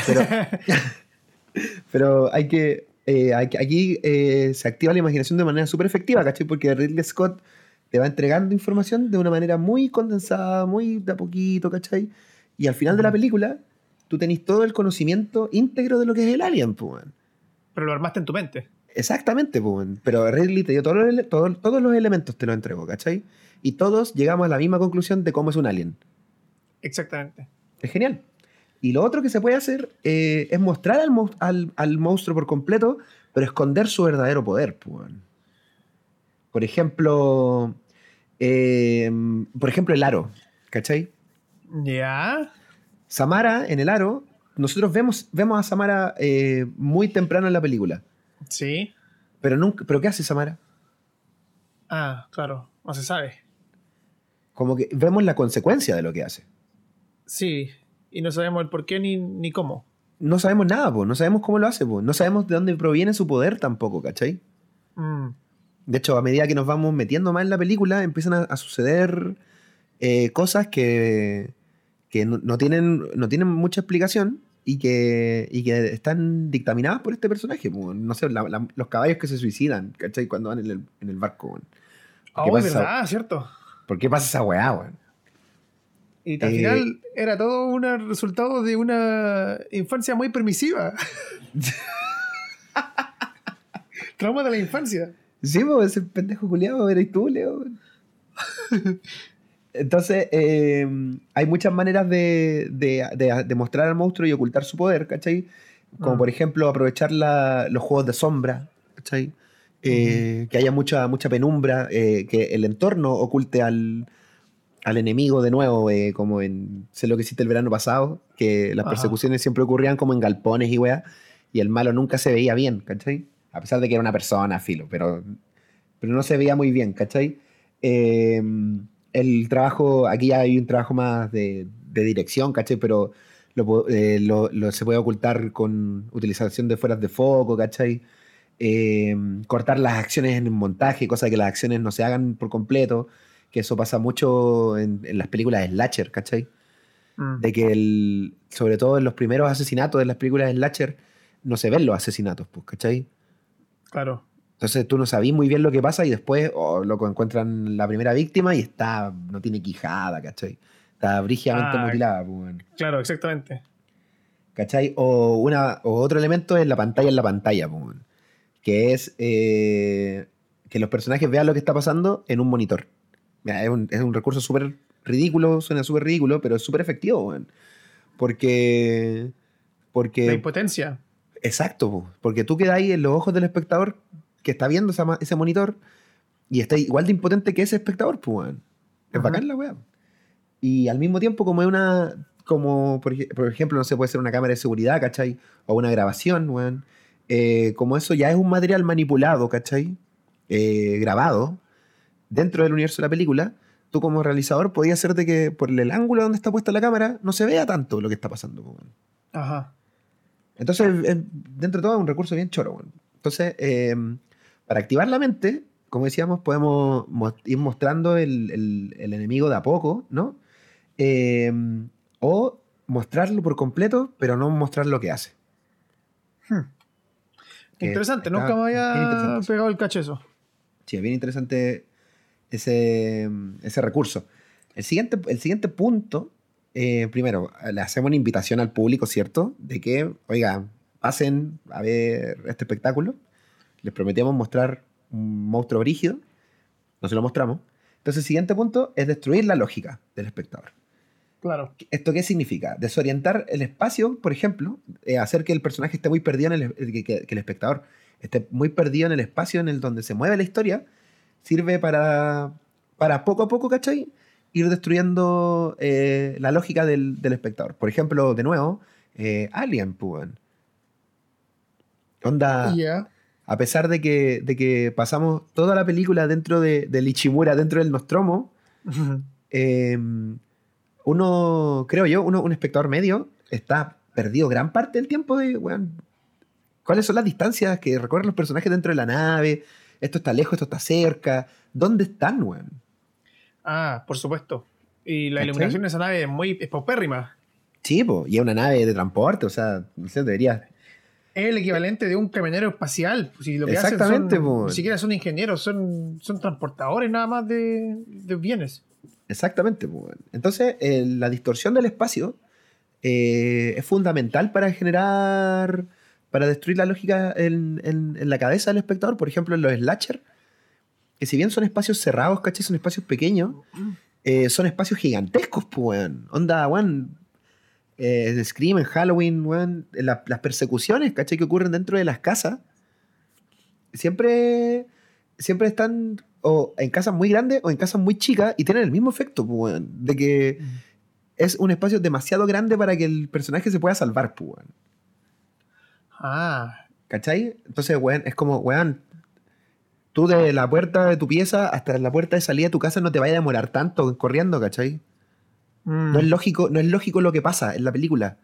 Speaker 1: Pero- Pero hay que. eh, hay que- aquí eh, se activa la imaginación de manera súper efectiva, ¿cachai? Porque Ridley Scott te va entregando información de una manera muy condensada, muy de a poquito, ¿cachai? Y al final de la película, tú tenés todo el conocimiento íntegro de lo que es el alien, pues.
Speaker 2: Pero lo armaste en tu mente.
Speaker 1: Exactamente, pues. Pero Ridley te dio todos los, ele- todo- todos los elementos, te lo entregó, ¿cachai? Y todos llegamos a la misma conclusión de cómo es un alien.
Speaker 2: Exactamente.
Speaker 1: Es genial. Y lo otro que se puede hacer eh, es mostrar al, al- al monstruo por completo, pero esconder su verdadero poder. pues. Por ejemplo, eh, por ejemplo, el aro. ¿Cachai?
Speaker 2: Ya.
Speaker 1: Samara en el aro, nosotros vemos, vemos a Samara eh, muy temprano en la película.
Speaker 2: Sí.
Speaker 1: Pero, nunca, ¿Pero qué hace Samara?
Speaker 2: Ah, claro. No se sabe.
Speaker 1: Como que vemos la consecuencia de lo que hace.
Speaker 2: Sí. Y no sabemos el por qué ni, ni cómo.
Speaker 1: No sabemos nada, pues, no sabemos cómo lo hace, pues, no sabemos de dónde proviene su poder tampoco, ¿cachai?
Speaker 2: Mm.
Speaker 1: De hecho, a medida que nos vamos metiendo más en la película, empiezan a, a suceder eh, cosas que, que no, no tienen, no tienen mucha explicación y que, y que están dictaminadas por este personaje. pues, No sé, la- la- los caballos que se suicidan, ¿cachai? Cuando van en el, en el barco. weón. ¿Por qué
Speaker 2: Oh, verdad, cierto.
Speaker 1: ¿Por qué pasa esa weá, weón?
Speaker 2: Y al
Speaker 1: Eh,
Speaker 2: final era todo un resultado de una infancia muy permisiva. Trauma de la infancia.
Speaker 1: Sí, pues ese pendejo culiado eres tú, Leo. Entonces, eh, hay muchas maneras de, de, de- de mostrar al monstruo y ocultar su poder, ¿cachai? Como
Speaker 2: Mm.
Speaker 1: por ejemplo aprovechar la- los juegos de sombra, ¿cachai? Eh, Que haya mucha, mucha penumbra, eh, que el entorno oculte al, al enemigo de nuevo, eh, como en sé lo que hiciste el verano pasado, que las
Speaker 2: Ajá.
Speaker 1: persecuciones siempre ocurrían como en galpones y weá, y el malo nunca se veía bien, ¿cachai? A pesar de que era una persona, filo, pero, pero no se veía muy bien, ¿cachai? Eh, el trabajo, aquí hay un trabajo más de, de dirección, ¿cachai? Pero lo, lo- lo- se puede ocultar con utilización de fueras de foco, ¿cachai? Eh, cortar las acciones en el montaje, cosa que las acciones no se hagan por completo, que eso pasa mucho en, en las películas de slasher, ¿cachai?
Speaker 2: Mm.
Speaker 1: De que el, sobre todo en los primeros asesinatos de las películas de slasher no se ven los asesinatos, pues, ¿cachai?
Speaker 2: Claro.
Speaker 1: Entonces tú no sabís muy bien lo que pasa y después oh, loco, encuentran la primera víctima y está, no tiene quijada, ¿cachai? Está brígidamente
Speaker 2: Ah.
Speaker 1: mutilada, pues.
Speaker 2: Claro, exactamente.
Speaker 1: ¿cachai? O, una, o otro elemento es la pantalla en la pantalla, pues. Que es eh, que los personajes vean lo que está pasando en un monitor. Mira, es, un, es un recurso súper ridículo, suena súper ridículo, pero es súper efectivo, weón. Porque... Porque
Speaker 2: La impotencia.
Speaker 1: Exacto, po, porque tú quedas ahí en los ojos del espectador que está viendo esa ese monitor y está igual de impotente que ese espectador, pues, weón. Es
Speaker 2: Ajá.
Speaker 1: bacán la weá. Y al mismo tiempo, como es una. Como, por, por ejemplo, no sé, puede ser una cámara de seguridad, ¿cachai? O una grabación, weón. Eh, como eso ya es un material manipulado, ¿cachai? Eh, grabado dentro del universo de la película. tú como realizador podías hacer de que por el ángulo donde está puesta la cámara no se vea tanto lo que está pasando.
Speaker 2: Ajá.
Speaker 1: Entonces, dentro de todo es un recurso bien choro. Entonces, eh, para activar la mente, como decíamos, podemos mo- ir mostrando el, el- el enemigo de a poco, ¿no? Eh, o mostrarlo por completo, pero no mostrar lo que hace.
Speaker 2: Hmm. Interesante, nunca me había pegado el cachezo.
Speaker 1: Sí, es bien interesante ese, ese recurso. El siguiente, el siguiente punto, eh, primero, le hacemos una invitación al público, ¿cierto? De que, oiga, pasen a ver este espectáculo. Les prometíamos mostrar un monstruo brígido. No se lo mostramos. Entonces, el siguiente punto es destruir la lógica del espectador.
Speaker 2: Claro.
Speaker 1: ¿Esto qué significa? Desorientar el espacio, por ejemplo, eh, hacer que el personaje esté muy perdido en el, que, que- que el espectador esté muy perdido en el espacio en el donde se mueve la historia, sirve para, para poco a poco, ¿cachai? Ir destruyendo eh, la lógica del, del espectador. Por ejemplo, de nuevo, eh, Alien, pues. weón. Onda, a pesar de que, de que pasamos toda la película dentro de, del Ichimura, dentro del Nostromo, uno, creo yo, uno, un espectador medio está perdido gran parte del tiempo de, weón, ¿cuáles son las distancias que recorren los personajes dentro de la nave? Esto está lejos, esto está cerca. ¿Dónde están, weón?
Speaker 2: Ah, por supuesto. Y la iluminación de esa nave es muy paupérrima.
Speaker 1: Sí, po, y es una nave de transporte, o sea, no sé, debería...
Speaker 2: Es el equivalente de un camionero espacial. pues, Si lo que hacen
Speaker 1: Exactamente,
Speaker 2: son-
Speaker 1: po.
Speaker 2: Ni siquiera son ingenieros, son, son transportadores nada más de, de bienes.
Speaker 1: Exactamente, weón. Entonces, eh, la distorsión del espacio eh, es fundamental para generar, para destruir la lógica en, la cabeza del espectador. Por ejemplo, en los slasher, que si bien son espacios cerrados, ¿cachai? Son espacios pequeños, eh, son espacios gigantescos, pues. Onda, weón. Scream en Halloween, weón. la- las persecuciones, ¿cachai? Que ocurren dentro de las casas. Siempre, siempre están o en casas muy grandes o en casas muy chicas y tienen el mismo efecto, pues. De que es un espacio demasiado grande para que el personaje se pueda salvar, pues.
Speaker 2: Ah,
Speaker 1: ¿Cachai? Entonces, weón, es como, weón, tú de la puerta de tu pieza hasta la puerta de salida de tu casa no te vaya a demorar tanto corriendo, ¿cachai?
Speaker 2: mm,
Speaker 1: No es lógico, no es lógico lo que pasa en la película.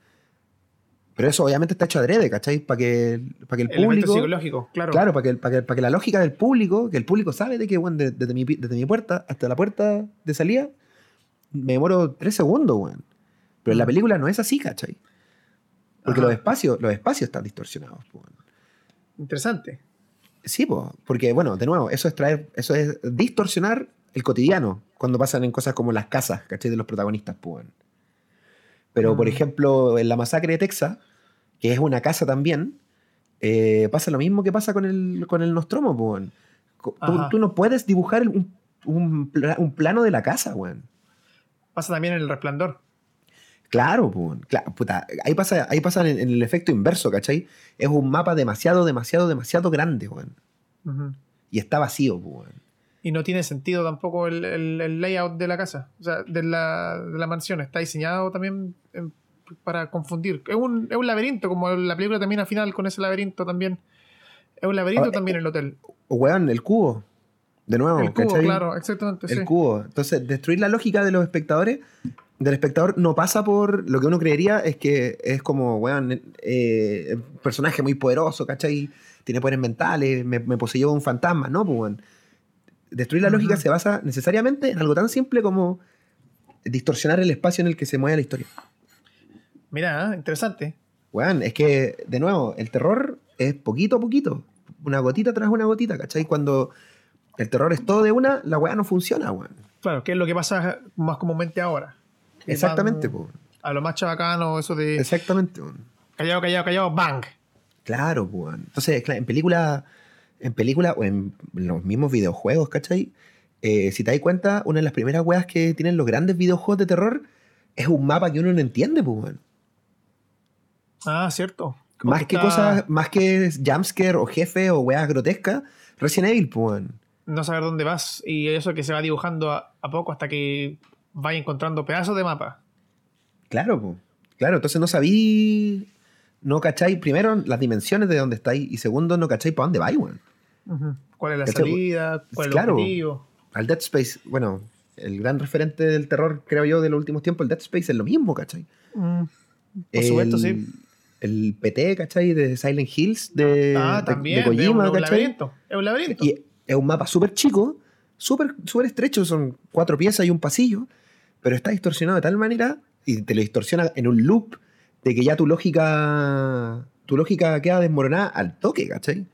Speaker 1: Pero eso obviamente está hecho adrede, ¿cachai? Para que, para que el
Speaker 2: elemento
Speaker 1: público.
Speaker 2: psicológico, claro.
Speaker 1: Claro, para que, para, que, para que la lógica del público, que el público sabe de que, de- desde, mi, desde mi puerta hasta la puerta de salida, me demoro tres segundos, weón. Pero en la
Speaker 2: Mm.
Speaker 1: película no es así, ¿cachai? Porque
Speaker 2: Ajá.
Speaker 1: los espacios, los espacios están distorsionados, weón.
Speaker 2: Interesante.
Speaker 1: Sí, po, porque bueno, de nuevo, eso es traer, eso es distorsionar el cotidiano cuando pasan en cosas como las casas, ¿cachai? De los protagonistas, pues. weón. Pero, por
Speaker 2: Mm.
Speaker 1: ejemplo, en la masacre de Texas, que es una casa también, eh, pasa lo mismo que pasa con el, con el Nostromo, weón. Tú, no puedes dibujar un, un pla- un plano de la casa, weón.
Speaker 2: Pasa también en el resplandor.
Speaker 1: Claro, weón. Claro, puta, ahí pasa, ahí pasa en, en el efecto inverso, ¿cachai? Es un mapa demasiado, demasiado, demasiado grande, weón. Y está vacío, weón.
Speaker 2: Y no tiene sentido tampoco el, el- el layout de la casa, o sea, de la, de la mansión. Está diseñado también en- para confundir. Es un, es un laberinto, como la película termina al final con ese laberinto también. Es un laberinto
Speaker 1: Ah,
Speaker 2: también el hotel.
Speaker 1: O, weón, el cubo. De nuevo,
Speaker 2: el cubo,
Speaker 1: ¿cachai?
Speaker 2: claro, exactamente.
Speaker 1: El
Speaker 2: sí.
Speaker 1: cubo. Entonces, destruir la lógica de los espectadores, del espectador, no pasa por lo que uno creería es que es como, weón, eh, un personaje muy poderoso, ¿cachai? Tiene poderes mentales, me, me poseyó un fantasma, ¿no? Pues, weón. Destruir la lógica se basa necesariamente en algo tan simple como distorsionar el espacio en el que se mueve la historia.
Speaker 2: Mira, ¿eh? interesante.
Speaker 1: Weón, es que, de nuevo, el terror es poquito a poquito. Una gotita tras una gotita, ¿cachai? Cuando el terror es todo de una, la weá no funciona, weón.
Speaker 2: Claro, que es lo que pasa más comúnmente ahora.
Speaker 1: Exactamente,
Speaker 2: van. A lo más chabacano, eso de
Speaker 1: Exactamente, weón.
Speaker 2: callado, callado, callado, bang.
Speaker 1: Claro, weón. Entonces, en película, en película o en los mismos videojuegos, ¿cachai? Eh, si te das cuenta, una de las primeras weas que tienen los grandes videojuegos de terror es un mapa que uno no entiende, pues, weón.
Speaker 2: Ah, cierto.
Speaker 1: Más que
Speaker 2: está-
Speaker 1: cosas, más que jumpscare o jefe o weas grotescas, Resident Evil, pues, weón.
Speaker 2: No saber dónde vas y eso que se va dibujando a, a poco hasta que vaya encontrando pedazos de mapa.
Speaker 1: Claro, po. claro, entonces no sabí, no cacháis, primero, las dimensiones de dónde estáis, y segundo, no cacháis para dónde vais, weón.
Speaker 2: ¿Cuál es la
Speaker 1: ¿Cachai?
Speaker 2: salida? ¿Cuál es
Speaker 1: Claro.
Speaker 2: el objetivo?
Speaker 1: Al Dead Space, bueno, el gran referente del terror, creo yo, de los últimos tiempos, el Dead Space, es lo mismo, ¿cachai?
Speaker 2: Mm, por supuesto,
Speaker 1: el,
Speaker 2: sí.
Speaker 1: El PT, ¿cachai? De Silent Hills, de,
Speaker 2: Ah,
Speaker 1: de-
Speaker 2: también.
Speaker 1: de Kojima,
Speaker 2: es un
Speaker 1: ¿cachai?
Speaker 2: laberinto. Es un laberinto.
Speaker 1: Y es un mapa súper chico, súper súper estrecho, son cuatro piezas y un pasillo, pero está distorsionado de tal manera y te lo distorsiona en un loop de que ya tu lógica tu lógica queda desmoronada al toque, ¿cachai?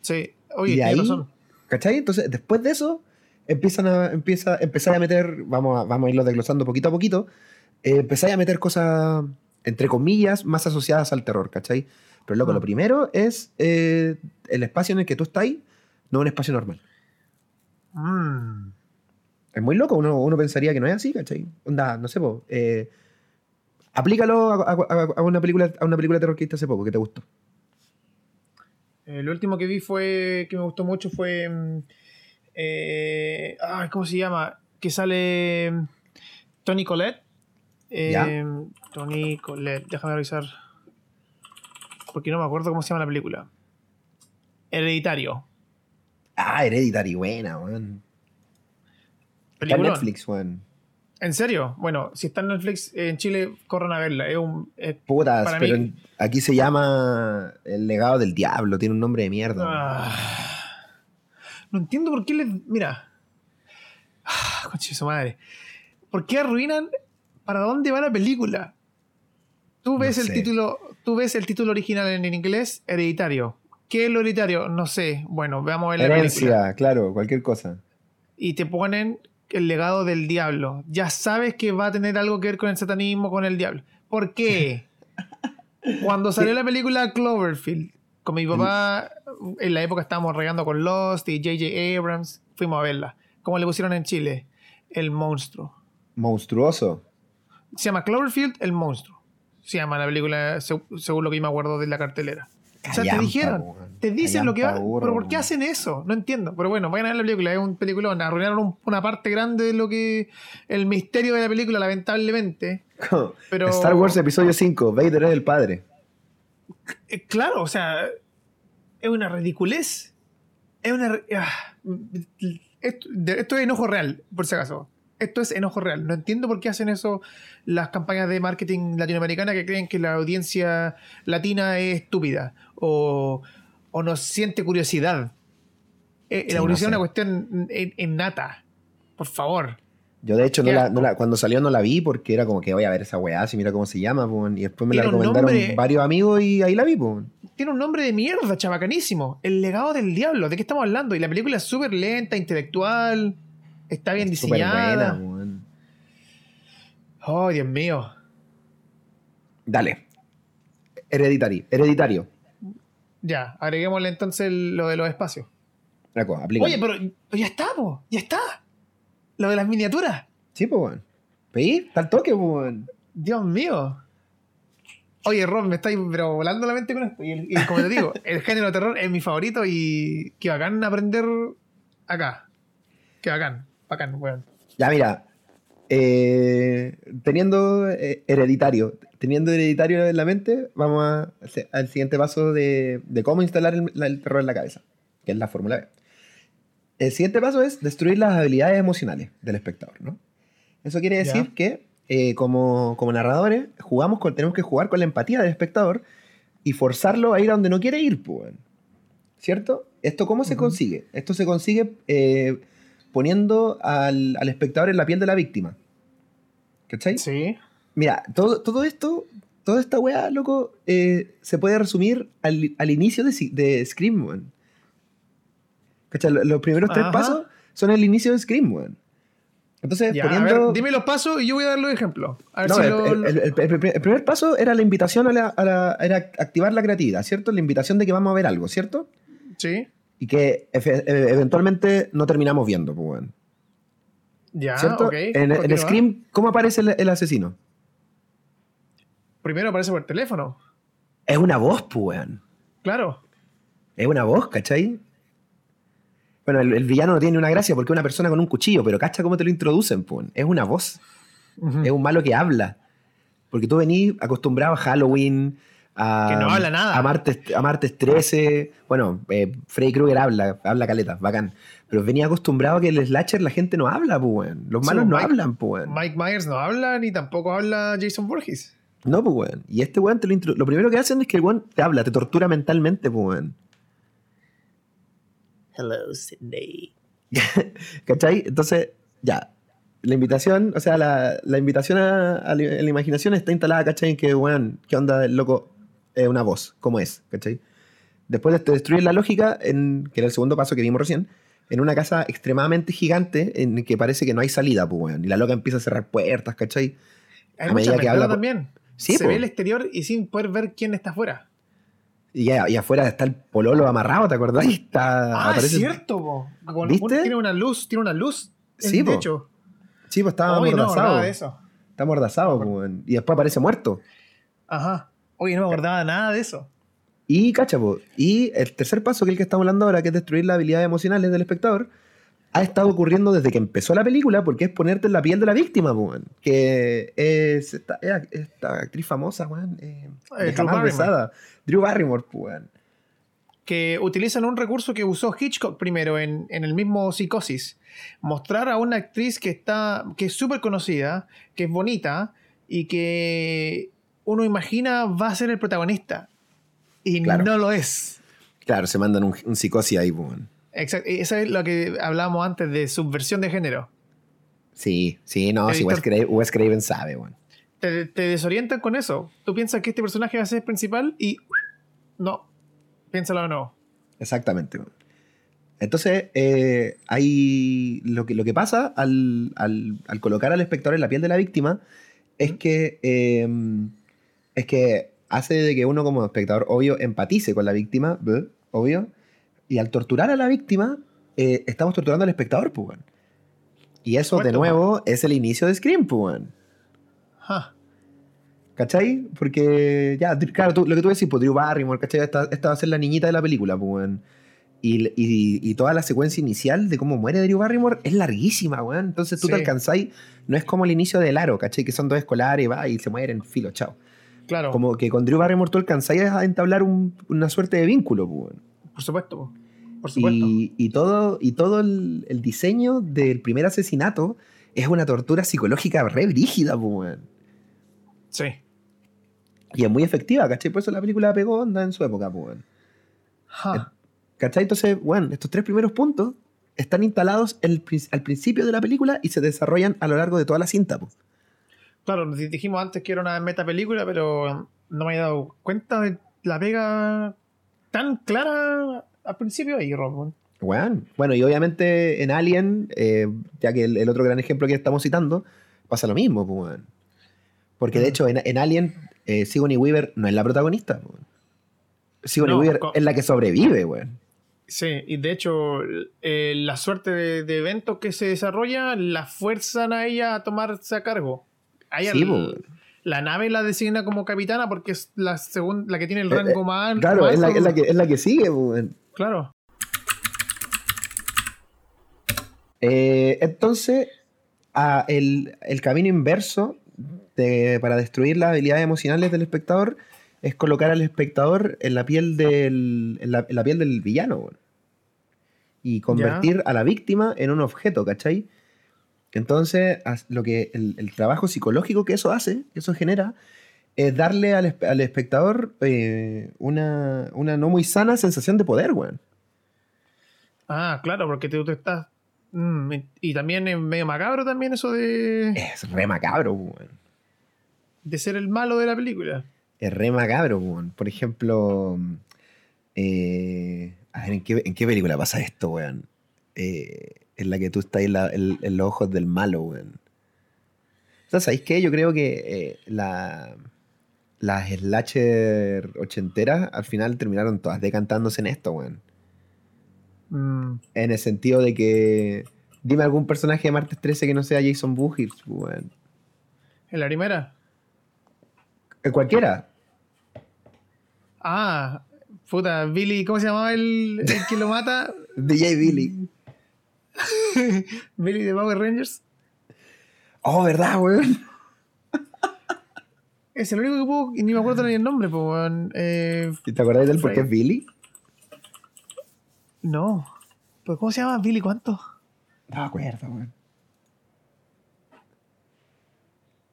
Speaker 2: Sí. Oye,
Speaker 1: y ahí,
Speaker 2: razón.
Speaker 1: ¿cachai? Entonces, después de eso, empiezan a, empieza, empezar a meter, vamos a, vamos a irlo desglosando poquito a poquito, eh, empezáis a meter cosas, entre comillas, más asociadas al terror, ¿cachai? Pero loco, lo primero es eh, el espacio en el que tú estás, no un espacio normal.
Speaker 2: Mm.
Speaker 1: Es muy loco, uno, uno pensaría que no es así, ¿cachai? Onda, no sé, po, eh, aplícalo a, a- a- a una película, a una película de terror que viste hace poco, que te gustó.
Speaker 2: El último que vi fue, que me gustó mucho fue, mm, eh, ay, ¿cómo se llama? Que sale mm, Tony Collette. Eh. Tony Collette, déjame revisar. Porque no me acuerdo cómo se llama la película. Hereditario.
Speaker 1: Ah, Hereditary, buena, weón. Netflix, weón.
Speaker 2: ¿En serio? Bueno, si está en Netflix eh, en Chile, corran a verla. Es un, es-
Speaker 1: Putas,
Speaker 2: Para
Speaker 1: pero
Speaker 2: mí-
Speaker 1: aquí se llama El legado del diablo, tiene un nombre de mierda.
Speaker 2: Ah. no entiendo por qué les. Mira. Ah, de su madre. ¿Por qué arruinan para dónde va la película? Tú
Speaker 1: No
Speaker 2: ves el título. Tú ves el título original en, inglés, hereditario. ¿Qué es lo hereditario? No sé. Bueno, veamos película.
Speaker 1: Herencia, claro, cualquier cosa.
Speaker 2: Y te ponen el legado del diablo. Ya sabes que va a tener algo que ver con el satanismo, con el diablo. ¿Por qué? Cuando salió la película Cloverfield, con mi papá, en la época estábamos regando con Lost y J.J. Abrams, fuimos a verla. ¿Cómo le pusieron en Chile? El monstruo.
Speaker 1: Monstruoso.
Speaker 2: Se llama Cloverfield, el monstruo. Se llama la película, seg- según lo que yo me acuerdo de la cartelera. O sea, te dijeron. Te dicen lo que va,
Speaker 1: burro,
Speaker 2: pero ¿por qué hacen eso? No entiendo. Pero bueno, vayan a ver la película, es un peliculón. Arruinaron un- una parte grande de lo que. El misterio de la película, lamentablemente. Pero-
Speaker 1: Star Wars Episodio 5, Vader es el padre.
Speaker 2: Eh, claro, o sea, es una ridiculez. Es una. ah, esto, esto es enojo real, por si acaso. Esto es enojo real. No entiendo por qué hacen eso las campañas de marketing latinoamericana que creen que la audiencia latina es estúpida o, o nos siente curiosidad. Eh,
Speaker 1: Sí,
Speaker 2: la
Speaker 1: no
Speaker 2: curiosidad
Speaker 1: sé.
Speaker 2: es una cuestión in- innata. Por favor.
Speaker 1: Yo de hecho no la, no cuando salió no la vi porque era como que voy a ver esa weá, si mira cómo se llama, y después me la
Speaker 2: Tiene
Speaker 1: recomendaron
Speaker 2: nombre-
Speaker 1: varios amigos y ahí la vi.
Speaker 2: Tiene un nombre de mierda, chabacanísimo. El legado del diablo. ¿De qué estamos hablando? Y la película es súper lenta, intelectual. Está bien
Speaker 1: Súper
Speaker 2: diseñada.
Speaker 1: buena.
Speaker 2: Oh, Dios mío.
Speaker 1: Dale. Hereditary, hereditario.
Speaker 2: Ya, agreguémosle entonces lo de los espacios. Oye, pero, ya está, po, ya está. Lo de las miniaturas.
Speaker 1: Sí, pues, weón. ¿Veis? Está al toque, pues, weón.
Speaker 2: Dios mío. Oye, Rob, me estáis pero volando la mente con esto. Y, el- y como te digo, el género de terror es mi favorito y qué bacán aprender acá. Qué bacán, bacán, weón.
Speaker 1: Ya, mira. eh, teniendo eh, hereditario, teniendo hereditario en la mente, vamos a- al siguiente paso de, de cómo instalar el, la- el terror en la cabeza, que es la fórmula B. El siguiente paso es destruir las habilidades emocionales del espectador, ¿no? Eso quiere decir
Speaker 2: Ya.
Speaker 1: que eh, como, como narradores jugamos con, tenemos que jugar con la empatía del espectador y forzarlo a ir a donde no quiere ir, pues. ¿cierto? ¿Esto cómo se
Speaker 2: Ujú.
Speaker 1: consigue? Esto se consigue eh, poniendo al, al espectador en la piel de la víctima. ¿Cachai?
Speaker 2: Sí.
Speaker 1: Mira, todo, todo esto, toda esta weá, loco, eh, se puede resumir al, al inicio de, de Scream, weón. Los primeros tres pasos son el inicio de Scream, weón. Entonces,
Speaker 2: Ya, a
Speaker 1: poniendo...
Speaker 2: ver, dime los pasos y yo voy a dar los ejemplos. A ver
Speaker 1: No,
Speaker 2: si
Speaker 1: el,
Speaker 2: lo-
Speaker 1: el- el- el- el- el primer paso era la invitación a la, a la- era activar la creatividad, ¿cierto? La invitación de que vamos a ver algo, ¿cierto?
Speaker 2: Sí.
Speaker 1: Y que e- eventualmente no terminamos viendo, pues, weón.
Speaker 2: Ya,
Speaker 1: ¿Cierto?
Speaker 2: Ok.
Speaker 1: en, en. Scream, ¿cómo aparece el asesino?
Speaker 2: Primero aparece por teléfono.
Speaker 1: Es una voz, pues, weón.
Speaker 2: Claro.
Speaker 1: Es una voz, ¿cachai? Bueno, el, el villano no tiene una gracia porque es una persona con un cuchillo, pero ¿cacha cómo te lo introducen? pues? Es una voz. Es un malo que habla. Porque tú venís acostumbrado a Halloween, A,
Speaker 2: Que no habla nada.
Speaker 1: A Martes, a Martes 13. Bueno, eh, Freddy Krueger habla, habla caleta, bacán. Pero venía acostumbrado a que el slasher la gente no habla, pues, weón. Los
Speaker 2: Sí,
Speaker 1: malos no
Speaker 2: Mike-
Speaker 1: hablan, pues.
Speaker 2: Mike Myers no habla ni tampoco habla Jason Voorhees.
Speaker 1: No, pues, weón. Y este weón te lo intro- Lo primero que hacen es que el weón te habla, te tortura mentalmente, pues, weón.
Speaker 2: Hello, Sydney.
Speaker 1: ¿Cachai? Entonces, ya. La invitación, o sea, la, la invitación a, a la, a la imaginación está instalada, ¿cachai? En que, weón, ¿qué onda el loco? Es una voz, ¿cómo es? ¿cachai? Después de destruir la lógica, en, que era el segundo paso que vimos recién, en una casa extremadamente gigante en que parece que no hay salida, pues, weón. Y la loca empieza a cerrar puertas, ¿cachai?
Speaker 2: Hay
Speaker 1: A medida que habla
Speaker 2: también.
Speaker 1: Sí,
Speaker 2: Se
Speaker 1: po.
Speaker 2: ve el exterior y sin poder ver quién está afuera.
Speaker 1: Y, y afuera está el pololo amarrado, ¿te acordás? Está,
Speaker 2: Ah, es cierto, po. Con-
Speaker 1: ¿Viste?
Speaker 2: Tiene una luz, tiene una luz.
Speaker 1: Sí,
Speaker 2: de
Speaker 1: po.
Speaker 2: hecho.
Speaker 1: Sí, pues estaba
Speaker 2: no,
Speaker 1: amordazado.
Speaker 2: nada de eso.
Speaker 1: está amordazado, weón. Y después aparece muerto.
Speaker 2: Ajá. Oye, no me acordaba nada de eso.
Speaker 1: Y, cacha, po, y el tercer paso, que es el que estamos hablando ahora, que es destruir las habilidades emocionales del espectador, ha estado ocurriendo desde que empezó la película, porque es ponerte en la piel de la víctima, weón. Que es esta, es esta actriz famosa, weón. Eh,
Speaker 2: Eh, Drew Barrymore.
Speaker 1: Drew Barrymore, weón.
Speaker 2: que utilizan un recurso que usó Hitchcock primero en, en el mismo Psicosis. Mostrar a una actriz que está que es súper conocida, que es bonita y que uno imagina va a ser el protagonista. Y
Speaker 1: Claro.
Speaker 2: no lo es.
Speaker 1: Claro, se mandan un, un psicosis ahí, weón.
Speaker 2: Exacto. Eso es lo que hablábamos antes de subversión de género.
Speaker 1: Sí, sí, no, si Wes, Craven sabe, weón.
Speaker 2: Te, te desorientan con eso. Tú piensas que este personaje va a ser el principal y no. Piénsalo de nuevo.
Speaker 1: Exactamente. Entonces, eh, hay lo que, lo que pasa al, al- al colocar al espectador en la piel de la víctima es que, eh, es que hace de que uno como espectador, obvio, empatice con la víctima, obvio, y al torturar a la víctima, eh, estamos torturando al espectador, pues. Y eso, de nuevo, es el inicio de Scream, pues.
Speaker 2: Ja.
Speaker 1: ¿Cachai? Porque, ya, claro, tú- lo que tú decís, pues Drew Barrymore, ¿cachai? Esta, esta va a ser la niñita de la película, pues. Y, y, y toda la secuencia inicial de cómo muere Drew Barrymore es larguísima, weón. Entonces tú te
Speaker 2: Sí.
Speaker 1: alcanzáis, no es como el inicio del aro, ¿cachai? Que son dos escolares, va, y se mueren, filo, chao.
Speaker 2: Claro.
Speaker 1: Como que con Drew Barrymore tú alcanzáis a entablar un- una suerte de vínculo, pues, weón.
Speaker 2: Por supuesto. Po. Por supuesto.
Speaker 1: Y, y todo, y todo el, el diseño del primer asesinato es una tortura psicológica re brígida, pues.
Speaker 2: Sí.
Speaker 1: Y es muy efectiva, ¿cachai? Por eso la película pegó onda en su época, pues.
Speaker 2: Ja.
Speaker 1: ¿Cachai? Entonces, bueno, estos tres primeros puntos están instalados el al principio de la película y se desarrollan a lo largo de toda la cinta.
Speaker 2: Claro, nos dijimos antes que era una meta película, pero no me había dado cuenta de la pega tan clara al principio ahí, Rob. Weón.
Speaker 1: Bueno, y obviamente en Alien, eh, ya que el, el otro gran ejemplo que estamos citando, pasa lo mismo, weón. Porque de
Speaker 2: Mm.
Speaker 1: hecho en, en Alien, eh, Sigourney Weaver no es la protagonista. weón. Sigourney
Speaker 2: No,
Speaker 1: Weaver es la que sobrevive, weón.
Speaker 2: Sí, y de hecho, eh, la suerte de, de eventos que se desarrolla la fuerzan a ella a tomarse a cargo. A ella
Speaker 1: Sí, po.
Speaker 2: La nave la designa como capitana porque es la, segun- la que tiene el
Speaker 1: Eh,
Speaker 2: rango
Speaker 1: eh,
Speaker 2: más
Speaker 1: Claro,
Speaker 2: más
Speaker 1: es la,
Speaker 2: alto.
Speaker 1: es la que, es la que sigue.
Speaker 2: Claro.
Speaker 1: Eh, entonces, el, el camino inverso de- para destruir las habilidades emocionales del espectador es colocar al espectador en la piel del, en la, en la piel del villano. Y convertir a la víctima en un objeto, ¿cachai? Entonces, lo que el, el trabajo psicológico que eso hace, que eso genera, es darle al espectador eh, una, una no muy sana sensación de poder, weón.
Speaker 2: Ah, claro, porque tú te estás. mm, y también es medio macabro también eso de,
Speaker 1: Es re macabro, weón.
Speaker 2: de ser el malo de la película.
Speaker 1: Es re macabro, weón. Por ejemplo, eh, a ver, ¿en qué, en qué película pasa esto, weón? Eh, en la que tú estás en, la- en- en los ojos del malo, weón. Sea, ¿sabéis qué? Yo creo que eh, la, las slasher ochenteras al final terminaron todas decantándose en esto, weón.
Speaker 2: Mm,
Speaker 1: En el sentido de que... Dime algún personaje de Martes 13 que no sea Jason Voorhees, weón.
Speaker 2: ¿En la primera?
Speaker 1: Eh, Cualquiera.
Speaker 2: Ah, puta, Billy, ¿cómo se llamaba el, el que lo mata?
Speaker 1: DJ Billy.
Speaker 2: Billy de Power Rangers.
Speaker 1: Oh, ¿verdad, weón?
Speaker 2: Es el único que puedo. Y ni me acuerdo ni el nombre, pues, weón. Eh,
Speaker 1: ¿Y ¿Te acuerdas de él porque es Billy?
Speaker 2: no. ¿Pero cómo se llama? ¿Billy cuánto?
Speaker 1: No me acuerdo, weón.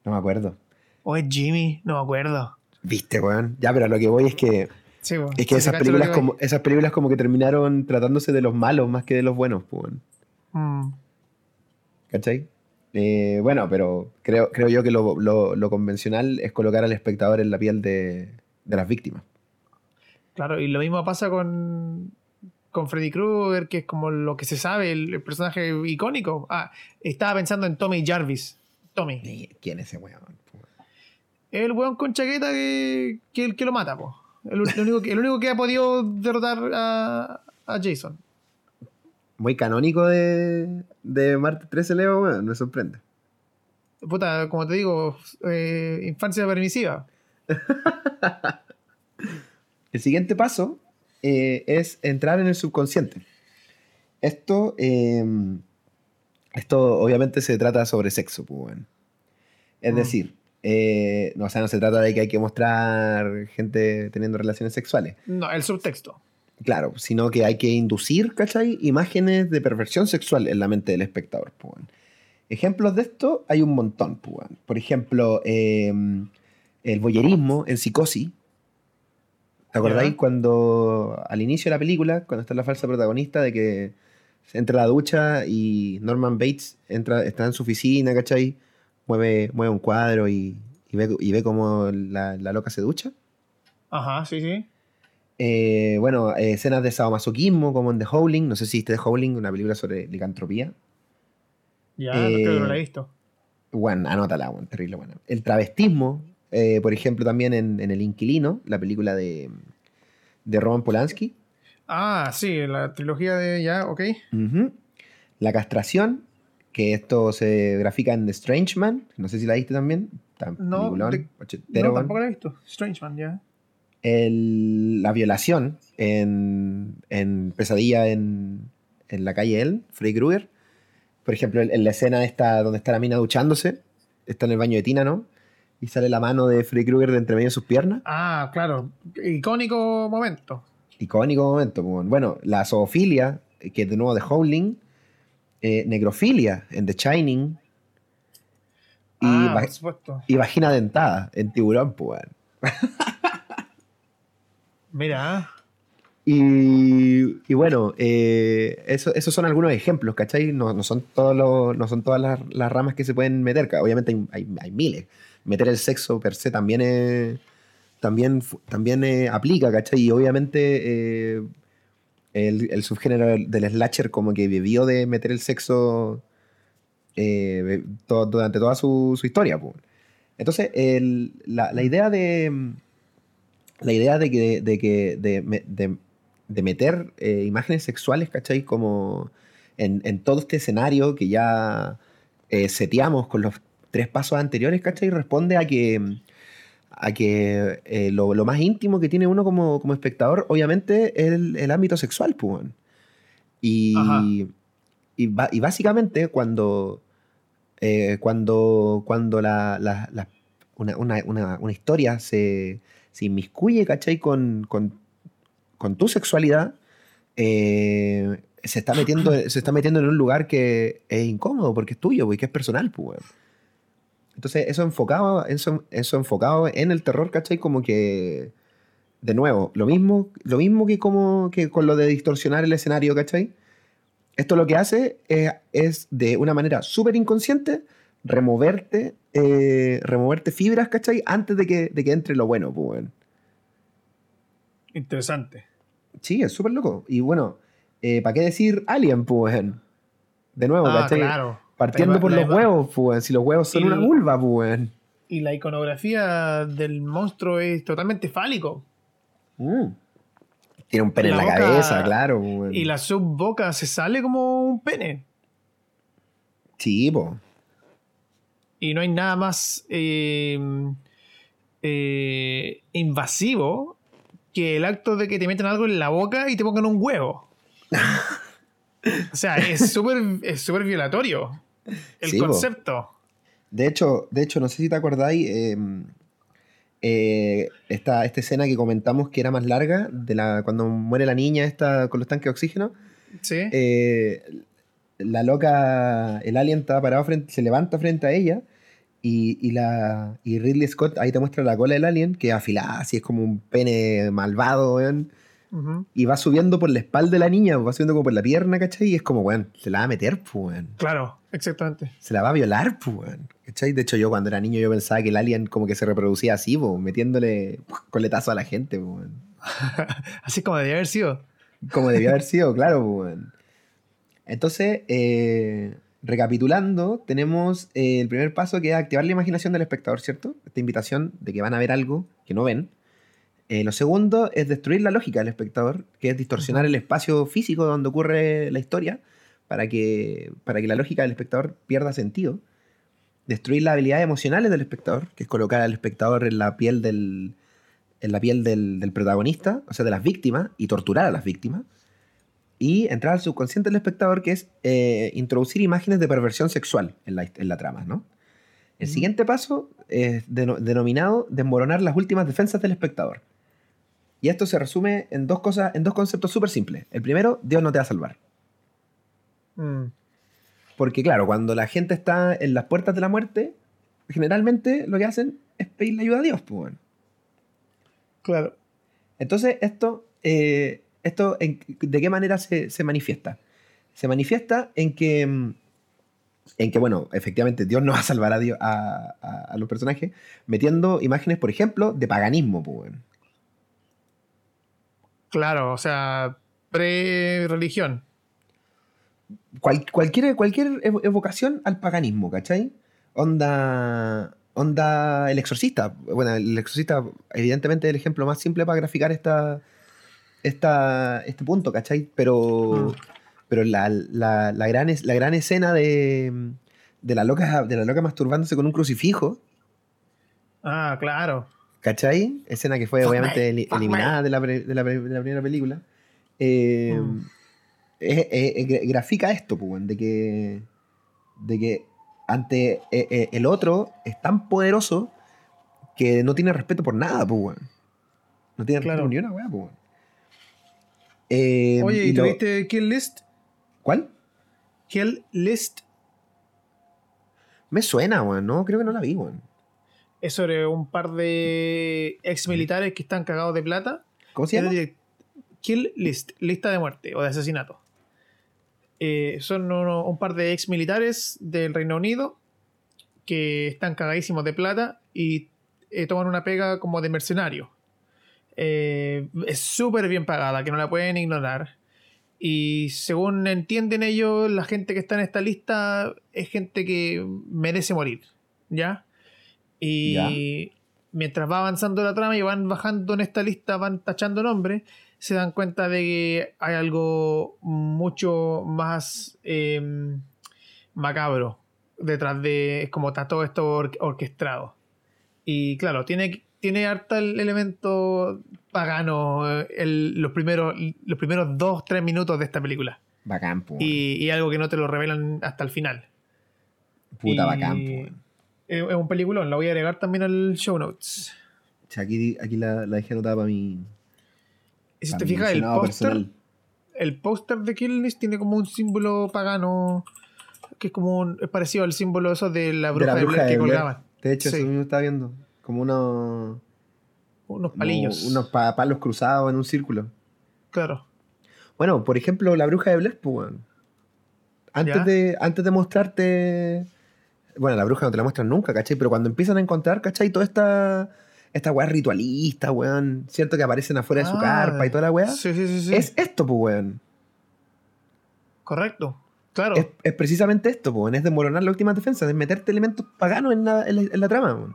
Speaker 1: No me acuerdo.
Speaker 2: ¿O es Jimmy? No me acuerdo.
Speaker 1: Viste, weón. Ya, pero lo que voy es que
Speaker 2: Sí, weón.
Speaker 1: es que esas películas como esas películas como que terminaron tratándose de los malos más que de los buenos, pues, weón.
Speaker 2: Mm.
Speaker 1: ¿Cachai? Eh, bueno, pero creo, creo yo que lo, lo- lo convencional es colocar al espectador en la piel de, de las víctimas.
Speaker 2: Claro, y lo mismo pasa con, con Freddy Krueger, que es como lo que se sabe, el, el personaje icónico. Ah, estaba pensando en Tommy Jarvis. Tommy.
Speaker 1: ¿Quién es ese weón?
Speaker 2: El weón con chaqueta que, que, que lo mata, po. El, el único, que- el único que ha podido derrotar a, a Jason.
Speaker 1: Muy canónico de, de Marte 13 Leo, weón, me sorprende.
Speaker 2: Puta, como te digo, eh, infancia permisiva.
Speaker 1: El siguiente paso eh, es entrar en el subconsciente. Esto, eh, esto obviamente se trata sobre sexo, pues, weón. Es
Speaker 2: Mm.
Speaker 1: decir, eh, no, o sea, no se trata de que hay que mostrar gente teniendo relaciones sexuales.
Speaker 2: No, el subtexto.
Speaker 1: Claro, sino que hay que inducir, ¿cachai? Imágenes de perversión sexual en la mente del espectador, pues. Ejemplos de esto hay un montón, pues. Por ejemplo, eh, el voyerismo en psicosis. ¿Te acordáis cuando al inicio de la película, cuando está la falsa protagonista de que entra a la ducha y Norman Bates entra, está en su oficina, ¿cachai? Mueve, mueve un cuadro y, y ve, y ve cómo la, la loca se ducha.
Speaker 2: Ajá, sí, sí.
Speaker 1: Eh, bueno, eh, escenas de sadomasoquismo, como en The Howling. No sé si viste The Howling, una película sobre licantropía.
Speaker 2: Ya,
Speaker 1: Eh,
Speaker 2: creo que no la he visto.
Speaker 1: Bueno, anótala, bueno, terrible buena. El travestismo, eh, por ejemplo, también en, en El Inquilino, la película de, de Roman Polanski.
Speaker 2: Ah, sí, la trilogía de ya, ok.
Speaker 1: Ujú. La castración, que esto se grafica en The Strange Man. No sé si la viste también. Tan
Speaker 2: No, de- no,
Speaker 1: bueno.
Speaker 2: tampoco la he visto. Strange Man, ya.
Speaker 1: El- la violación en, en Pesadilla en, en la calle El, Freddy Krueger. Por ejemplo, en, en la escena esta donde está la mina duchándose, está en el baño de tina, ¿no? Y sale la mano de Freddy Krueger de entre medio de sus piernas.
Speaker 2: Ah, claro. Icónico momento.
Speaker 1: Icónico momento. pues, Bueno, la zoofilia, que es de nuevo de Howling. eh, necrofilia en The Shining. Y,
Speaker 2: ah,
Speaker 1: va-
Speaker 2: por supuesto.
Speaker 1: y vagina dentada en Tiburón, pues.
Speaker 2: Mira,
Speaker 1: Y, y bueno, eh, eso- esos son algunos ejemplos, ¿cachai? No, no son, todos los- no son todas las, ramas que se pueden meter, obviamente hay, hay- miles. Meter el sexo per se también es- también, también eh, aplica, ¿cachai? Y obviamente eh, el, subgénero del, slasher como que vivió de meter el sexo eh, durante toda su, historia. Entonces, la, la idea de la idea de que de, que, de, de- de meter eh, imágenes sexuales, ¿cachai? Como en, en todo este escenario que ya eh, seteamos con los tres pasos anteriores, ¿cachai? Responde a que, a que eh, lo, lo más íntimo que tiene uno como, como espectador, obviamente, es el, el ámbito sexual, pues. Y, y, básicamente cuando, eh, cuando, cuando la, la- la- una, una- una- una historia se, se inmiscuye, ¿cachai? Con, con, con tu sexualidad, eh, se, está metiendo, se está metiendo en un lugar que es incómodo porque es tuyo, porque es personal, pues. Entonces, eso enfocado, eso, eso enfocado en el terror, ¿cachai? Como que, de nuevo, lo mismo, lo mismo que, como, que con lo de distorsionar el escenario, ¿cachai? Esto lo que hace es, es de una manera súper inconsciente, removerte, eh, removerte fibras, ¿cachai? Antes de que, de que entre lo bueno, pues,
Speaker 2: interesante.
Speaker 1: Sí, es súper loco. Y bueno, ¿para qué decir Alien, pues? De nuevo,
Speaker 2: Ah,
Speaker 1: ¿cachai?
Speaker 2: claro.
Speaker 1: Partiendo
Speaker 2: La-
Speaker 1: por
Speaker 2: la-
Speaker 1: los huevos, pues. Si los huevos son una vulva, pues.
Speaker 2: Y la iconografía del monstruo es totalmente fálico.
Speaker 1: Mm. Tiene un pene en la
Speaker 2: boca-
Speaker 1: cabeza, claro, pues.
Speaker 2: Y la subboca se sale como un pene.
Speaker 1: Sí, po.
Speaker 2: Y no hay nada más eh, eh, invasivo que el acto de que te meten algo en la boca y te pongan un huevo. o sea, es súper es súper violatorio el
Speaker 1: Sí,
Speaker 2: concepto.
Speaker 1: De hecho, de hecho, no sé si te acordáis, eh, eh, esta, esta escena que comentamos que era más larga, de la, cuando muere la niña esta con los tanques de oxígeno,
Speaker 2: Sí.
Speaker 1: eh, la loca, el alien está parado frente, se levanta frente a ella y, y la, y Ridley Scott ahí te muestra la cola del alien, que es afilada, así es como un pene malvado, weón, y va subiendo por la espalda de la niña, va subiendo como por la pierna, ¿cachai? Y es como, weón, se la va a meter, pues, weón.
Speaker 2: Claro, exactamente.
Speaker 1: Se la va a violar, pues, weón. ¿Cachai? De hecho, yo cuando era niño yo pensaba que el alien como que se reproducía así, pues, metiéndole coletazo a la gente, pues, weón.
Speaker 2: Así como debía haber sido.
Speaker 1: Como debió haber sido, claro, pues, weón. Entonces, eh, recapitulando, tenemos eh, el primer paso que es activar la imaginación del espectador, ¿cierto? Esta invitación de que van a ver algo que no ven. Eh, lo segundo es destruir la lógica del espectador, que es distorsionar el espacio físico donde ocurre la historia para que, para que la lógica del espectador pierda sentido. Destruir las habilidades emocionales del espectador, que es colocar al espectador en la piel del, en la piel del, del protagonista, o sea, de las víctimas, y torturar a las víctimas. Y entrar al subconsciente del espectador, que es eh, introducir imágenes de perversión sexual en la, en la trama, ¿no? El
Speaker 2: Ujú.
Speaker 1: siguiente paso es deno- denominado desmoronar las últimas defensas del espectador. Y esto se resume en dos cosas, en dos conceptos súper simples. El primero, Dios no te va a salvar.
Speaker 2: Mm,
Speaker 1: Porque claro, cuando la gente está en las puertas de la muerte, generalmente lo que hacen es pedirle ayuda a Dios, pues bueno.
Speaker 2: Claro.
Speaker 1: Entonces, esto, eh, esto en- ¿de qué manera se, se manifiesta? Se manifiesta en que, en que, bueno, efectivamente Dios no va a salvar a, Dios, a, a- a los personajes metiendo imágenes, por ejemplo, de paganismo. Pues.
Speaker 2: Claro, o sea, pre-religión.
Speaker 1: Cual- cualquier, cualquier evo- evocación al paganismo, ¿cachai? Onda, onda el exorcista. Bueno, el exorcista, evidentemente, es el ejemplo más simple para graficar esta, esta, este punto, ¿cachai? Pero, pero la, la- la gran, es- la gran escena de, de, la loca, de la loca masturbándose con un crucifijo,
Speaker 2: Ah, claro.
Speaker 1: ¿cachai? Escena que fue
Speaker 2: Fuck
Speaker 1: obviamente
Speaker 2: me,
Speaker 1: eliminada de la, pre- de, la pre- de la primera película. Eh,
Speaker 2: Mm.
Speaker 1: grafica esto, pues, de que, de que ante eh, eh, el otro es tan poderoso que no tiene respeto por nada, pues, weón. No tiene respeto
Speaker 2: Claro.
Speaker 1: por ni una weá, pues, weón. Eh,
Speaker 2: Oye, ¿y
Speaker 1: lo-
Speaker 2: tuviste Kill List?
Speaker 1: ¿Cuál?
Speaker 2: Kill List
Speaker 1: Me suena, weón, no, creo que no la vi, weón.
Speaker 2: es sobre un par de ex militares que están cagados de plata.
Speaker 1: ¿Cómo se llama?
Speaker 2: Kill List, lista de muerte o de asesinato. Eh, son uno- un par de ex militares del Reino Unido que están cagadísimos de plata y eh, toman una pega como de mercenario. Eh, es súper bien pagada, que no la pueden ignorar. Y según entienden ellos, la gente que está en esta lista es gente que merece morir. ¿Ya? Y
Speaker 1: Ya.
Speaker 2: mientras va avanzando la trama y van bajando en esta lista, van tachando nombres, se dan cuenta de que hay algo mucho más eh, macabro detrás de. Como está todo esto or- orquestado. Y claro, tiene, tiene harta el elemento pagano eh, el- los, primeros, los primeros dos, tres minutos de esta película.
Speaker 1: Bacán.
Speaker 2: Y, y algo que no te lo revelan hasta el final.
Speaker 1: Puta
Speaker 2: y-
Speaker 1: bacán.
Speaker 2: Es un peliculón, lo voy a agregar también al show notes.
Speaker 1: O sea, aquí, aquí la, la dejé anotada para mi.
Speaker 2: Y si te fijas, el póster, el póster de Kill List tiene como un símbolo pagano que es como un, es parecido al símbolo eso de la
Speaker 1: De
Speaker 2: bruja
Speaker 1: la
Speaker 2: de, Blair
Speaker 1: de
Speaker 2: que colgaban.
Speaker 1: De hecho,
Speaker 2: Sí.
Speaker 1: eso mismo estaba viendo. Como unos.
Speaker 2: Unos palillos.
Speaker 1: unos pa- palos cruzados en un círculo.
Speaker 2: Claro.
Speaker 1: Bueno, por ejemplo, la bruja de Blair, pues. Antes
Speaker 2: Ya.
Speaker 1: de, antes de mostrarte. Bueno, la bruja no te la muestran nunca, ¿cachai? Pero cuando empiezan a encontrar, ¿cachai? Toda esta. Esta weá ritualista, weón. ¿Cierto? Que aparecen afuera de su
Speaker 2: Ah,
Speaker 1: carpa y toda la weá.
Speaker 2: Sí, sí, sí. sí.
Speaker 1: Es esto, pues, weón.
Speaker 2: Correcto. Claro.
Speaker 1: Es, es precisamente esto, pues, weón. Es desmoronar la última defensa, es meterte elementos paganos en la, en la, en la trama, weón.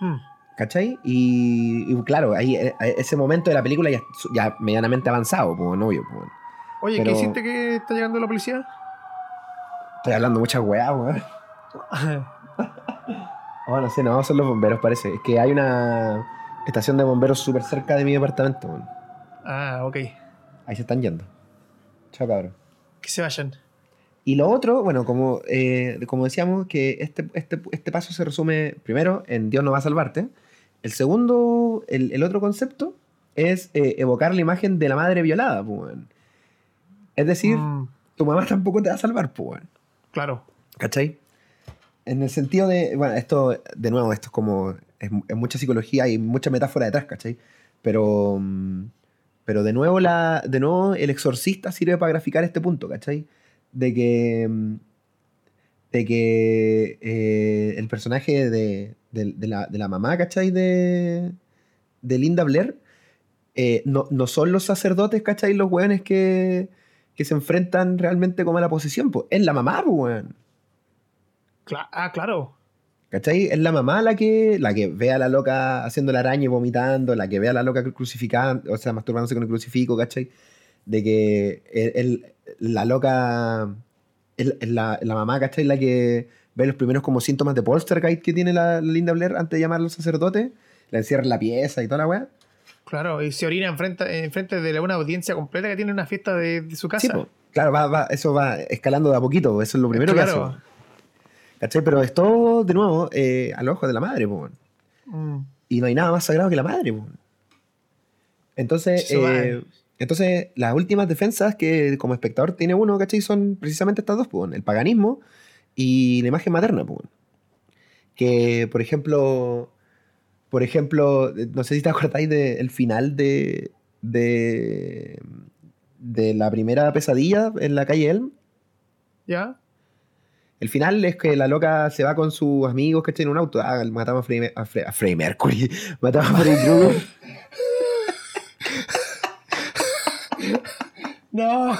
Speaker 2: Hmm.
Speaker 1: ¿Cachai? Y, y claro, ahí eh, ese momento de la película ya, ya medianamente avanzado, pues, pues. weón.
Speaker 2: Oye,
Speaker 1: pero-
Speaker 2: ¿qué hiciste que está llegando la policía?
Speaker 1: Estoy hablando mucha weá, weón. Oh, no sé, no, son los bomberos, parece. Es que hay una estación de bomberos súper cerca de mi departamento, weón.
Speaker 2: ah, ok.
Speaker 1: Ahí se están yendo. Chao, cabrón.
Speaker 2: Que se vayan.
Speaker 1: Y lo otro, bueno, como, eh, como decíamos, que este, este, este, paso se resume primero en Dios no va a salvarte. El segundo, el, el otro concepto es eh, evocar la imagen de la madre violada, pues. Es decir, mm. tu mamá tampoco te va a salvar, pues.
Speaker 2: Claro.
Speaker 1: ¿Cachai? En el sentido de, bueno, esto, de nuevo, esto es como, es, mucha psicología y mucha metáfora detrás, ¿cachai? Pero, mm, pero de nuevo, la, de nuevo el exorcista sirve para graficar este punto, ¿cachai? De que, de que eh, el personaje de, la, mamá, ¿cachai? De, de Linda Blair, eh, no, son los sacerdotes, ¿cachai? Los weones que, que se enfrentan realmente como a la posesión, pues es la mamá, weón.
Speaker 2: ah, claro.
Speaker 1: ¿Cachai? Es la mamá la que, la que ve a la loca haciendo la araña y vomitando, la que ve a la loca crucificada, o sea, masturbándose con el crucifijo, ¿cachai? De que el, la loca, la, la, mamá, ¿cachai? La que ve los primeros como síntomas de poltergeist que tiene la, Linda Blair antes de llamar a los sacerdotes, la encierra en la pieza y toda la weá.
Speaker 2: Claro, y se orina enfrente, enfrente de una audiencia completa que tiene una fiesta de, su casa. Sí,
Speaker 1: claro, va, va, eso va escalando de a poquito, eso es lo primero que hace. ¿Cachai? Pero es todo, de nuevo, eh, al ojo de la madre, pues. Y no hay nada más sagrado que la madre, pues. Entonces, eh, entonces, las últimas defensas que como espectador tiene uno, ¿cachai? Son precisamente estas dos, pues, el paganismo y la imagen materna, pues. Que, por ejemplo, por ejemplo, no sé si te acordáis del final de, de, de la primera pesadilla en la calle Elm.
Speaker 2: ¿Ya?
Speaker 1: El final es que la loca se va con sus amigos que en un auto. Ah, matamos a Freddie, a Mercury. Matamos a Freddie Krueger.
Speaker 2: No,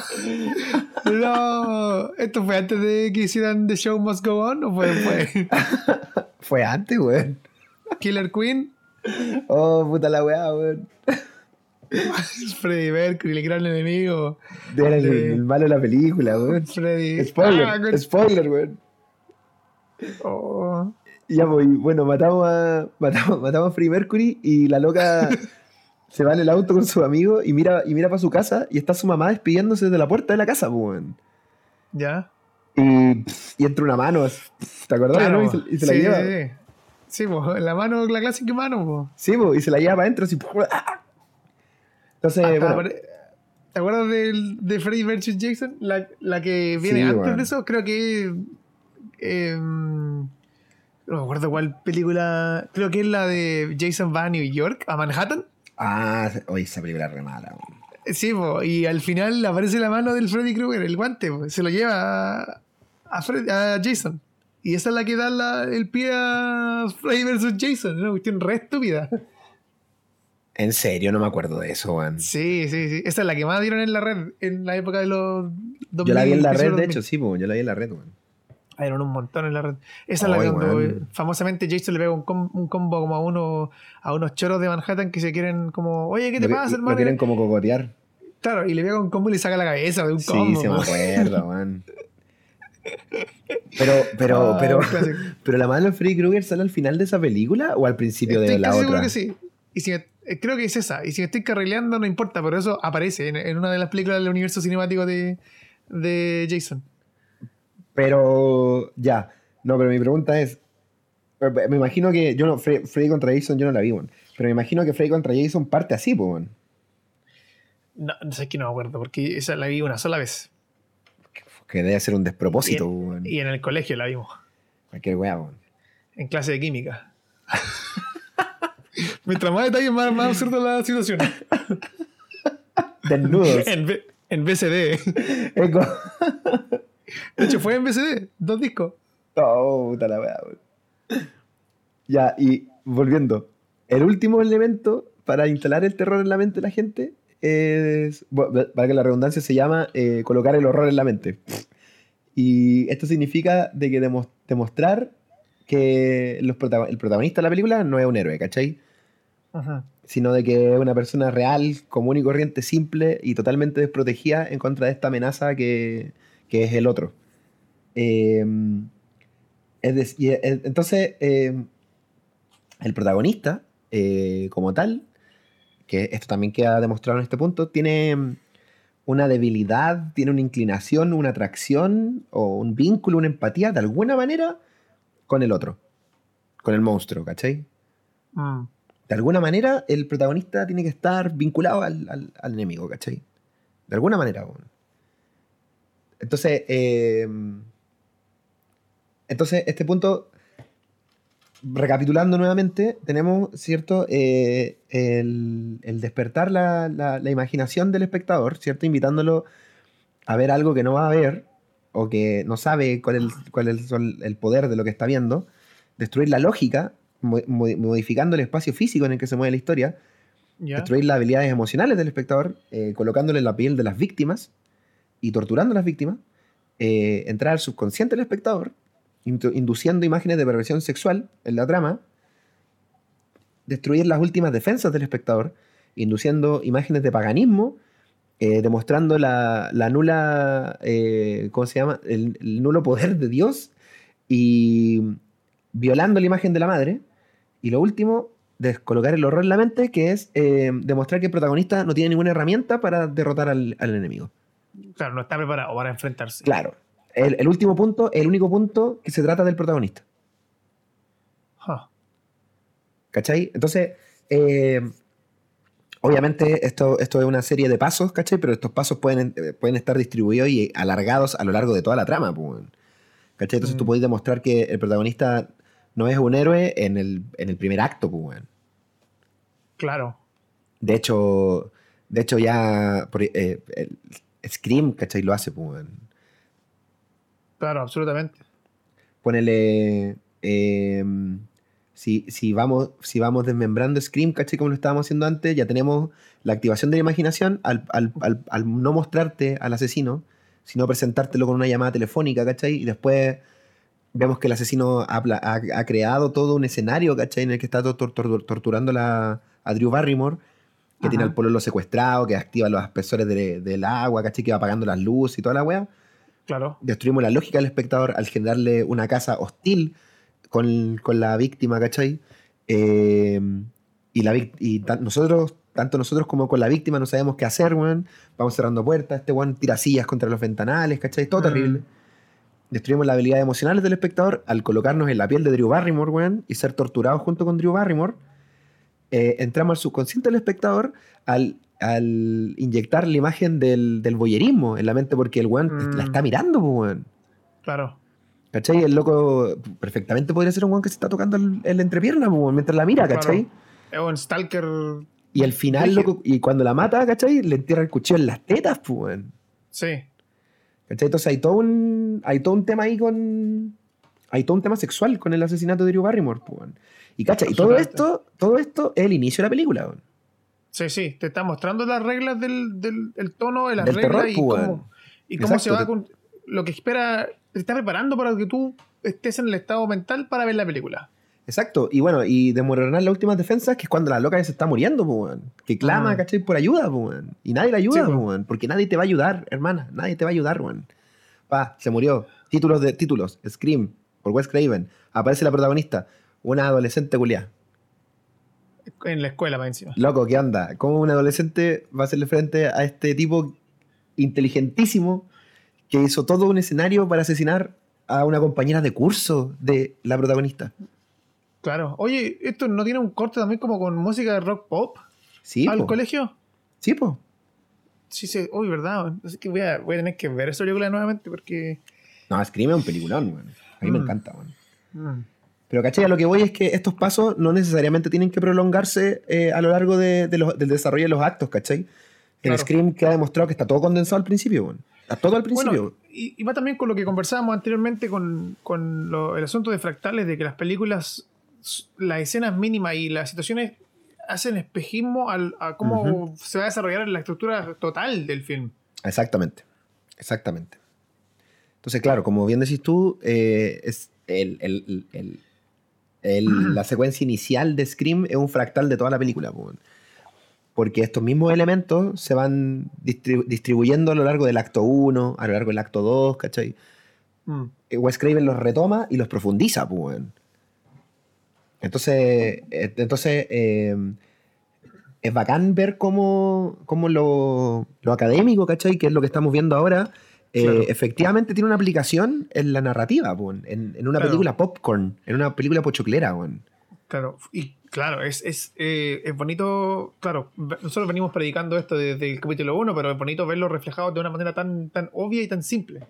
Speaker 2: no. ¿Esto fue antes de que hicieran The Show Must Go On o fue después?
Speaker 1: fue antes, weón.
Speaker 2: Killer Queen.
Speaker 1: Oh, puta la weá, weón.
Speaker 2: Freddy Mercury, el gran enemigo.
Speaker 1: Era el, malo de la película, weón. Freddy. Spoiler, ah, spoiler, weón. Oh. Ya, pues, bueno, matamos a, matamos, matamos a Freddie Mercury y la loca se va en el auto con su amigo y mira, y mira para su casa y está su mamá despidiéndose de la puerta de la casa, pues.
Speaker 2: Ya.
Speaker 1: Y, y, entra una mano, ¿te acordás? ¿no? Y se, la lleva.
Speaker 2: Sí, sí. pues, la mano, la clásica mano.
Speaker 1: Sí, y se la lleva para adentro, así. Entonces, bueno.
Speaker 2: ¿Te acuerdas de, de Freddy vs. Jason? La, la que viene antes de eso, creo que. Eh, no me acuerdo cuál película. Creo que es la de Jason va a New York, a Manhattan.
Speaker 1: Ah, oye, esa película re mala.
Speaker 2: Sí, y al final aparece la mano del Freddy Krueger, el guante, se lo lleva a, a, Jason. Y esa es la que da el pie a Freddy vs. Jason, una cuestión re estúpida.
Speaker 1: En serio, no me acuerdo de eso, weón.
Speaker 2: Sí, sí, sí. Esa es la que más dieron en la red en la época de los
Speaker 1: 2000, Yo la vi en la red, de hecho, sí, yo la vi en la red, weón.
Speaker 2: Eran un montón en la red. Esa es la que cuando famosamente Jason le pega un, combo como a uno a unos choros de Manhattan que se quieren como, oye, ¿qué te pasa, hermano?
Speaker 1: Lo quieren como cocotear.
Speaker 2: Claro, y le pega un combo y le saca la cabeza de un combo.
Speaker 1: Sí, se me acuerdo, man. Pero, pero, pero, pero la mano de Freddy Krueger sale al final de esa película o al principio de la otra. Seguro
Speaker 2: que sí. Y si eh, creo que es esa. Y si me estoy carrileando, no importa, pero eso aparece en, en una de las películas del universo cinemático de, de Jason.
Speaker 1: Pero ya, no, pero mi pregunta es, me imagino que, yo no, Freddy, contra Jason yo no la vi, pero me imagino que Freddy contra Jason parte así, pues,
Speaker 2: No, no sé que no me acuerdo, porque esa la vi una sola vez.
Speaker 1: Que debe ser un despropósito,
Speaker 2: y en, el colegio la vimos.
Speaker 1: Cualquier weá,
Speaker 2: En clase de química. Mientras más detalles, más, más absurda la situación.
Speaker 1: Desnudos.
Speaker 2: En, en BCD. De hecho, fue en BCD, dos discos.
Speaker 1: Oh, puta la weá, Ya, y volviendo. El último elemento para instalar el terror en la mente de la gente es, para que la redundancia se llama eh, colocar el horror en la mente. Y esto significa de que demostrar que el protagonista de la película no es un héroe, ¿cachai? Sino de que es una persona real, común y corriente, simple y totalmente desprotegida en contra de esta amenaza que, que es el otro. Em, es eh, entonces, em, el protagonista, eh, como tal, que esto también queda demostrado en este punto, tiene em, una debilidad, tiene una inclinación, una atracción o un vínculo, una empatía de alguna manera con el otro, con el monstruo, ¿cachai?
Speaker 2: Mm.
Speaker 1: De alguna manera el protagonista tiene que estar vinculado al, al- al enemigo, ¿cachai? De alguna manera. weón. Entonces, eh, entonces, este punto, recapitulando nuevamente, tenemos, ¿cierto? Eh, el, el despertar la, la- la imaginación del espectador, ¿cierto? Invitándolo a ver algo que no va a ver o que no sabe cuál es, cuál es el- poder de lo que está viendo, destruir la lógica, mo- mo- modificando el espacio físico en el que se mueve la historia, destruir las habilidades emocionales del espectador, eh, colocándole en la piel de las víctimas y torturando a las víctimas, eh, entrar al subconsciente del espectador, induciendo imágenes de perversión sexual en la trama, destruir las últimas defensas del espectador, induciendo imágenes de paganismo, eh, demostrando la, la nula, eh, ¿cómo se llama? El, nulo poder de Dios y violando la imagen de la madre. Y lo último, descolocar el horror en la mente, que es demostrar que el protagonista no tiene ninguna herramienta para derrotar al, al enemigo.
Speaker 2: Claro, no está preparado para enfrentarse.
Speaker 1: Claro. El, el último punto, el único punto que se trata del protagonista.
Speaker 2: Ja.
Speaker 1: ¿Cachai? Entonces, eh, obviamente esto, esto es una serie de pasos, ¿cachai? Pero estos pasos pueden, eh, pueden estar distribuidos y alargados a lo largo de toda la trama, pues. ¿cachai? Entonces tú
Speaker 2: Mm.
Speaker 1: puedes demostrar que el protagonista no es un héroe en el, en el primer acto, pues.
Speaker 2: Claro.
Speaker 1: De hecho, de hecho ya eh, el Scream, ¿cachai? Lo hace, pues.
Speaker 2: Claro, absolutamente.
Speaker 1: Ponele. eh, si, si, vamos, si vamos desmembrando Scream, ¿cachai? Como lo estábamos haciendo antes, ya tenemos la activación de la imaginación al, al- al- al no mostrarte al asesino, sino presentártelo con una llamada telefónica, ¿cachai? Y después vemos que el asesino ha, ha- ha creado todo un escenario, ¿cachai? En el que está tor- tor- tor- torturando la- a Drew Barrymore, que tiene al pololo secuestrado, que activa los aspersores de- del agua, ¿cachai? Que va apagando las luces y toda la weá
Speaker 2: Claro.
Speaker 1: destruimos la lógica del espectador al generarle una casa hostil con, con la víctima, ¿cachai? Eh, y la, y nosotros, tanto nosotros como con la víctima, no sabemos qué hacer, weón. Vamos cerrando puertas, este weón tira sillas contra los ventanales, ¿cachai? Todo
Speaker 2: Mm.
Speaker 1: terrible. Destruimos las habilidades emocionales del espectador al colocarnos en la piel de Drew Barrymore, weón, y ser torturados junto con Drew Barrymore. Eh, entramos al subconsciente del espectador al, al inyectar la imagen del, del voyerismo en la mente porque el weón
Speaker 2: Mm.
Speaker 1: la está mirando, weón.
Speaker 2: Claro.
Speaker 1: ¿Cachai? El loco perfectamente podría ser un weón que se está tocando el, el entrepierna pues, mientras la mira, ¿cachai?
Speaker 2: Es un stalker.
Speaker 1: Y al final, loco, y cuando la mata, ¿cachai? Le entierra el cuchillo en las tetas, weón.
Speaker 2: Sí.
Speaker 1: ¿Cachai? Entonces hay todo un, hay todo un tema ahí con... Hay todo un tema sexual con el asesinato de Drew Barrymore, pues, weón. Y, ¿cachai? Y todo esto, todo esto es el inicio de la película, weón.
Speaker 2: Sí, sí. Te está mostrando las reglas del, del el tono de las
Speaker 1: Del
Speaker 2: reglas
Speaker 1: terror,
Speaker 2: y
Speaker 1: pues,
Speaker 2: cómo, y cómo
Speaker 1: Exacto,
Speaker 2: se va
Speaker 1: te-
Speaker 2: con lo que espera. Te está preparando para que tú estés en el estado mental para ver la película.
Speaker 1: Exacto, y bueno, y desmoronar las últimas defensas, que es cuando la loca ya se está muriendo, pues. Que clama,
Speaker 2: Ah.
Speaker 1: ¿cachai? Por ayuda, pues. Y nadie la ayuda,
Speaker 2: Sí,
Speaker 1: pues. Porque nadie te va a ayudar, hermana. Nadie te va a ayudar, weón. Pa, se murió. Títulos de títulos. Scream, por Wes Craven. Aparece la protagonista, una adolescente culiá.
Speaker 2: En la escuela, más encima.
Speaker 1: Loco, ¿qué onda? ¿Cómo un adolescente va a hacerle frente a este tipo inteligentísimo que hizo todo un escenario para asesinar a una compañera de curso de la protagonista?
Speaker 2: Claro. Oye, ¿esto no tiene un corte también como con música de rock pop
Speaker 1: Sí,
Speaker 2: al
Speaker 1: po.
Speaker 2: colegio?
Speaker 1: Sí, po.
Speaker 2: Sí, sí. Uy, ¿verdad? Así que voy a, voy a tener que ver esa película nuevamente porque.
Speaker 1: No, Scream es un peliculón, weón. A mí me
Speaker 2: Mm.
Speaker 1: encanta, weón.
Speaker 2: mm,
Speaker 1: Pero, ¿cachai? A lo que voy es que estos pasos no necesariamente tienen que prolongarse eh, a lo largo de- de los- del desarrollo de los actos, ¿cachai?
Speaker 2: Claro.
Speaker 1: Scream queda demostrado que está todo condensado al principio, weón. Está todo al principio.
Speaker 2: Bueno, y, y va también con lo que conversábamos anteriormente con, con lo- el asunto de fractales, de que las películas, las escenas mínimas y las situaciones hacen espejismo al- a cómo se va a desarrollar la estructura total del film.
Speaker 1: Exactamente. Exactamente. Entonces, claro, como bien decís tú, eh, es el, el- el- el- la secuencia inicial de Scream es un fractal de toda la película, porque estos mismos elementos se van distri- distribuyendo a lo largo del acto 1, a lo largo del acto 2, ¿cachai?
Speaker 2: Mm,
Speaker 1: eh, Wes Craven los retoma y los profundiza, pues. Entonces, eh, entonces eh, es bacán ver cómo, cómo lo, lo, académico, ¿cachai? Que es lo que estamos viendo ahora, eh, efectivamente tiene una aplicación en la narrativa, en, en, una película popcorn, en una película pochoclera.
Speaker 2: Claro, y claro, es, es, eh, es, bonito, claro, nosotros venimos predicando esto desde el capítulo 1, pero es bonito verlo reflejado de una manera tan, tan obvia y tan simple.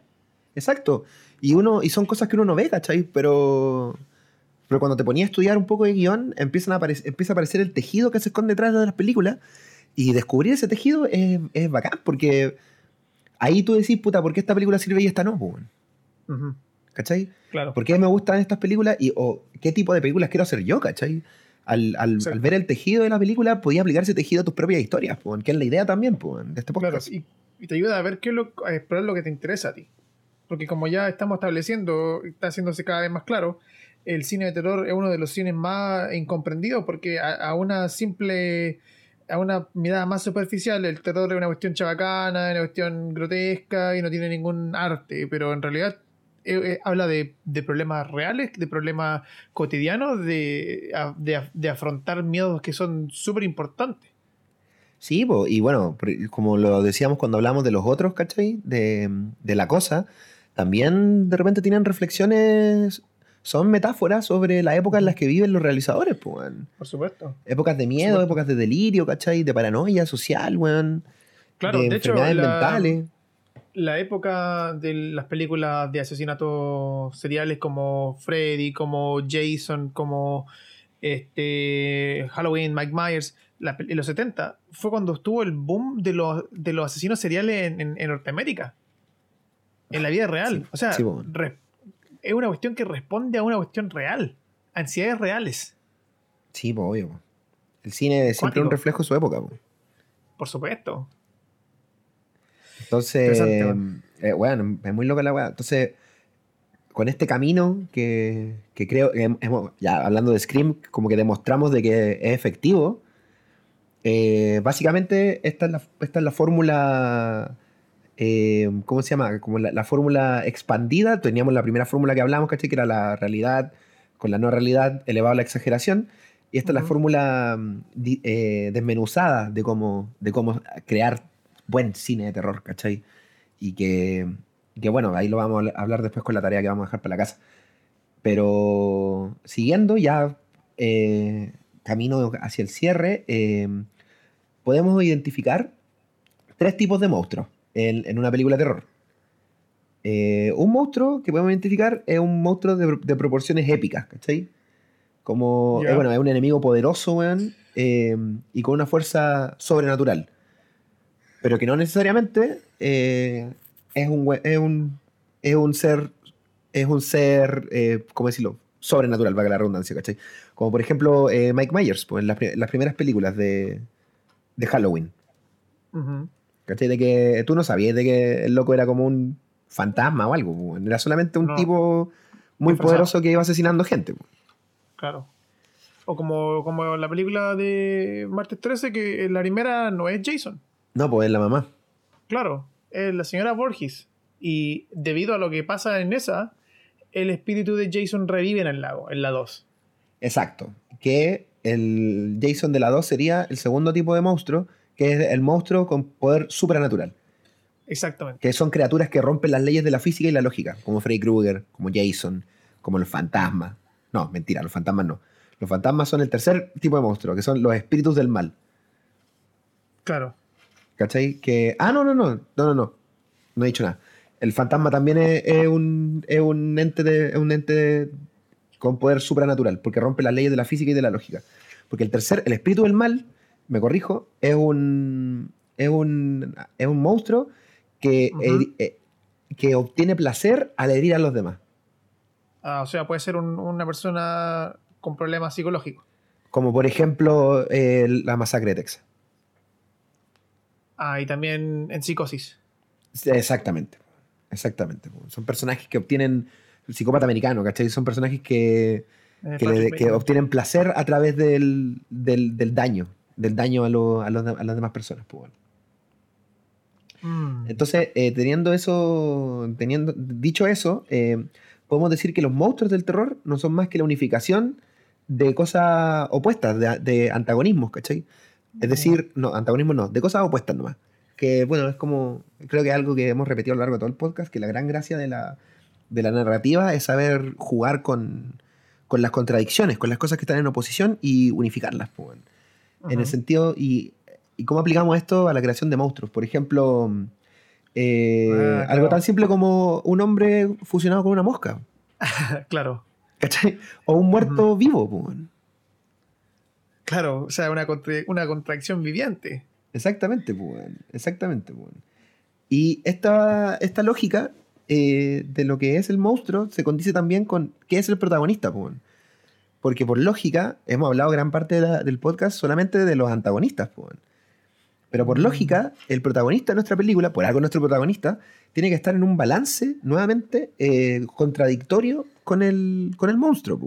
Speaker 1: Exacto, y, uno, y son cosas que uno no ve, ¿cachai? Pero, pero cuando te ponía a estudiar un poco de guion, empiezan a empieza a aparecer el tejido que se esconde detrás de las películas, y descubrir ese tejido es, es bacán, porque ahí tú decís, puta, ¿por qué esta película sirve y esta no? ¿Cachai?
Speaker 2: Claro.
Speaker 1: ¿Por qué me gustan estas películas y o qué tipo de películas quiero hacer yo? ¿Cachai? Al, al, ver el tejido de la película, podía aplicar ese tejido a tus propias historias, que es la idea también de este podcast.
Speaker 2: Claro, y, te ayuda a ver qué lo, a explorar lo que te interesa a ti. Porque como ya estamos estableciendo, está haciéndose cada vez más claro, el cine de terror es uno de los cines más incomprendidos porque a una simple a una mirada más superficial, el terror es una cuestión chabacana, una cuestión grotesca y no tiene ningún arte, pero en realidad eh, eh, habla de, problemas reales, de problemas cotidianos, de, de, afrontar miedos que son súper importantes.
Speaker 1: Sí, y bueno, como lo decíamos cuando hablamos de los otros, ¿cachai? De la cosa, también de repente tienen reflexiones son metáforas sobre la época en las que viven los realizadores, pues,
Speaker 2: Por supuesto.
Speaker 1: Épocas de miedo, épocas de delirio, ¿cachai? De paranoia social, weón.
Speaker 2: Claro, de, hecho, la, mentales. La época de las películas de asesinatos seriales como Freddy, como Jason, como este Halloween, Mike Myers, en los 70, fue cuando estuvo el boom de los, de los asesinos seriales en, Norteamérica. En la vida real. o sea, es una cuestión que responde a una cuestión real, ansiedades reales.
Speaker 1: Sí, pues obvio. El cine es siempre un reflejo de su época.
Speaker 2: Por supuesto.
Speaker 1: Entonces, eh, bueno, es muy loca la weá. Entonces, con este camino que, creo, ya hablando de Scream, como que demostramos de que es efectivo, eh, básicamente esta es la, esta es la fórmula eh, ¿cómo se llama? Como la, fórmula expandida, teníamos la primera fórmula que hablamos, ¿cachai? Que era la realidad con la no realidad elevada a la exageración. Y esta es la fórmula mm, eh, desmenuzada de cómo, de cómo crear buen cine de terror, ¿cachai? Y que, que, bueno, ahí lo vamos a hablar después con la tarea que vamos a dejar para la casa. Pero siguiendo ya eh, camino hacia el cierre, podemos identificar tres tipos de monstruos en, una película de terror. Eh, un monstruo que podemos identificar es un monstruo de, proporciones épicas, ¿cachai? Como, eh, bueno, es un enemigo poderoso, weón, eh, y con una fuerza sobrenatural. Pero que no necesariamente es, un, es, un, es un ser, es un ser, ¿cómo decirlo? Sobrenatural, valga la redundancia, ¿cachai? Como por ejemplo Mike Myers, pues, en las, primeras películas de, de Halloween. ¿Cachai? De que tú no sabías de que el loco era como un fantasma o algo. Era solamente un tipo muy poderoso que iba asesinando gente.
Speaker 2: Claro. O como, como la película de Martes 13, que la primera no es Jason.
Speaker 1: No, pues es la mamá.
Speaker 2: Claro, es la señora Borges. Y debido a lo que pasa en esa, el espíritu de Jason revive en el lago, en la 2.
Speaker 1: Exacto. Que el Jason de la 2 sería el segundo tipo de monstruo que es el monstruo con poder supernatural.
Speaker 2: Exactamente.
Speaker 1: Que son criaturas que rompen las leyes de la física y la lógica, como Freddy Krueger, como Jason, como los fantasmas. No, mentira, los fantasmas no. Los fantasmas son el tercer tipo de monstruo, que son los espíritus del mal.
Speaker 2: Claro.
Speaker 1: ¿Cachai? Que. Ah, no, no, no. No, no, no. No he dicho nada. El fantasma también es, un, ente de, un ente con poder supernatural, porque rompe las leyes de la física y de la lógica. Porque el tercer, el espíritu del mal, me corrijo, es un, es un, es un monstruo que, eh, que obtiene placer al herir a los demás.
Speaker 2: Ah, o sea, puede ser una persona con problemas psicológicos.
Speaker 1: Como por ejemplo la masacre de Texas.
Speaker 2: Ah, y también en psicosis.
Speaker 1: exactamente. Exactamente. Son personajes que obtienen. El psicópata americano, ¿cachai? Son personajes que, que, obtienen placer a través del, del, del daño del daño a, a, las demás personas. Pues, mm. Entonces, eh, teniendo eso, teniendo, dicho eso, eh, podemos decir que los monstruos del terror no son más que la unificación de cosas opuestas, de, antagonismos, ¿cachai? Es decir, no, antagonismo no, de cosas opuestas nomás. Que bueno, es como, creo que es algo que hemos repetido a lo largo de todo el podcast, que la gran gracia de la, de la narrativa es saber jugar con, con las contradicciones, con las cosas que están en oposición y unificarlas. pues, En el sentido, y, y, cómo aplicamos esto a la creación de monstruos. Por ejemplo, eh, ah, algo tan simple como un hombre fusionado con una mosca.
Speaker 2: claro.
Speaker 1: ¿Cachai? O un muerto vivo. Pues.
Speaker 2: Claro, o sea, una, una contradicción viviente.
Speaker 1: Exactamente, pues, exactamente. Pues. Y esta, esta lógica eh, de lo que es el monstruo se condice también con qué es el protagonista. Pues. Porque por lógica, hemos hablado gran parte del podcast solamente de los antagonistas. Pero por mm. lógica, el protagonista de nuestra película, por algo nuestro protagonista, tiene que estar en un balance nuevamente eh, contradictorio con el, con el monstruo.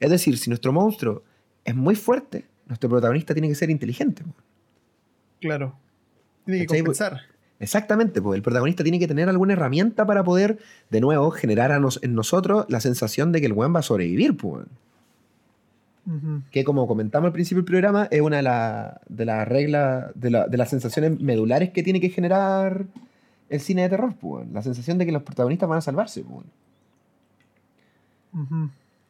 Speaker 1: Es decir, si nuestro monstruo es muy fuerte, nuestro protagonista tiene que ser inteligente.
Speaker 2: Claro. Tiene que compensar.
Speaker 1: Exactamente, pues el protagonista tiene que tener alguna herramienta para poder, de nuevo, generar en nosotros la sensación de que el weón va a sobrevivir, pues. Que como comentamos al principio del programa, es una de las reglas, de, las sensaciones medulares que tiene que generar el cine de terror, pues. La sensación de que los protagonistas van a salvarse, pues.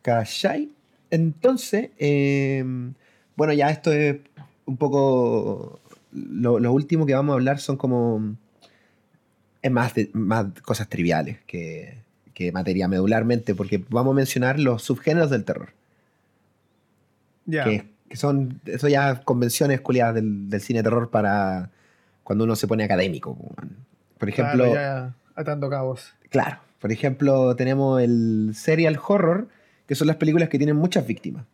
Speaker 1: ¿Cachai? Entonces, em, bueno, ya esto es un poco. Lo, último que vamos a hablar son como. Es más, más cosas triviales que, materia medularmente, porque vamos a mencionar los subgéneros del terror. Ya. Que, son. Eso ya convenciones culiadas del, del, cine de terror para cuando uno se pone académico. Por ejemplo. Claro,
Speaker 2: ya atando cabos.
Speaker 1: Claro. Por ejemplo, tenemos el serial horror que son las películas que tienen muchas víctimas.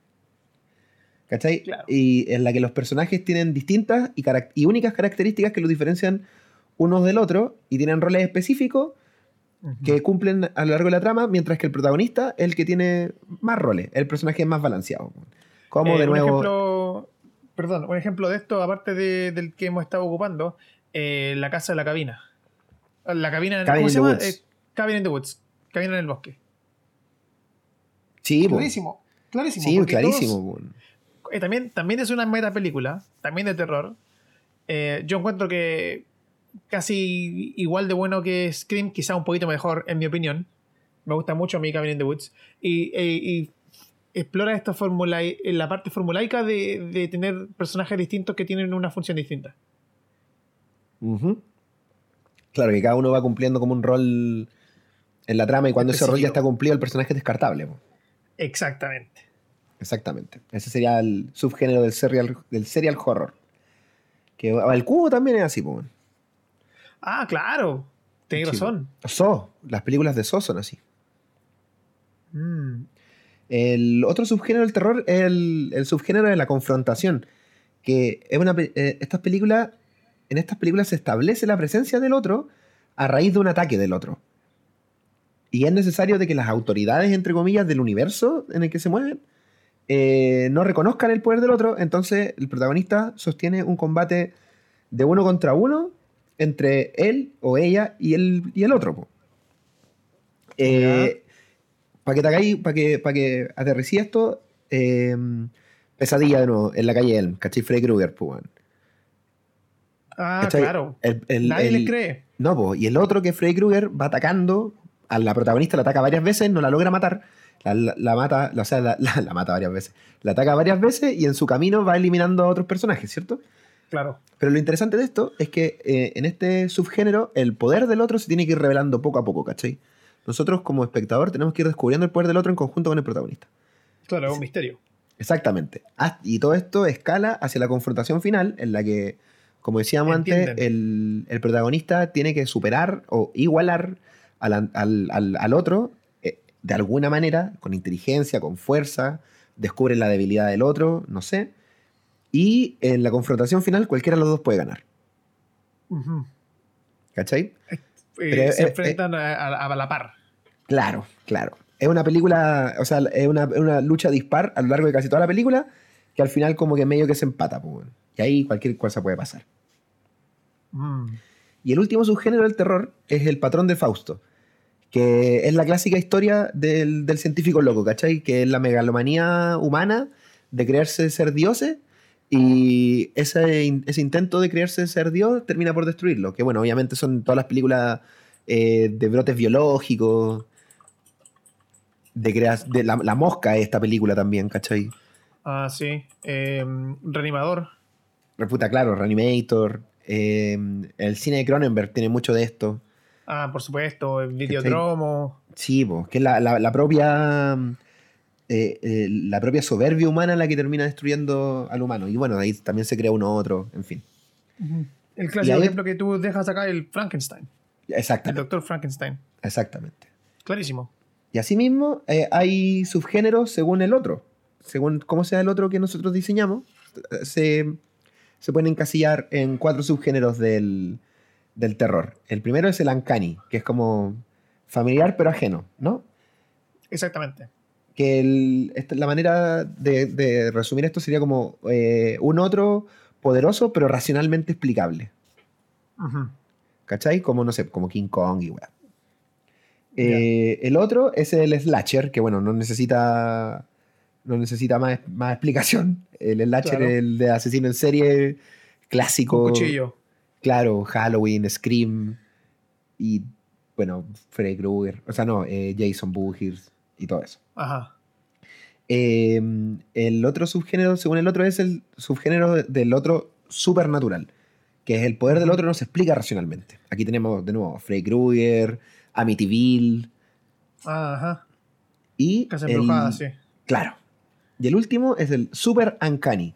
Speaker 1: ¿Cachai? Y en la que los personajes tienen distintas y, únicas características que los diferencian unos del otro y tienen roles específicos que cumplen a lo largo de la trama, mientras que el protagonista es el que tiene más roles, el personaje es más balanceado. Como eh, de nuevo.
Speaker 2: Un ejemplo, perdón, un ejemplo de esto, aparte del que hemos estado ocupando, eh, la casa de la cabina. La cabina.
Speaker 1: Cabin ¿Cómo se llama? Eh,
Speaker 2: cabin in the Woods. Cabina en el bosque.
Speaker 1: Sí,
Speaker 2: clarísimo. Clarísimo.
Speaker 1: Sí, clarísimo.
Speaker 2: Eh, también, también es una meta película, también de terror. Eh, yo encuentro que casi igual de bueno que Scream, quizá un poquito mejor, en mi opinión. Me gusta mucho a mí Cabin in the Woods. Y, explora esta fórmula, la parte formulaica de, de, tener personajes distintos que tienen una función distinta.
Speaker 1: Claro, que cada uno va cumpliendo como un rol en la trama y cuando ese rol ya está cumplido, el personaje es descartable.
Speaker 2: Exactamente.
Speaker 1: Exactamente. Ese sería el subgénero del serial, del serial horror. Que el cubo también es así, pues.
Speaker 2: Ah, claro. Tienes razón.
Speaker 1: So, las películas de So son así. Mm. El otro subgénero del terror es el, subgénero de la confrontación. Que es una, eh, estas películas, en estas películas se establece la presencia del otro a raíz de un ataque del otro. Y es necesario de que las autoridades, entre comillas, del universo en el que se mueven, eh, no reconozcan el poder del otro. Entonces el protagonista sostiene un combate de uno contra uno entre él o ella y el, y el otro. Eh, para que te hagáis, para que, para que aterricí esto, eh, pesadilla de nuevo, en la calle Elm, ¿cachai? Freddy Krueger, pues,
Speaker 2: Ah, claro. Nadie le cree.
Speaker 1: No, pues, y el otro que Freddy Krueger va atacando a la protagonista la ataca varias veces, no la logra matar, la, mata, o sea, la, mata varias veces, la ataca varias veces y en su camino va eliminando a otros personajes, ¿cierto?
Speaker 2: Claro.
Speaker 1: Pero lo interesante de esto es que eh, en este subgénero el poder del otro se tiene que ir revelando poco a poco, ¿cachai? Nosotros como espectador tenemos que ir descubriendo el poder del otro en conjunto con el protagonista.
Speaker 2: Claro, es un misterio.
Speaker 1: Exactamente. Y todo esto escala hacia la confrontación final en la que, como decíamos antes, el, el protagonista tiene que superar o igualar al, otro eh, de alguna manera, con inteligencia, con fuerza, descubre la debilidad del otro, no sé. Y en la confrontación final, cualquiera de los dos puede ganar. ¿Cachai?
Speaker 2: Eh, se enfrentan a, la par.
Speaker 1: Claro, claro. Es una película, o sea, es una, lucha dispar a lo largo de casi toda la película, que al final como que medio que se empata, pues, y ahí cualquier cosa puede pasar. Mm. Y el último subgénero del terror es el patrón de Fausto, que es la clásica historia del, científico loco, ¿cachai? Que es la megalomanía humana de creerse ser dioses Y ese, ese intento de creerse ser Dios termina por destruirlo. Que bueno, obviamente son todas las películas eh, de brotes biológicos. De, creas, de la, la mosca esta película también, ¿cachai?
Speaker 2: Ah, sí. Em, reanimador.
Speaker 1: Reputa, claro, Reanimator. Em, el cine de Cronenberg tiene mucho de esto.
Speaker 2: Ah, por supuesto, el Videodromo.
Speaker 1: Sí, que es la, propia. Eh, eh, la propia soberbia humana la que termina destruyendo al humano. Y bueno, ahí también se crea uno otro, en fin.
Speaker 2: El clásico ejemplo que tú dejas acá, el Frankenstein.
Speaker 1: Exacto.
Speaker 2: El doctor Frankenstein.
Speaker 1: Exactamente.
Speaker 2: Clarísimo.
Speaker 1: Y asimismo, eh, hay subgéneros según el otro según cómo sea el otro que nosotros diseñamos, se, se pueden encasillar en cuatro subgéneros del, terror. El primero es el uncanny, que es como familiar pero ajeno, ¿no?
Speaker 2: Exactamente.
Speaker 1: Que la manera de, resumir esto sería como eh, un otro poderoso pero racionalmente explicable. ¿Cachai? Como, no sé, como King Kong y weá. Eh, el otro es el slasher, que bueno, no necesita no necesita más, más explicación. El slasher, el de asesino en serie clásico.
Speaker 2: cuchillo.
Speaker 1: Claro, Halloween, Scream y, bueno, Freddy Krueger. O sea, no, eh, Jason Voorhees y todo eso.
Speaker 2: Ajá.
Speaker 1: Em, el otro subgénero, según el otro, es el subgénero del otro supernatural, que es el poder del otro no se explica racionalmente. Aquí tenemos de nuevo Freddy Krueger, Amityville.
Speaker 2: Ajá.
Speaker 1: Y.
Speaker 2: Casa embrujada, sí.
Speaker 1: Claro. Y el último es el Super Uncanny,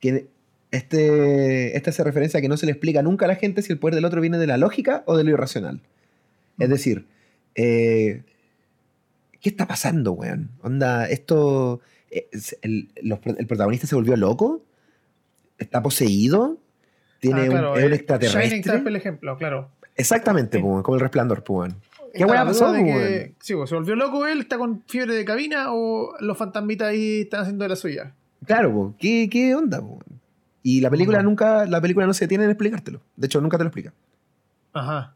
Speaker 1: que este, esta hace referencia a que no se le explica nunca a la gente si el poder del otro viene de la lógica o de lo irracional. Es decir, eh, ¿qué está pasando, weón? Onda, esto. Eh, el, protagonista se volvió loco? ¿Está poseído? ¿Tiene
Speaker 2: ah,
Speaker 1: un,
Speaker 2: es un
Speaker 1: extraterrestre?
Speaker 2: el ejemplo, claro. Exactamente,
Speaker 1: como el resplandor, pues,
Speaker 2: ¿Qué weá pasó? De sí, pues, se volvió loco él, está con fiebre de cabina o los fantasmitas ahí están haciendo de la suya.
Speaker 1: Claro, ¿Qué, ¿qué, onda? Y la película nunca, la película no se detiene en explicártelo. De hecho, nunca te lo explica.
Speaker 2: Ajá.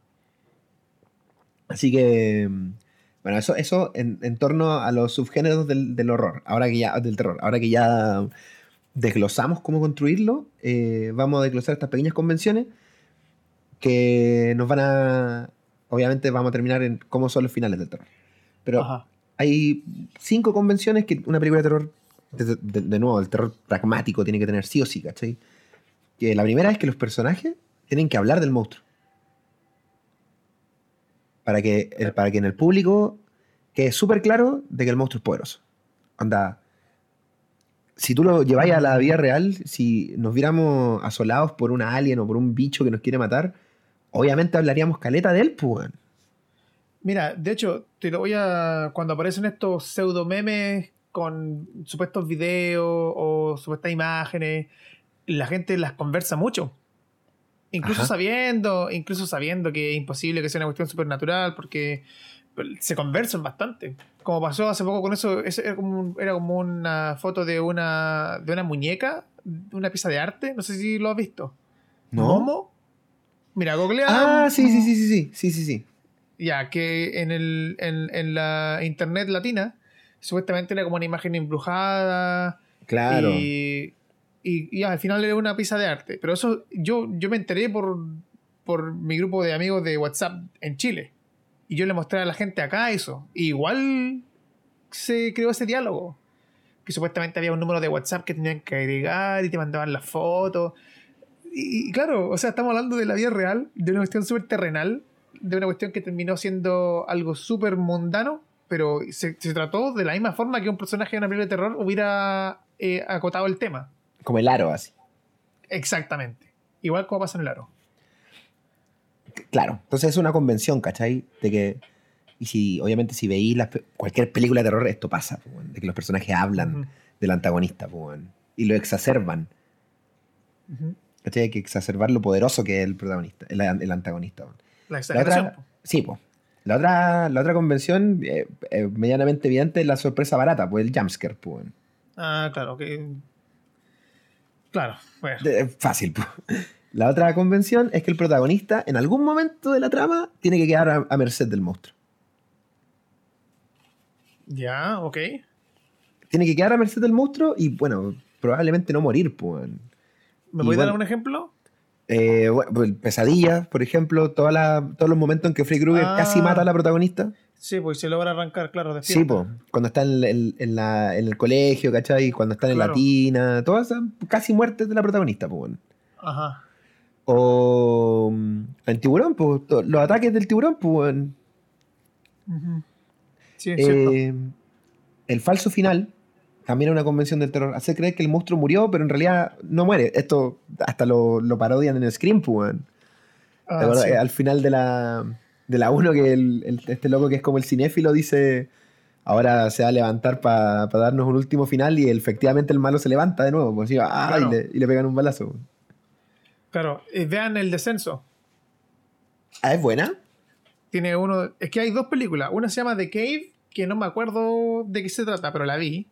Speaker 1: Así que, bueno, eso, eso en, torno a los subgéneros del, horror, ahora que ya, del terror, ahora que ya desglosamos cómo construirlo, eh, vamos a desglosar estas pequeñas convenciones que nos van a, obviamente vamos a terminar en cómo son los finales del terror. Pero hay cinco convenciones que una película de terror, de, nuevo, el terror pragmático tiene que tener sí o sí, ¿cachai? Que la primera es que los personajes tienen que hablar del monstruo. Para que, para que en el público quede súper claro de que el monstruo es poderoso. Anda, si tú lo lleváis a la vida real, si nos viéramos asolados por un alien o por un bicho que nos quiere matar, obviamente hablaríamos caleta de él, pues.
Speaker 2: Mira, de hecho, te lo voy a. Cuando aparecen estos pseudo memes con supuestos videos o supuestas imágenes, la gente las conversa mucho. Incluso sabiendo, incluso sabiendo que es imposible que sea una cuestión supernatural, porque se conversan bastante. Como pasó hace poco con eso, era, como, era como una foto de una, de una muñeca, de una pieza de arte, no sé si lo has visto.
Speaker 1: ¿No?
Speaker 2: ¿Momo? Mira, googlea.
Speaker 1: Ah, sí, sí, sí, sí, sí, sí, sí, sí.
Speaker 2: Ya, que en, el, en, la internet latina, supuestamente era como una imagen embrujada.
Speaker 1: Claro.
Speaker 2: Y, y, al final era una pieza de arte. Pero eso yo, yo me enteré por, por mi grupo de amigos de WhatsApp en Chile. Y yo le mostré a la gente acá eso. igual se creó ese diálogo. Que supuestamente había un número de WhatsApp que tenían que agregar y te mandaban las fotos y, claro, o sea, estamos hablando de la vida real, de una cuestión súper terrenal, de una cuestión que terminó siendo algo súper mundano, pero se, trató de la misma forma que un personaje de una película de terror hubiera eh, acotado el tema.
Speaker 1: Como el aro, así.
Speaker 2: Exactamente. Igual como pasa en el aro.
Speaker 1: Claro, entonces es una convención, ¿cachai? De que, y si, obviamente, si veis cualquier película de terror, esto pasa, de que los personajes hablan del antagonista, y lo exacerban. Hay que exacerbar lo poderoso que es el protagonista, el, antagonista.
Speaker 2: La exageración.
Speaker 1: sí, pues. La otra, la otra convención, eh, eh, medianamente evidente, es la sorpresa barata, pues el jumpscare, pues.
Speaker 2: Ah, claro, que. Claro, bueno.
Speaker 1: fácil, pues. La otra convención es que el protagonista, en algún momento de la trama, tiene que quedar a, merced del monstruo.
Speaker 2: Ya, ok.
Speaker 1: Tiene que quedar a merced del monstruo y, bueno, probablemente no morir, pues.
Speaker 2: ¿Me puedes dar
Speaker 1: bueno,
Speaker 2: un ejemplo?
Speaker 1: Eh, bueno, pesadillas, por ejemplo, toda la- todos los momentos en que Freddy Krueger
Speaker 2: Ah.
Speaker 1: casi mata a la protagonista.
Speaker 2: Sí, pues se logra arrancar, claro,
Speaker 1: Sí, pues, cuando está en, en- en la- en el colegio, ¿cachai? Cuando están en la tina, todas esas casi muertes de la protagonista, pues. bueno.
Speaker 2: Ajá.
Speaker 1: O mm, en tiburón, pues, los ataques del tiburón, pues. bueno.
Speaker 2: Ujú. Sí, es cierto.
Speaker 1: Eh, el falso final también es una convención del terror. Hace creer que el monstruo murió, pero en realidad no muere. Esto hasta lo, lo parodian en el Scream, pues. bueno. ¿Te
Speaker 2: Ah, sí.
Speaker 1: Eh, Al final de la, de la 1, que el- el- este loco que es como el cinéfilo dice, ahora se va a levantar para darnos un último final y efectivamente el malo se levanta de nuevo, pues, y, ¡ah!
Speaker 2: Claro.
Speaker 1: y, le, y le pegan un balazo.
Speaker 2: Claro, eh, vean el descenso.
Speaker 1: Ah, ¿es buena?
Speaker 2: Tiene uno. Es que hay dos películas. Una se llama The Cave, que no me acuerdo de qué se trata, pero la vi.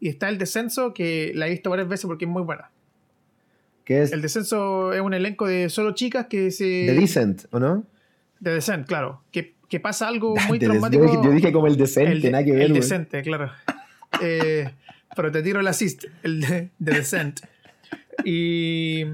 Speaker 2: Y está El Descenso, que la he visto varias veces porque es muy buena.
Speaker 1: Que es
Speaker 2: El Descenso es un elenco de solo chicas que se.
Speaker 1: The Decent, ¿o no?
Speaker 2: The Descent, claro. Que, que pasa algo muy
Speaker 1: The
Speaker 2: traumático.
Speaker 1: yo, dije, yo dije como el decente,
Speaker 2: el,
Speaker 1: nada que ver.
Speaker 2: el
Speaker 1: güey.
Speaker 2: decente, claro. Eh, pero te tiro el assist, el de, de Descent. Y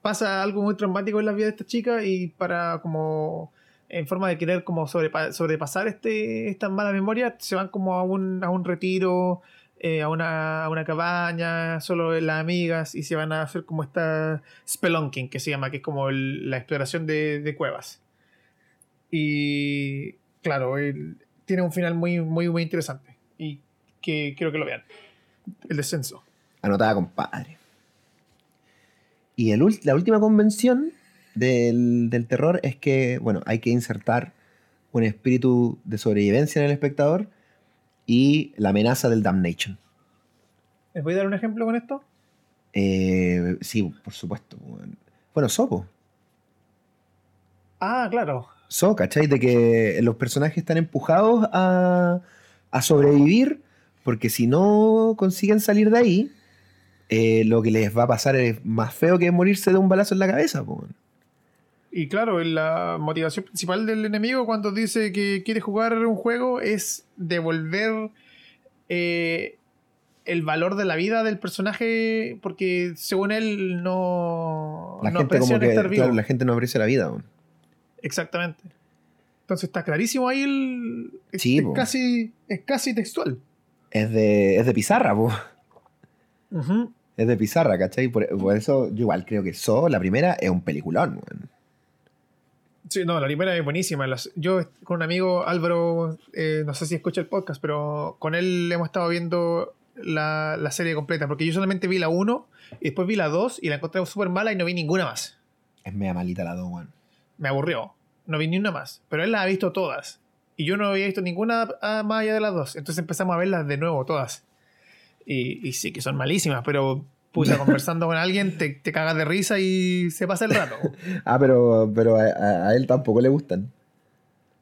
Speaker 2: pasa algo muy traumático en la vida de esta chica y para como en forma de querer como sobrepa- sobrepasar este, esta mala memoria, se van como a un, a un retiro, eh, a, una, a una cabaña, solo las amigas, y se van a hacer como esta spelunking, que se llama, que es como el- la exploración de, de cuevas. Y claro, el- tiene un final muy, muy, muy interesante. Y que quiero que lo vean. El descenso.
Speaker 1: Anotada, compadre. Y el la última convención del, del terror es que, bueno, hay que insertar un espíritu de sobrevivencia en el espectador y la amenaza del damnation.
Speaker 2: ¿Les voy a dar un ejemplo con esto?
Speaker 1: Eh, sí, por supuesto. Bueno, Sopo.
Speaker 2: Ah, claro.
Speaker 1: So, ¿cachai? De que los personajes están empujados a, a sobrevivir porque si no consiguen salir de ahí, eh, lo que les va a pasar es más feo que morirse de un balazo en la cabeza. po.
Speaker 2: Y claro, la motivación principal del enemigo cuando dice que quiere jugar un juego es devolver eh, el valor de la vida del personaje porque según él no,
Speaker 1: La
Speaker 2: no
Speaker 1: gente como
Speaker 2: aprecian
Speaker 1: que,
Speaker 2: estar vivo.
Speaker 1: claro, la gente no aprecia la vida. weón.
Speaker 2: Exactamente. Entonces está clarísimo ahí el... es-
Speaker 1: Sí,
Speaker 2: es,
Speaker 1: po.
Speaker 2: casi, es casi textual.
Speaker 1: Es de, es de pizarra, po. Es de pizarra, ¿cachai? Por, por eso yo igual creo que So, la primera, es un peliculón.
Speaker 2: Sí, no, la primera es buenísima. Las- yo con un amigo, Álvaro, eh, no sé si escucha el podcast, pero con él hemos estado viendo la, la serie completa, porque yo solamente vi la 1 y después vi la 2 y la encontré súper mala y no vi ninguna más.
Speaker 1: Es media malita la dos, weón.
Speaker 2: Me aburrió. No vi ni una más. Pero él las ha visto todas. Y yo no había visto ninguna ah, más allá de las dos. Entonces empezamos a verlas de nuevo todas. Y, y sí que son malísimas, pero pucha, conversando con alguien te, te cagas de risa y se pasa el rato.
Speaker 1: Ah, pero, pero a, él tampoco le gustan.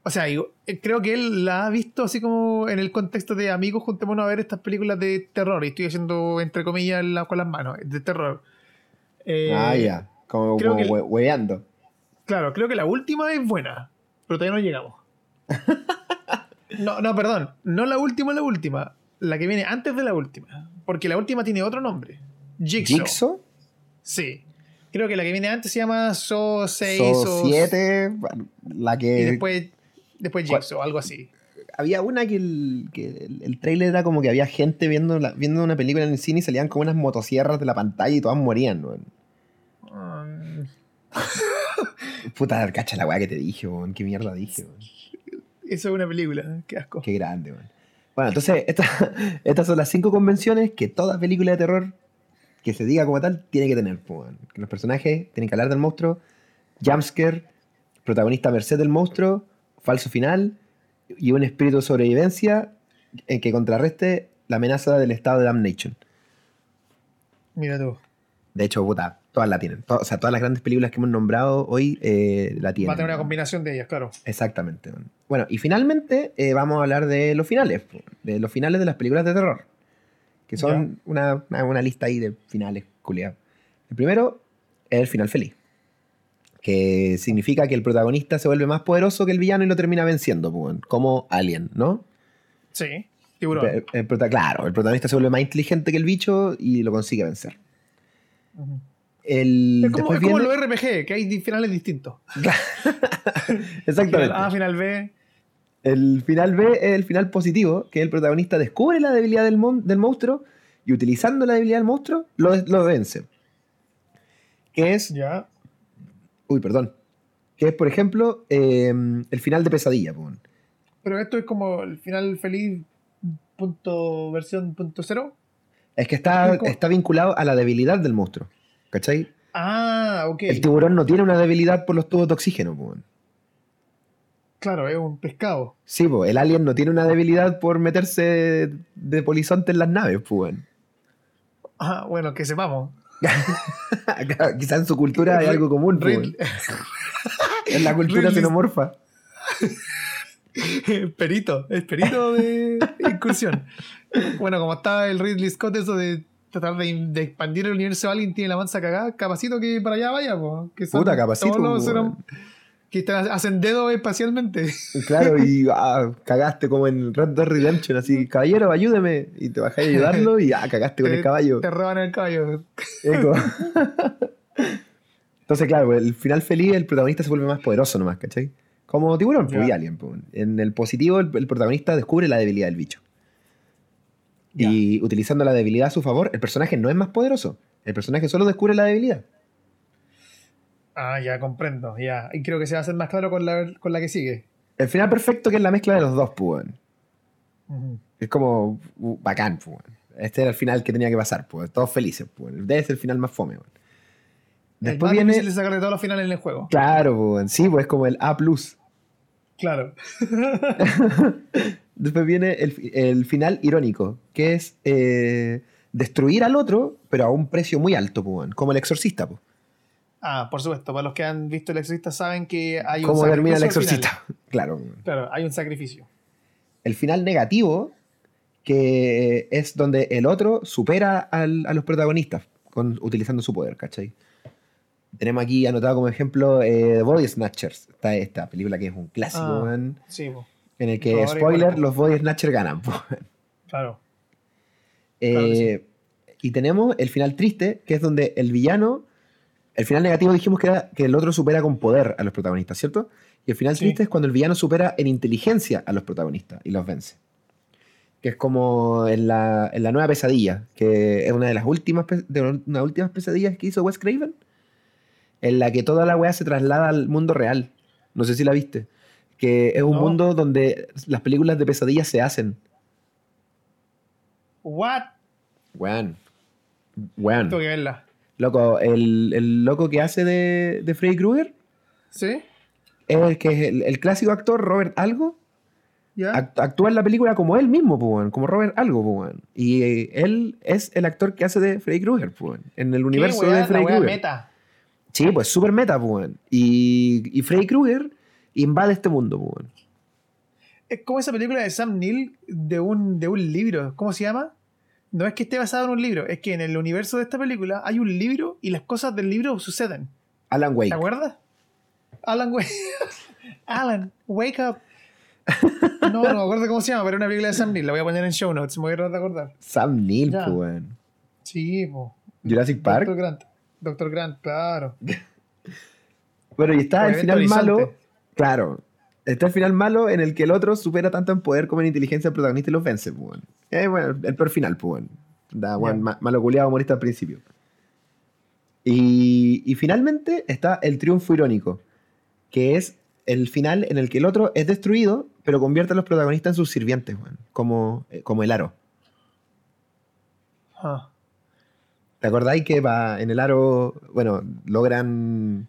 Speaker 2: O sea, digo, eh, creo que él la ha visto así como en el contexto de amigos, juntémonos a ver estas películas de terror. Y estoy haciendo, entre comillas, la- con las manos, de terror. Eh,
Speaker 1: ah, ya. Como, como
Speaker 2: que
Speaker 1: hueveando.
Speaker 2: Claro, creo que la última es buena, pero todavía no llegamos. No, no, perdón. No la última, la última. La que viene antes de la última. Porque la última tiene otro nombre. Jigsaw.
Speaker 1: Jigsaw,
Speaker 2: Sí. Creo que la que viene antes se llama So 6
Speaker 1: So 7, la que...
Speaker 2: Y después, después. Jigsaw, algo así.
Speaker 1: Había una que el, que el, el trailer era como que había gente viendo, la- viendo una película en el cine y salían como unas motosierras de la pantalla y todas morían, weón. Puta, cacha la weá que te dije, weón. Qué mierda dije, weón.
Speaker 2: eso es una película. Qué asco.
Speaker 1: Qué grande, weón. Bueno, entonces, esta- estas son las cinco convenciones que toda película de terror que se diga como tal tiene que tener. weón. Que los personajes tienen que hablar del monstruo, jumpscare, protagonista merced del monstruo, falso final y un espíritu de sobrevivencia en que contrarreste la amenaza del estado de damnation.
Speaker 2: Mira tú.
Speaker 1: De hecho, puta, todas la tienen. O sea, todas las grandes películas que hemos nombrado hoy eh, la tienen.
Speaker 2: Va a tener una combinación de ellas, claro.
Speaker 1: Exactamente. bueno. Y finalmente eh, vamos a hablar de los finales, de los finales de las películas de terror, que son una, una- una lista ahí de finales, culiados. El primero es el final feliz, que significa que el protagonista se vuelve más poderoso que el villano y lo termina venciendo, como Alien, ¿no?
Speaker 2: Sí. Tiburón.
Speaker 1: El- el prota- claro, el protagonista se vuelve más inteligente que el bicho y lo consigue vencer.
Speaker 2: Ujú.
Speaker 1: El,
Speaker 2: Es como, es como los RPG, que hay finales distintos.
Speaker 1: Exactamente.
Speaker 2: Final A, final B.
Speaker 1: El final B es el final positivo, que el protagonista descubre la debilidad del, mon- del monstruo y utilizando la debilidad del monstruo lo, lo vence. Que es,
Speaker 2: Ya.
Speaker 1: uy, perdón, que es, por ejemplo, eh, el final de Pesadilla.
Speaker 2: Pero esto es como el final feliz punto versión punto cero.
Speaker 1: Es que está,
Speaker 2: Es
Speaker 1: está vinculado a la debilidad del monstruo. ¿Cachai?
Speaker 2: Ah, ok.
Speaker 1: El tiburón no tiene una debilidad por los tubos de oxígeno. po.
Speaker 2: Claro, es un pescado.
Speaker 1: Sí, po, el alien no tiene una debilidad por meterse de polizonte en las naves. po.
Speaker 2: Ah, bueno, que sepamos.
Speaker 1: Quizás en su cultura hay algo común.
Speaker 2: Ridley-
Speaker 1: En la cultura xenomorfa.
Speaker 2: perito, es perito de incursión. Bueno, como estaba el Ridley Scott, eso de tratar de, de expandir el universo de alguien tiene la mansa cagada, capacito que para allá vaya, po, que son
Speaker 1: Puta, capacito,
Speaker 2: los que están- hacen espacialmente.
Speaker 1: Claro, y ah, cagaste como en Red Dead Redemption, así, caballero, ayúdeme. Y te bajás a ayudarlo y ah, cagaste con el caballo.
Speaker 2: Te roban el caballo.
Speaker 1: Eco. Entonces, claro, el final feliz, el protagonista se vuelve más poderoso nomás, ¿cachai? Como tiburón, pues,
Speaker 2: Ya.
Speaker 1: y alien. pues. En el positivo, el, el protagonista descubre la debilidad del bicho. Y utilizando la debilidad a su favor, el personaje no es más poderoso. El personaje solo descubre la debilidad.
Speaker 2: Ah, ya comprendo, ya. Y creo que se va a hacer más claro con la, con la que sigue.
Speaker 1: El final perfecto que es la mezcla de los dos, pues.
Speaker 2: Ujú.
Speaker 1: Es como uh, bacán, pues. Este era el final que tenía que pasar, pues. Todos felices, pues. Debe ser el final más fome, weón.
Speaker 2: Es
Speaker 1: Después
Speaker 2: más
Speaker 1: viene.
Speaker 2: difícil de sacar de todos los finales en el juego.
Speaker 1: Claro, pues. Sí, pues es como el A.
Speaker 2: Claro.
Speaker 1: Después viene el, el final irónico, que es eh, destruir al otro, pero a un precio muy alto, pues. Como el exorcista, pues.
Speaker 2: Ah, por supuesto, para los que han visto El Exorcista saben que hay un
Speaker 1: Como termina el exorcista. Claro.
Speaker 2: Claro, hay un sacrificio.
Speaker 1: El final negativo, que es donde el otro supera al- a los protagonistas con, utilizando su poder, ¿cachai? Tenemos aquí anotado como ejemplo eh, The Body Snatchers. Está esta película que es un clásico,
Speaker 2: Ah.
Speaker 1: weón,
Speaker 2: Sí, po,
Speaker 1: en el que, spoiler, los Body Snatchers ganan.
Speaker 2: claro.
Speaker 1: Eh,
Speaker 2: Claro
Speaker 1: Y tenemos el final triste, que es donde el villano. El final negativo dijimos que era que el otro supera con poder a los protagonistas, ¿cierto? Y el final
Speaker 2: Sí.
Speaker 1: triste es cuando el villano supera en inteligencia a los protagonistas y los vence. Que es como en la, en la nueva pesadilla, que es una de las últimas, de una de las últimas pesadillas que hizo Wes Craven, en la que toda la weá se traslada al mundo real. No sé si la viste. Que es un
Speaker 2: No.
Speaker 1: mundo donde las películas de pesadillas se hacen.
Speaker 2: What?
Speaker 1: Weón. Weón.
Speaker 2: Tengo que verla.
Speaker 1: Loco, el, el loco que hace de, de Freddy Krueger
Speaker 2: ¿Sí?
Speaker 1: es el que es el, el clásico actor Robert Algo.
Speaker 2: ¿Ya?
Speaker 1: Act- actúa en la película como él mismo, pues, como Robert Algo. pues. Y eh, él es el actor que hace de Freddy Krueger pues, en el universo
Speaker 2: ¿Qué weá?
Speaker 1: de Freddy Krueger.
Speaker 2: meta.
Speaker 1: Sí, pues súper meta, pues. Y, y Freddy Krueger invade este mundo. pues, weón.
Speaker 2: Es como esa película de Sam Neill de un, de un libro. ¿Cómo se llama? No es que esté basado en un libro, es que en el universo de esta película hay un libro y las cosas del libro suceden.
Speaker 1: Alan Wake.
Speaker 2: ¿Te acuerdas? Alan, Wake. Alan, wake up. No, no me acuerdo cómo se llama, pero era una película de Sam Neill. La voy a poner en show notes, me voy a tratar de acordar.
Speaker 1: Sam Neill, pues.
Speaker 2: Sí, po.
Speaker 1: Jurassic Park.
Speaker 2: Doctor Grant. Doctor Grant, claro.
Speaker 1: Bueno, y está el final malo. Claro. Está el final malo en el que el otro supera tanto en poder como en inteligencia al protagonista y los vence, pues. Eh, bueno, el peor final, pues. Da,
Speaker 2: Ya.
Speaker 1: ma- malo culiado humorista al principio. Y, y finalmente está el triunfo irónico, que es el final en el que el otro es destruido, pero convierte a los protagonistas en sus sirvientes. Como, eh, como el aro.
Speaker 2: Ah,
Speaker 1: ¿Te acordáis que en el aro, bueno, logran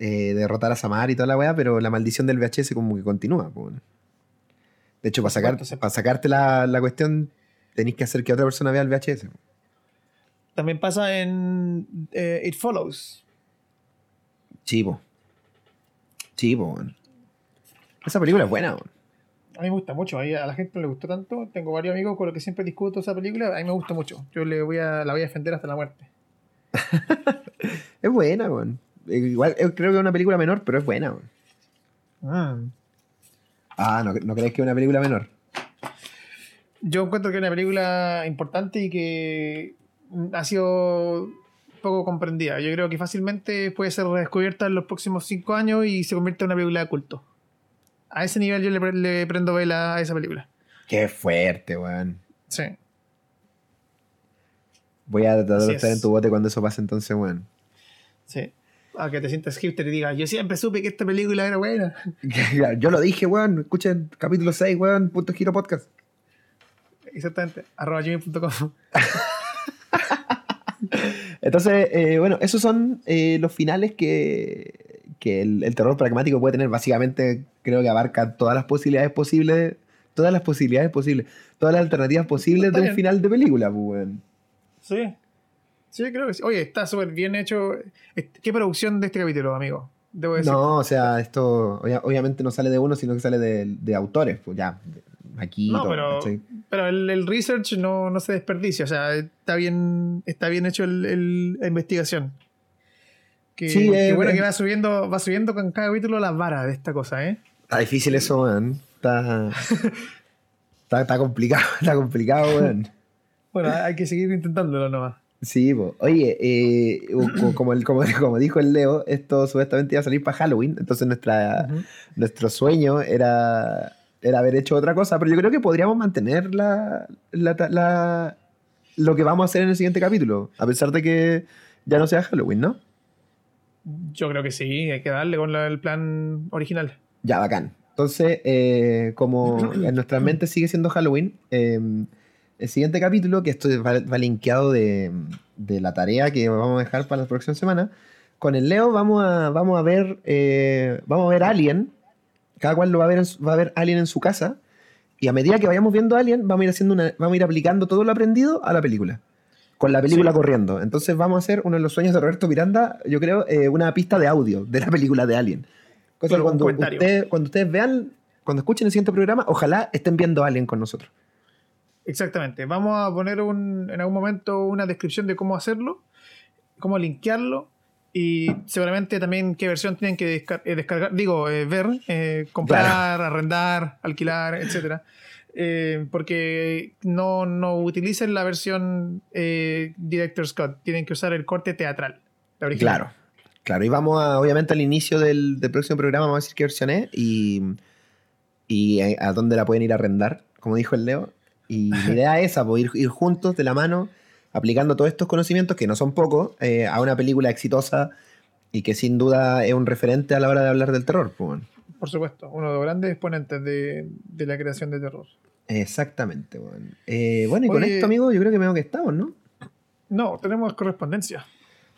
Speaker 1: eh, derrotar a Samar y toda la weá, pero la maldición del VHS como que continúa? weón? De hecho, para, sacar, para sacarte la, la cuestión, tenéis que hacer que otra persona vea el VHS.
Speaker 2: También pasa en eh, It Follows.
Speaker 1: Chivo. Chivo. Esa película es buena.
Speaker 2: A mí me gusta mucho, a la gente no le gustó tanto. Tengo varios amigos con los que siempre discuto esa película. A mí me gusta mucho. Yo le voy a, la voy a defender hasta la muerte.
Speaker 1: Es buena, weón. Igual eh, creo que es una película menor, pero es buena.
Speaker 2: Mm.
Speaker 1: Ah, no, no creéis que es una película menor.
Speaker 2: Yo encuentro que es una película importante y que ha sido poco comprendida. Yo creo que fácilmente puede ser redescubierta en los próximos cinco años y se convierte en una película de culto. A ese nivel yo le, le prendo vela a esa película.
Speaker 1: Qué fuerte, weón.
Speaker 2: Sí.
Speaker 1: Voy a tratar de estar
Speaker 2: es.
Speaker 1: en tu bote cuando eso pase entonces, weón.
Speaker 2: Sí. A que te sientas hipster y digas, yo siempre supe que esta película era buena.
Speaker 1: Yo lo dije, weón. Escuchen capítulo 6, weón. Punto Giro Podcast.
Speaker 2: Exactamente. Arroba gmail.com.
Speaker 1: Entonces, eh, bueno, esos son eh, los finales que, que el, el terror pragmático puede tener. Básicamente, creo que abarca todas las posibilidades posibles, todas las posibilidades posibles, todas las alternativas posibles de un final de película, pues, weón.
Speaker 2: Sí. Sí, creo que sí. Oye, está súper bien hecho. ¿Qué producción de este capítulo, amigo? Debo decir.
Speaker 1: No, o sea, esto obvia- obviamente no sale de uno, sino que sale de, de autores, pues ya. Aquí.
Speaker 2: No,
Speaker 1: todo,
Speaker 2: pero, pero el, el research no, no se desperdicia. O sea, está bien, está bien hecho el, el- la investigación. Que,
Speaker 1: Sí,
Speaker 2: que
Speaker 1: eh,
Speaker 2: bueno
Speaker 1: eh.
Speaker 2: que va subiendo, va subiendo con cada capítulo las varas de esta cosa, ¿eh?
Speaker 1: Está difícil eso, weón. Está, está, está complicado, está complicado, weón.
Speaker 2: Bueno, hay que seguir intentándolo nomás.
Speaker 1: Sí, po. oye, eh, co- como, el- como, como dijo el Leo, esto supuestamente iba a salir para Halloween, entonces nuestra, nuestro sueño era, era haber hecho otra cosa, pero yo creo que podríamos mantener la, la, la- lo que vamos a hacer en el siguiente capítulo, a pesar de que ya no sea Halloween, ¿no?
Speaker 2: Yo creo que sí, hay que darle con el plan original.
Speaker 1: Ya, bacán. Entonces, eh, como en nuestra mente sigue siendo Halloween, eh, el siguiente capítulo, que esto va, va linkeado de, de la tarea que vamos a dejar para la próxima semana, con el Leo vamos a, vamos a ver eh, vamos a ver Alien. Cada cual lo va a ver, en va a ver Alien en su casa. Y a medida que vayamos viendo Alien, vamos a ir haciendo una, vamos a ir aplicando todo lo aprendido a la película. Con la película
Speaker 2: Sí.
Speaker 1: corriendo. Entonces vamos a hacer uno de los sueños de Roberto Miranda, yo creo, eh, una pista de audio de la película de Alien. Cosa que cuando, usted- cuando ustedes vean, cuando escuchen el siguiente programa, ojalá estén viendo Alien con nosotros.
Speaker 2: Exactamente. Vamos a poner un, en algún momento una descripción de cómo hacerlo, cómo linkearlo y seguramente también qué versión tienen que descar- eh, descargar, digo, eh, ver, eh, comprar, arrendar, alquilar, etcétera. Eh, porque no, no utilicen la versión eh, Director's Cut, tienen que usar el corte teatral. la original.
Speaker 1: Claro, claro. Y vamos a, obviamente, al inicio del, del próximo programa, vamos a decir qué versión es y, y a, a dónde la pueden ir a arrendar, como dijo el Leo. Y la idea es esa, pues, ir, ir juntos de la mano, aplicando todos estos conocimientos, que no son pocos, eh, a una película exitosa y que sin duda es un referente a la hora de hablar del terror. pues.
Speaker 2: Por supuesto, uno de los grandes exponentes de, de la creación de terror.
Speaker 1: Exactamente. Bueno, Eh, bueno y con esto, amigo, yo creo que veo que estamos, ¿no?
Speaker 2: No, tenemos correspondencia.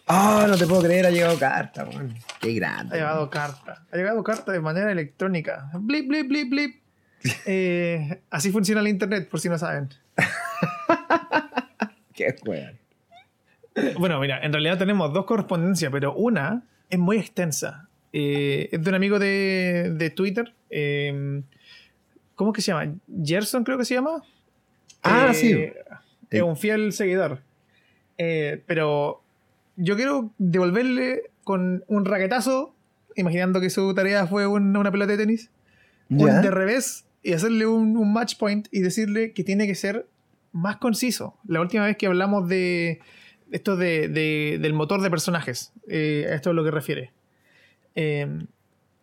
Speaker 1: Ah, no te puedo creer, ha llegado carta, weón. Qué grande.
Speaker 2: Ha llegado carta. Ha llegado carta de manera electrónica. Blip, blip, blip, blip. Eh, así funciona el internet, por si no saben.
Speaker 1: Qué weón.
Speaker 2: Bueno, mira, en realidad tenemos dos correspondencias, pero una es muy extensa. Eh, es de un amigo de, de Twitter. eh, ¿Cómo es que se llama? Gerson, creo que se llama.
Speaker 1: Ah,
Speaker 2: Eh,
Speaker 1: sí.
Speaker 2: Es un fiel seguidor. Pero yo quiero devolverle con un raquetazo, imaginando que su tarea fue un- una pelota de tenis, un de revés y hacerle un, match point y decirle que tiene que ser más conciso. La última vez que hablamos de esto de, de- del motor de personajes, eh, esto es lo que refiere. Eh,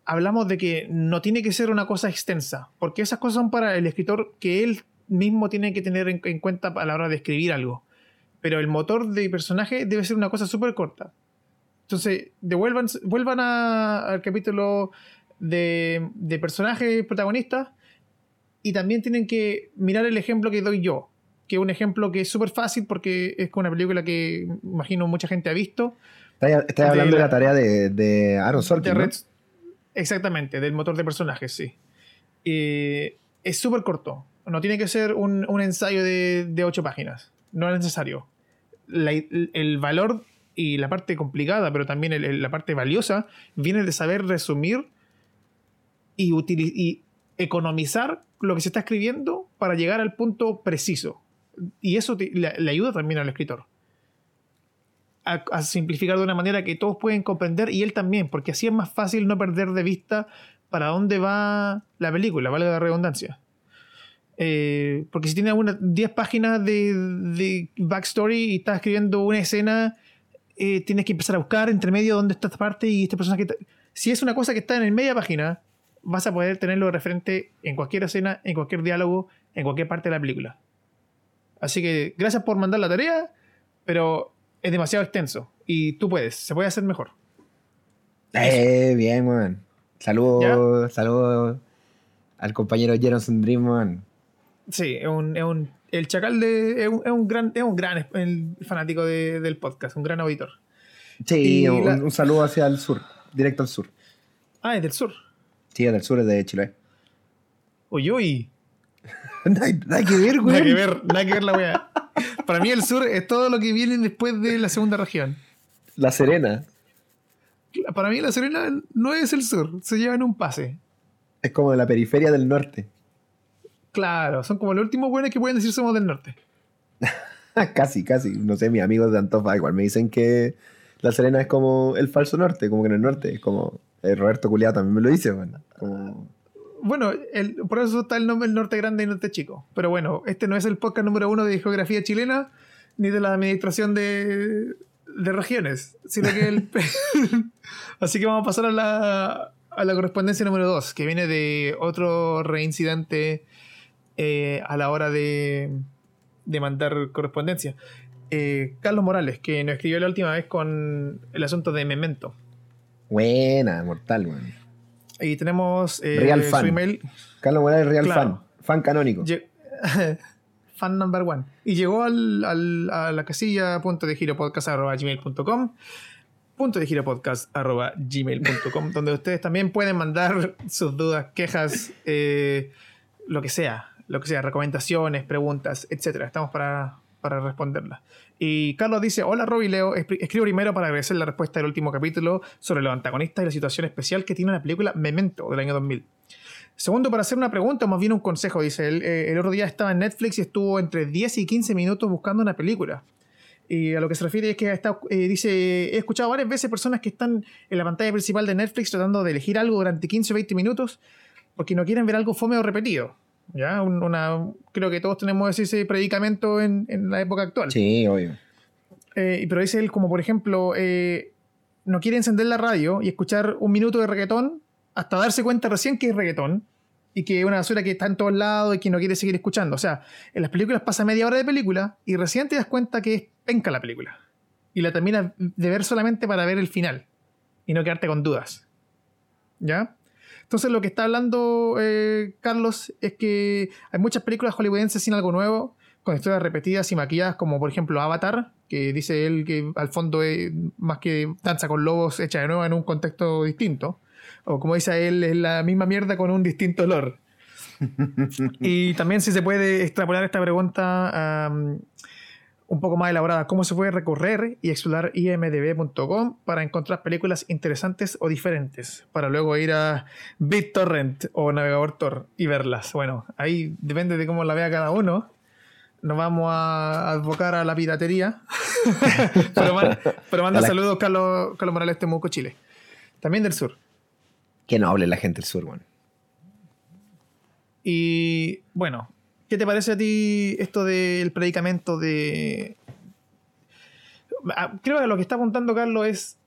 Speaker 2: hablamos de que no tiene que ser una cosa extensa, porque esas cosas son para el escritor que él mismo tiene que tener en, en cuenta a la hora de escribir algo. Pero el motor de personaje debe ser una cosa súper corta. Entonces, devuelvan, vuelvan a- al capítulo de, de personajes protagonistas y también tienen que mirar el ejemplo que doy yo, que es un ejemplo que es súper fácil porque es una película que imagino mucha gente ha visto.
Speaker 1: Estás
Speaker 2: de
Speaker 1: hablando de
Speaker 2: la-
Speaker 1: la tarea de, de Aaron Sorkin,
Speaker 2: De
Speaker 1: ¿no?
Speaker 2: Red- Exactamente, del motor de personajes, sí. Eh, es súper corto. No tiene que ser un, un ensayo de, de ocho páginas. No es necesario. La- el valor y la parte complicada, pero también el- el- la parte valiosa, viene de saber resumir y, y economizar lo que se está escribiendo para llegar al punto preciso. Y eso le, ayuda también al escritor. A, simplificar de una manera que todos pueden comprender y él también, porque así es más fácil no perder de vista para dónde va la película, vale la redundancia. Eh, porque si tiene unas 10 páginas de, de, backstory y estás escribiendo una escena, eh, tienes que empezar a buscar entre medio dónde está esta parte y esta persona que Si es una cosa que está en media página, vas a poder tenerlo de referente en cualquier escena, en cualquier diálogo, en cualquier parte de la película. Así que gracias por mandar la tarea, pero es demasiado extenso y tú puedes, se puede hacer mejor.
Speaker 1: Eh, bien, weón. Saludos, saludos al compañero Jeronson Dream, weón.
Speaker 2: Sí, es un, es un, el chacal de, es un, gran, es un gran fanático del podcast, un gran auditor.
Speaker 1: Sí, un, saludo hacia el sur, directo al sur.
Speaker 2: Ah, es del sur.
Speaker 1: Sí, del sur, es de Chile.
Speaker 2: Uy, uy.
Speaker 1: nada, que ver, güey.
Speaker 2: Nada que ver, nada que ver la weá. Para mí el sur es todo lo que viene después de la segunda región.
Speaker 1: La Serena.
Speaker 2: Para mí la Serena no es el sur, se lleva en un pase.
Speaker 1: Es como de la periferia del norte.
Speaker 2: Claro, son como los últimos buenos que pueden decir somos del norte.
Speaker 1: casi, casi. No sé, mis amigos de Antofa igual me dicen que la Serena es como el falso norte, como que en el norte, es como eh, Roberto Culiado también me lo dice, bueno.
Speaker 2: Bueno, por eso está el nombre del norte grande y norte chico. Pero bueno, este no es el podcast número uno de geografía chilena ni de la administración de, de regiones, sino que el... Así que vamos a pasar a la, a la correspondencia número dos, que viene de otro reincidente eh, a la hora de, de mandar correspondencia. Eh, Carlos Morales, que nos escribió la última vez con el asunto de Memento.
Speaker 1: Buena, mortal, weón.
Speaker 2: Y tenemos
Speaker 1: eh, Real fan. email. Carlos Morales, Real fan. Fan canónico.
Speaker 2: fan number one. Y llegó al, al, a la casilla punto de giro podcast gmail.com punto de giro podcast gmail.com donde ustedes también pueden mandar sus dudas, quejas, eh, lo que sea, lo que sea, recomendaciones, preguntas, etcétera. Estamos para, para responderlas. Y Carlos dice, hola Rob Leo, escribo primero para agradecer la respuesta del último capítulo sobre los antagonistas y la situación especial que tiene la película Memento del año 2000. Segundo, para hacer una pregunta, o más bien un consejo, dice él. Eh, el otro día estaba en Netflix y estuvo entre 10 y 15 minutos buscando una película. Y a lo que se refiere es que eh, dice, he escuchado varias veces personas que están en la pantalla principal de Netflix tratando de elegir algo durante 15 o 20 minutos porque no quieren ver algo fome o repetido. ¿Ya? Una, creo que todos tenemos ese predicamento en, en la época actual.
Speaker 1: Sí, obvio.
Speaker 2: Eh, pero dice él como, por ejemplo, eh, no quiere encender la radio y escuchar un minuto de reggaetón hasta darse cuenta recién que es reggaetón y que es una basura que está en todos lados y que no quiere seguir escuchando. O sea, en las películas pasa media hora de película y recién te das cuenta que es penca la película. Y la terminas de ver solamente para ver el final y no quedarte con dudas. ¿Ya? Entonces lo que está hablando eh, Carlos es que hay muchas películas hollywoodenses sin algo nuevo, con historias repetidas y maquilladas, como por ejemplo Avatar, que dice él que al fondo es más que danza con lobos hecha de nuevo en un contexto distinto. O como dice él, es la misma mierda con un distinto olor. y también si se puede extrapolar esta pregunta un poco más elaborada, ¿cómo se puede recorrer y explorar imdb.com para encontrar películas interesantes o diferentes? Para luego ir a BitTorrent o Navegador Tor y verlas. Bueno, ahí depende de cómo la vea cada uno. Nos vamos a advocar a la piratería. pero, manda saludos Carlos, Carlos Morales Temuco, Chile. También del sur.
Speaker 1: Que no hable la gente del sur, bueno.
Speaker 2: Y bueno, ¿Qué te parece a ti esto del predicamento de... Ah, creo que lo que está apuntando Carlos es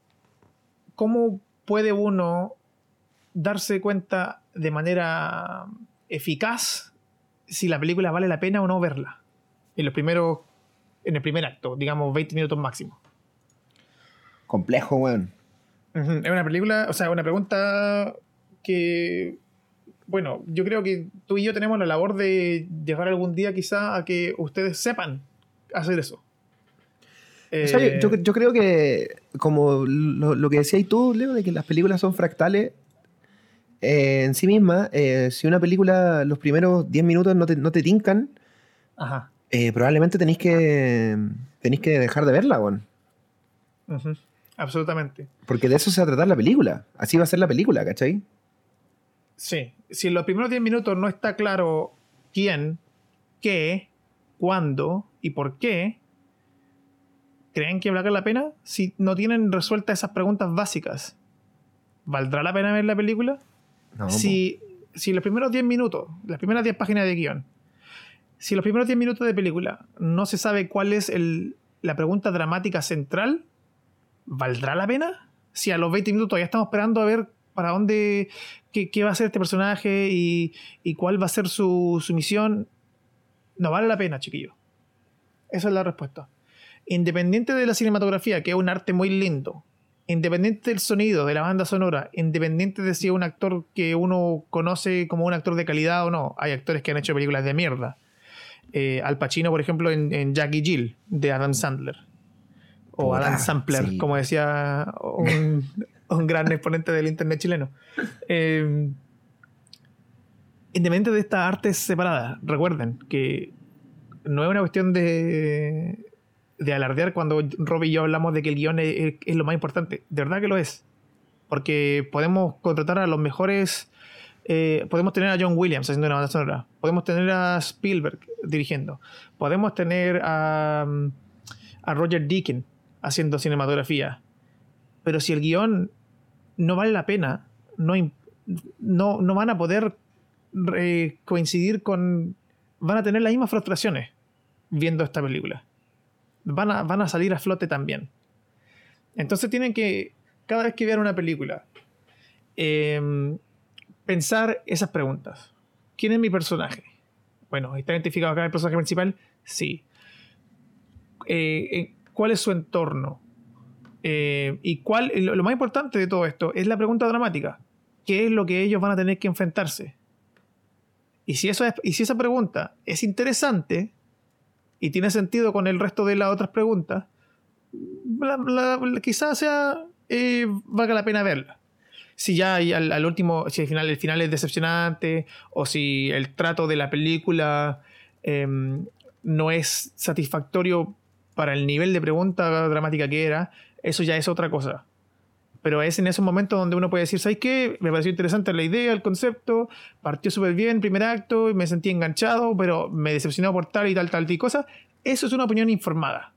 Speaker 2: cómo puede uno darse cuenta de manera eficaz si la película vale la pena o no verla. En los primeros, en el primer acto, digamos 20 minutos máximo.
Speaker 1: Complejo, weón.
Speaker 2: Es una película, o sea, una pregunta que bueno, yo creo que tú y yo tenemos la labor de llegar algún día quizá a que ustedes sepan hacer eso.
Speaker 1: Eh, yo, creo que, como lo, que decías tú, Leo, de que las películas son fractales, eh, en sí misma, eh, si una película los primeros 10 minutos no te, no te tincan, probablemente tenéis que, tenéis que dejar de verla, bueno.
Speaker 2: Absolutamente.
Speaker 1: Porque de eso se va a tratar la película. Así va a ser la película, ¿cachai?
Speaker 2: Sí, si en los primeros 10 minutos no está claro quién, qué, cuándo y por qué, ¿creen que valga la pena? Si no tienen resueltas esas preguntas básicas, ¿valdrá la pena ver la película? si, si los primeros 10 minutos, las primeras 10 páginas de guion, Si los primeros 10 minutos de película no se sabe cuál es el, la pregunta dramática central, ¿valdrá la pena? Si a los 20 minutos ya estamos esperando a ver para dónde, qué, qué va a ser este personaje y, y cuál va a ser su, su, misión, no vale la pena, chiquillo. Esa es la respuesta. Independiente de la cinematografía, que es un arte muy lindo, independiente del sonido, de la banda sonora, independiente de si es un actor que uno conoce como un actor de calidad o no, hay actores que han hecho películas de mierda. Eh, Al Pacino, por ejemplo, en, en, Jackie Jill, de Adam Sandler. O Adam Sampler, sí. como decía un, un, gran exponente del internet chileno. Eh, independiente de estas artes separadas, recuerden que no es una cuestión de, de alardear cuando Rob y yo hablamos de que el guion es, lo más importante. De verdad que lo es. Porque podemos contratar a los mejores. Eh, podemos tener a John Williams haciendo una banda sonora. Podemos tener a Spielberg dirigiendo. Podemos tener a, a Roger Deakin haciendo cinematografía. Pero si el guion no vale la pena, no, no, van a poder eh, coincidir con. Van a tener las mismas frustraciones viendo esta película van a, van a salir a flote también. Entonces tienen que, cada vez que vean una película, eh, pensar esas preguntas. ¿Quién es mi personaje? Bueno, ¿está identificado acá el personaje principal? Sí. Eh, ¿Cuál es su entorno? Eh, y cuál, lo, más importante de todo esto es la pregunta dramática. ¿Qué es lo que ellos van a tener que enfrentarse? Y si, eso es, y si esa pregunta es interesante, y tiene sentido con el resto de las otras preguntas, quizás sea eh, valga la pena verla. Si ya al, al, último, si el final, el final es decepcionante, o si el trato de la película eh, no es satisfactorio para el nivel de pregunta dramática que era, eso ya es otra cosa. Pero es en esos momentos donde uno puede decir, ¿sabes qué? Me pareció interesante la idea, el concepto, partió súper bien, primer acto, y me sentí enganchado, pero me decepcionó por tal y tal, tal y cosa. Eso es una opinión informada.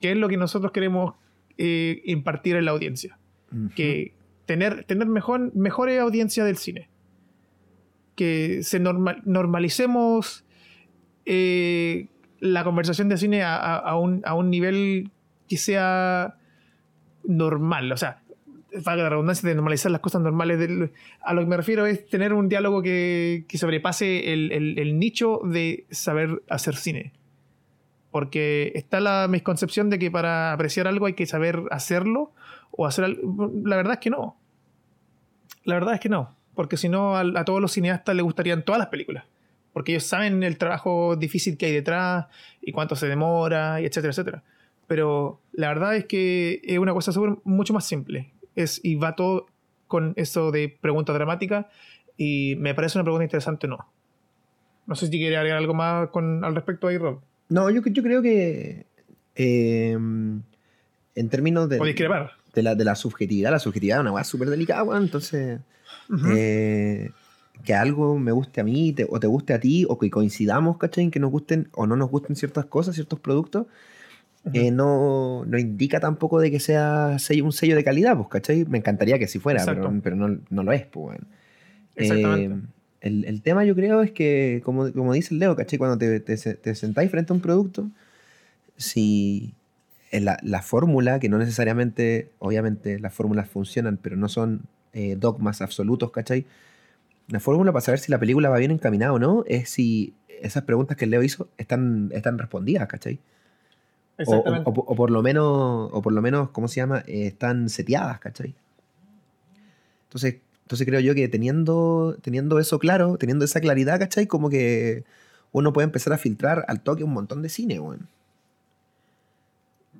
Speaker 2: Que es lo que nosotros queremos eh, impartir en la audiencia. Uh -huh. Que tener, tener mejor, mejores audiencias del cine. Que se normal, normalicemos eh, la conversación de cine a, a, a, un, a un nivel que sea normal, o sea, valga la redundancia de normalizar las cosas normales. Del, a lo que me refiero es tener un diálogo que, que sobrepase el, el, nicho de saber hacer cine. Porque está la misconcepción de que para apreciar algo hay que saber hacerlo o hacer algo. La verdad es que no. La verdad es que no. Porque si no, a, a todos los cineastas les gustarían todas las películas. Porque ellos saben el trabajo difícil que hay detrás y cuánto se demora, y etcétera, etcétera pero la verdad es que es una cosa super, mucho más simple. Es, y va todo con eso de pregunta dramática y me parece una pregunta interesante no. No sé si quiere agregar algo más con, al respecto ahí, Rob.
Speaker 1: No, yo, yo creo que eh, en términos de, de, la, de la subjetividad, la subjetividad es una cosa súper delicada, entonces uh -huh. eh, que algo me guste a mí te, o te guste a ti o que coincidamos, ¿cachai? Que nos gusten o no nos gusten ciertas cosas, ciertos productos, eh, no, no, indica tampoco de que sea sello, un sello de calidad, pues, ¿cachai? Me encantaría que sí fuera, pero, pero, no, no, lo es, pues, bueno.
Speaker 2: Exactamente.
Speaker 1: Eh, el, el, tema yo creo es que, como, como dice el Leo, ¿cachai? Cuando te, te, te sentáis frente a un producto, si la, la fórmula, que no necesariamente, obviamente las fórmulas funcionan, pero no son eh, dogmas absolutos, ¿cachai? La fórmula para saber si la película va bien encaminada o no es si esas preguntas que el Leo hizo están, están respondidas, ¿cachai? O, o, o, por lo menos, o por lo menos, ¿cómo se llama? Eh, están seteadas, ¿cachai? Entonces, entonces creo yo que teniendo, teniendo eso claro, teniendo esa claridad, ¿cachai? Como que uno puede empezar a filtrar al toque un montón de cine, weón.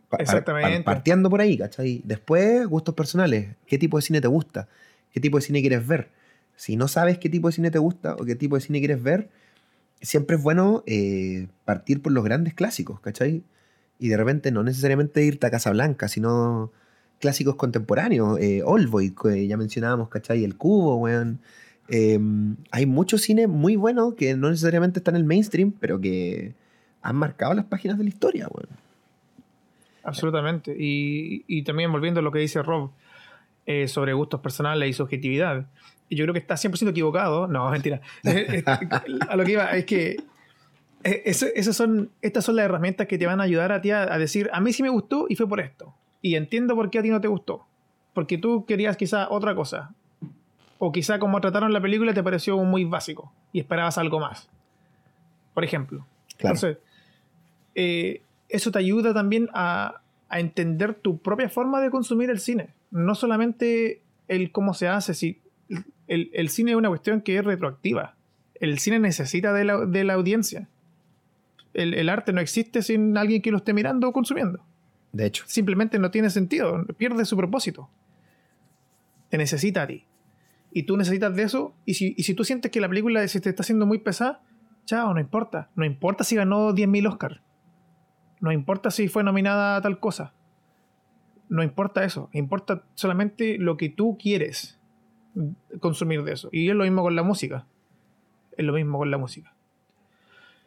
Speaker 2: Pa Exactamente.
Speaker 1: Pa partiendo por ahí, ¿cachai? Después, gustos personales. ¿Qué tipo de cine te gusta? ¿Qué tipo de cine quieres ver? Si no sabes qué tipo de cine te gusta o qué tipo de cine quieres ver, siempre es bueno eh, partir por los grandes clásicos, ¿cachai? Y de repente no necesariamente irte a Casablanca, sino clásicos contemporáneos, eh, Boy, que ya mencionábamos, ¿cachai? El Cubo, weón. Eh, hay mucho cine muy bueno que no necesariamente está en el mainstream, pero que han marcado las páginas de la historia, weón.
Speaker 2: Absolutamente. Y, y también volviendo a lo que dice Rob, eh, sobre gustos personales y subjetividad. Yo creo que está 100% equivocado. No, mentira. Eh, eh, a lo que iba es que esas son, estas son las herramientas que te van a ayudar a ti a, decir, a mí sí me gustó y fue por esto. Y entiendo por qué a ti no te gustó. Porque tú querías quizá otra cosa. O quizá como trataron la película te pareció muy básico y esperabas algo más. Por ejemplo. Entonces, eso te ayuda también a, a entender tu propia forma de consumir el cine. No solamente el cómo se hace, si el, cine es una cuestión que es retroactiva. El cine necesita de la, audiencia. El, arte no existe sin alguien que lo esté mirando o consumiendo.
Speaker 1: De hecho.
Speaker 2: Simplemente no tiene sentido, pierde su propósito. Te necesita a ti. Y tú necesitas de eso. Y si, y si tú sientes que la película se te está haciendo muy pesada, chao, no importa. No importa si ganó 10.000 Oscars. No importa si fue nominada a tal cosa. No importa eso. Importa solamente lo que tú quieres consumir de eso. Y es lo mismo con la música. Es lo mismo con la música.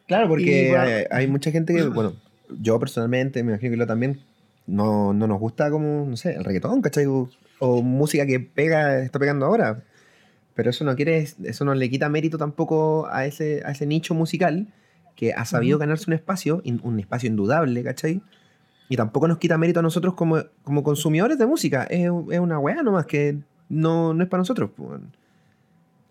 Speaker 1: Claro, porque hay, mucha gente que, bueno, yo personalmente, me imagino que lo también, no, nos gusta como, no sé, el reggaetón, ¿cachai? O, música que pega, está pegando ahora. Pero eso no quiere, eso no le quita mérito tampoco a ese, a ese nicho musical que ha sabido ganarse un espacio, un espacio indudable, ¿cachai? Y tampoco nos quita mérito a nosotros como, como consumidores de música. Es, una weá nomás que no, no es para nosotros.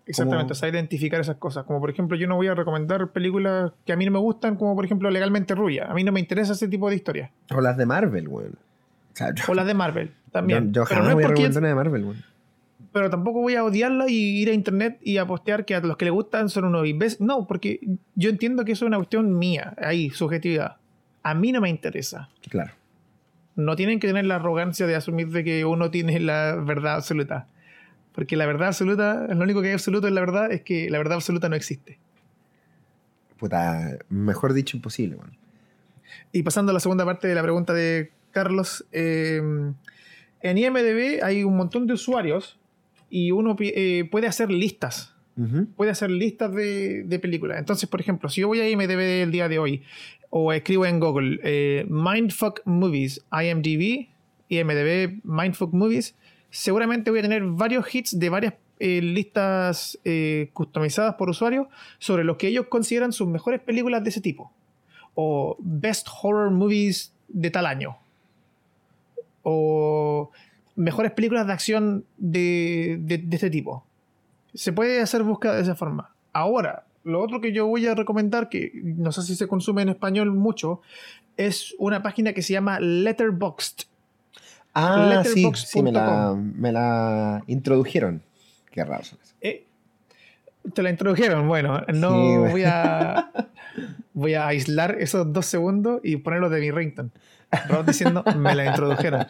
Speaker 2: Exactamente, o sea, identificar esas cosas. Como por ejemplo, yo no voy a recomendar películas que a mí no me gustan, como por ejemplo Legalmente Rubia. A mí no me interesa ese tipo de historias.
Speaker 1: O las de Marvel, weón.
Speaker 2: O, las de Marvel, también.
Speaker 1: Yo, jamás voy a recomendar una de Marvel, weón
Speaker 2: pero tampoco voy a odiarla y ir a internet y a postear que a los que le gustan son unos imbéciles. No, porque yo entiendo que eso es una cuestión mía, ahí, subjetividad. A mí no me interesa.
Speaker 1: Claro.
Speaker 2: No tienen que tener la arrogancia de asumir de que uno tiene la verdad absoluta. Porque la verdad absoluta, lo único que hay absoluto en la verdad es que la verdad absoluta no existe.
Speaker 1: Puta, mejor dicho, imposible, bueno.
Speaker 2: Y pasando a la segunda parte de la pregunta de Carlos, eh, en IMDB hay un montón de usuarios y uno eh, puede hacer listas. Puede hacer listas de, películas. Entonces, por ejemplo, si yo voy a IMDb el día de hoy o escribo en Google eh, Mindfuck Movies, IMDb, IMDb Mindfuck Movies, seguramente voy a tener varios hits de varias eh, listas customizadas por usuarios sobre lo que ellos consideran sus mejores películas de ese tipo. O Best Horror Movies de tal año. O mejores películas de acción de, este tipo. Se puede hacer búsqueda de esa forma. Ahora, lo otro que yo voy a recomendar, que no sé si se consume en español mucho, es una página que se llama Letterboxd.
Speaker 1: Ah, sí, sí me, la, introdujeron. Qué raro.
Speaker 2: Eh, te la introdujeron, bueno, no voy a voy a aislar esos dos segundos y ponerlo de mi ringtone. diciendo, me la introdujeron.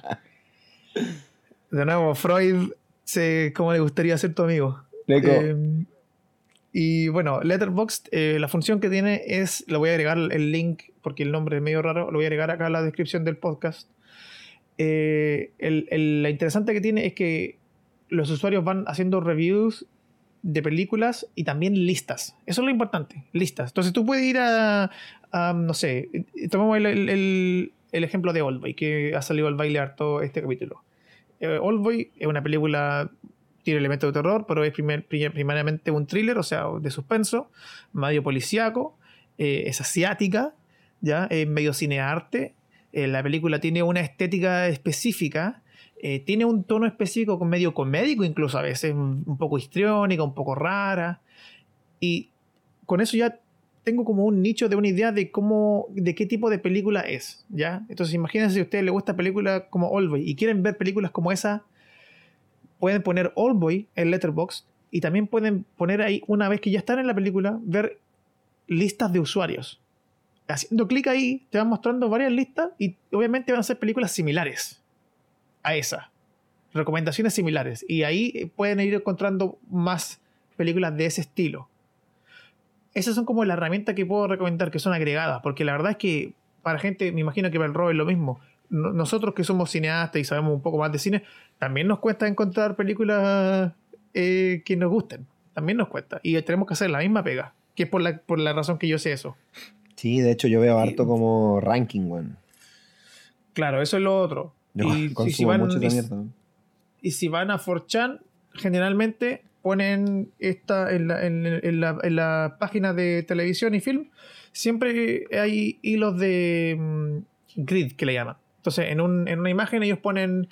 Speaker 2: De nuevo, Freud, sé cómo le gustaría ser tu amigo. Eh, y bueno, Letterboxd, eh, la función que tiene es, lo voy a agregar el link porque el nombre es medio raro, lo voy a agregar acá en la descripción del podcast. Eh, la interesante que tiene es que los usuarios van haciendo reviews de películas y también listas. Eso es lo importante, listas. Entonces tú puedes ir a, no sé, tomamos el, el, ejemplo de Oldboy, que ha salido al baile harto este capítulo. Eh, Oldboy es una película, tiene elementos de terror, pero es primariamente un thriller, o sea, de suspenso, medio policíaco, eh, es asiática, ¿ya? es medio cinearte. Eh, la película tiene una estética específica, tiene un tono específico medio comédico, incluso a veces un poco histriónica, un poco rara. Y con eso ya tengo como un nicho de una idea de cómo, de qué tipo de película es, ¿ya? Entonces imagínense si a ustedes les gusta película como Oldboy y quieren ver películas como esa, pueden poner Oldboy en Letterboxd y también pueden poner ahí, una vez que ya están en la película, ver listas de usuarios. Haciendo clic ahí, te van mostrando varias listas y obviamente van a ser películas similares a esa. Recomendaciones similares. Y ahí pueden ir encontrando más películas de ese estilo esas son como las herramientas que puedo recomendar que son agregadas, porque la verdad es que para gente, me imagino que para el Rob es lo mismo. Nosotros que somos cineastas y sabemos un poco más de cine, también nos cuesta encontrar películas eh, que nos gusten. También nos cuesta. Y tenemos que hacer la misma pega, que es por la, por la razón que yo sé eso.
Speaker 1: Sí, de hecho yo veo harto como ranking, one.
Speaker 2: Claro, eso es lo otro.
Speaker 1: y, mucho
Speaker 2: Y si van a 4chan, generalmente ponen esta en la, en, en la, en la página de televisión y film, siempre hay hilos de mm, grid que le llaman. Entonces, en, un, en una imagen ellos ponen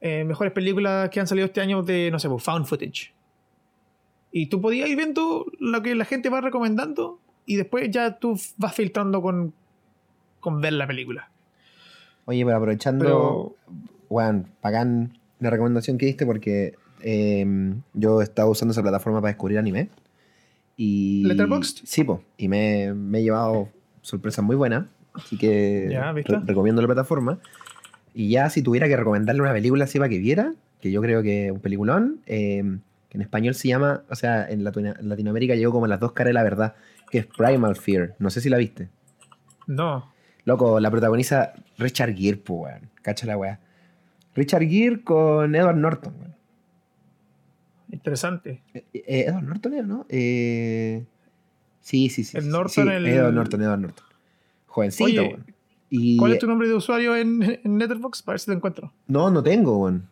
Speaker 2: eh, mejores películas que han salido este año de, no sé, pues, found footage. Y tú podías ir viendo lo que la gente va recomendando y después ya tú vas filtrando con, con ver la película.
Speaker 1: Oye, pero aprovechando, Juan, pagan la recomendación que diste porque eh, yo estaba usando esa plataforma para descubrir anime. Y,
Speaker 2: ¿Letterboxd?
Speaker 1: Sí, po, y me, me he llevado sorpresas muy buenas. Así que
Speaker 2: Ya,
Speaker 1: re- recomiendo la plataforma. Y ya si tuviera que recomendarle una película así para que viera, que yo creo que es un peliculón, eh, que en español se llama, o sea, en, Latino- en Latinoamérica llegó como Las dos caras de la verdad, que es Primal Fear. No sé si la viste.
Speaker 2: No.
Speaker 1: Loco, la protagoniza Richard Gere, po, weón. Cacha la weá. Richard Gere con Edward Norton, weón.
Speaker 2: Interesante.
Speaker 1: Eh, eh, Edward Norton, ¿eh, ¿no? Eh, sí, sí, sí.
Speaker 2: El
Speaker 1: sí,
Speaker 2: Norton,
Speaker 1: sí,
Speaker 2: el-
Speaker 1: Edward Norton, Edward Norton. Jovencito,
Speaker 2: Oye,
Speaker 1: weón. Y,
Speaker 2: ¿Cuál es tu nombre de usuario en, en Letterboxd? Para ver si te encuentro.
Speaker 1: No, no tengo, weón.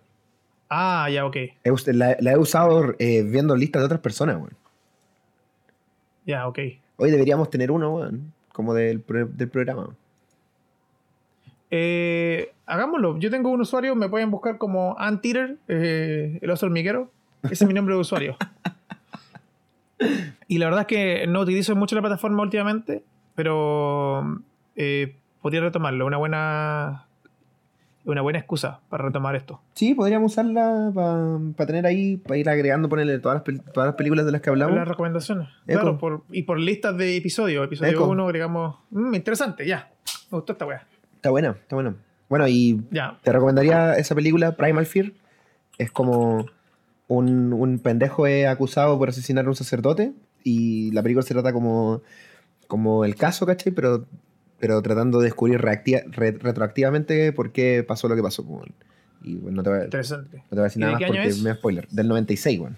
Speaker 2: Ah, ya, ok.
Speaker 1: He La, la he usado eh, viendo listas de otras personas, weón.
Speaker 2: Ya, ok.
Speaker 1: Hoy deberíamos tener uno, weón. Como del, del programa.
Speaker 2: Eh, hagámoslo. Yo tengo un usuario, me pueden buscar como Anteater, eh, el oso hormiguero. Ese es mi nombre de usuario. Y la verdad es que no utilizo mucho la plataforma últimamente, pero eh, podría retomarlo. Una buena, una buena excusa para retomar esto.
Speaker 1: Sí, podríamos usarla para tener ahí, para ir agregando, ponerle todas las, todas las películas de las que hablamos.
Speaker 2: Las recomendaciones.
Speaker 1: Eco.
Speaker 2: Claro, por- y por listas de episodios. Episodio
Speaker 1: Eco.
Speaker 2: 1, agregamos. Mm, interesante, ya. Me gustó esta wea.
Speaker 1: Está buena, está buena. Bueno, y
Speaker 2: Ya.
Speaker 1: te recomendaría esa película, Primal Fear. Es como un, un pendejo es acusado por asesinar a un sacerdote y la película se trata como, como el caso, ¿cachai? Pero, pero tratando de descubrir re- retroactivamente por qué pasó lo que pasó. pues, bueno. Y bueno, no te, voy a, no
Speaker 2: Interesante.
Speaker 1: te voy a decir
Speaker 2: ¿Y
Speaker 1: nada más porque
Speaker 2: es?
Speaker 1: me spoiler. Del 96, bueno.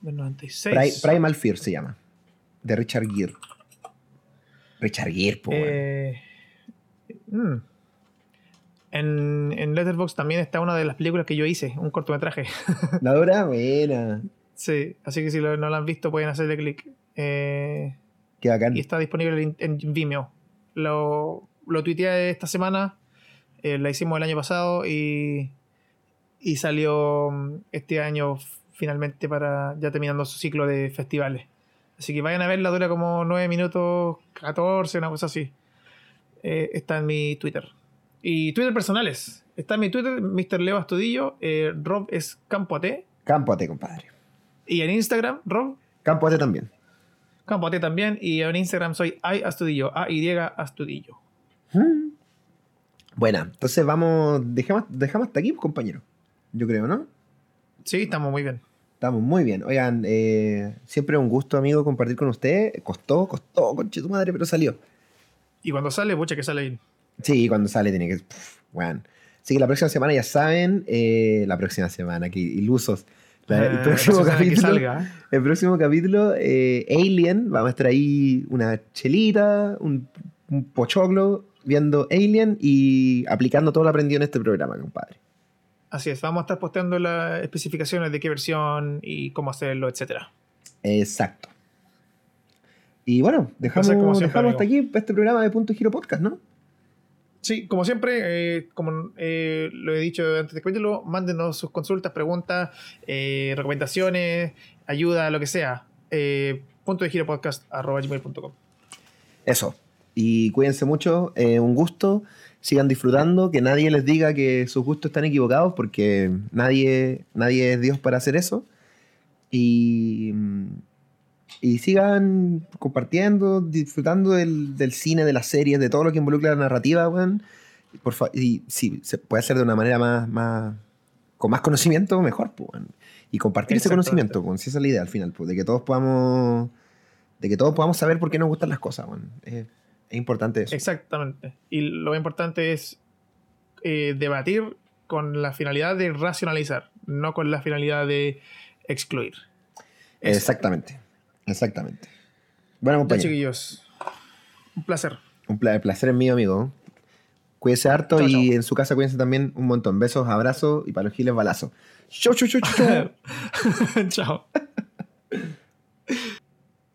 Speaker 2: Del 96.
Speaker 1: Pri- Primal Fear se llama. De Richard Gere. Richard Gere, po, weón.
Speaker 2: Eh, mm. En, en Letterboxd también está una de las películas que yo hice, un cortometraje.
Speaker 1: La dura, buena.
Speaker 2: sí, así que si lo- no la han visto pueden hacerle clic. Eh,
Speaker 1: Qué bacán.
Speaker 2: y está disponible en, Vimeo. Lo, lo tuiteé esta semana, eh, la hicimos el año pasado y, y salió mm, este año finalmente para ya terminando su ciclo de festivales. Así que vayan a verla, dura como 9 minutos 14, una cosa así. Eh, está en mi Twitter. Y Twitter personales. Está en mi Twitter, Mr. Leo Astudillo, eh, Rob es Campoate.
Speaker 1: Campo a ti, compadre.
Speaker 2: Y en Instagram, Rob
Speaker 1: Campo a ti también.
Speaker 2: Campoate también. Y en Instagram soy Astudillo, A-Y Astudillo.
Speaker 1: Mm. Buena, entonces vamos, dejamos, dejamos hasta aquí, compañero. Yo creo, ¿no?
Speaker 2: Sí, estamos muy bien.
Speaker 1: Estamos muy bien. Oigan, eh, siempre un gusto, amigo, compartir con usted. Costó, costó, conche tu madre, pero salió.
Speaker 2: Y cuando sale, pucha que sale bien.
Speaker 1: Sí, cuando sale tiene que. pff, weón. Así que la próxima semana, ya saben, eh, la próxima semana, que ilusos. La- el
Speaker 2: Eh,
Speaker 1: próximo capítulo. El próximo capítulo, eh, Alien, vamos a estar ahí una chelita, un, un pochoclo, viendo Alien y aplicando todo lo aprendido en este programa, compadre.
Speaker 2: Así es, vamos a estar posteando las especificaciones de qué versión y cómo hacerlo, etcétera.
Speaker 1: Exacto. Y bueno, dejamos,
Speaker 2: como siempre,
Speaker 1: dejamos hasta aquí este programa de Punto Giro Podcast, ¿no?
Speaker 2: Sí, como siempre, eh, como eh, lo he dicho antes de cuéntelo, mándenos sus consultas, preguntas, eh, recomendaciones, ayuda, lo que sea. Punto de giro podcast arroba gmail.com.
Speaker 1: Eso. Y cuídense mucho, un gusto, sigan disfrutando, que nadie les diga que sus gustos están equivocados, porque nadie, nadie es Dios para hacer eso. Y, mm, y sigan compartiendo, disfrutando del, del cine, de las series, de todo lo que involucra la narrativa, weón. Por y si se puede hacer de una manera más, más con más conocimiento, mejor, pues, weón. Y compartir ese conocimiento, weón. Si esa es la idea al final, pues, de que todos podamos de que todos podamos saber por qué nos gustan las cosas, weón. Es, es importante eso.
Speaker 2: Exactamente. Y lo importante es eh, debatir con la finalidad de racionalizar, no con la finalidad de excluir.
Speaker 1: Exactamente. Exactamente. Bueno,
Speaker 2: Ya,
Speaker 1: compañero.
Speaker 2: chiquillos. Un placer.
Speaker 1: Un pla- placer es mío, amigo. Cuídense harto y en su casa cuídense también un montón. Besos, abrazos y para los giles balazos. Chau, chau, chau, chau, chau.
Speaker 2: Chao.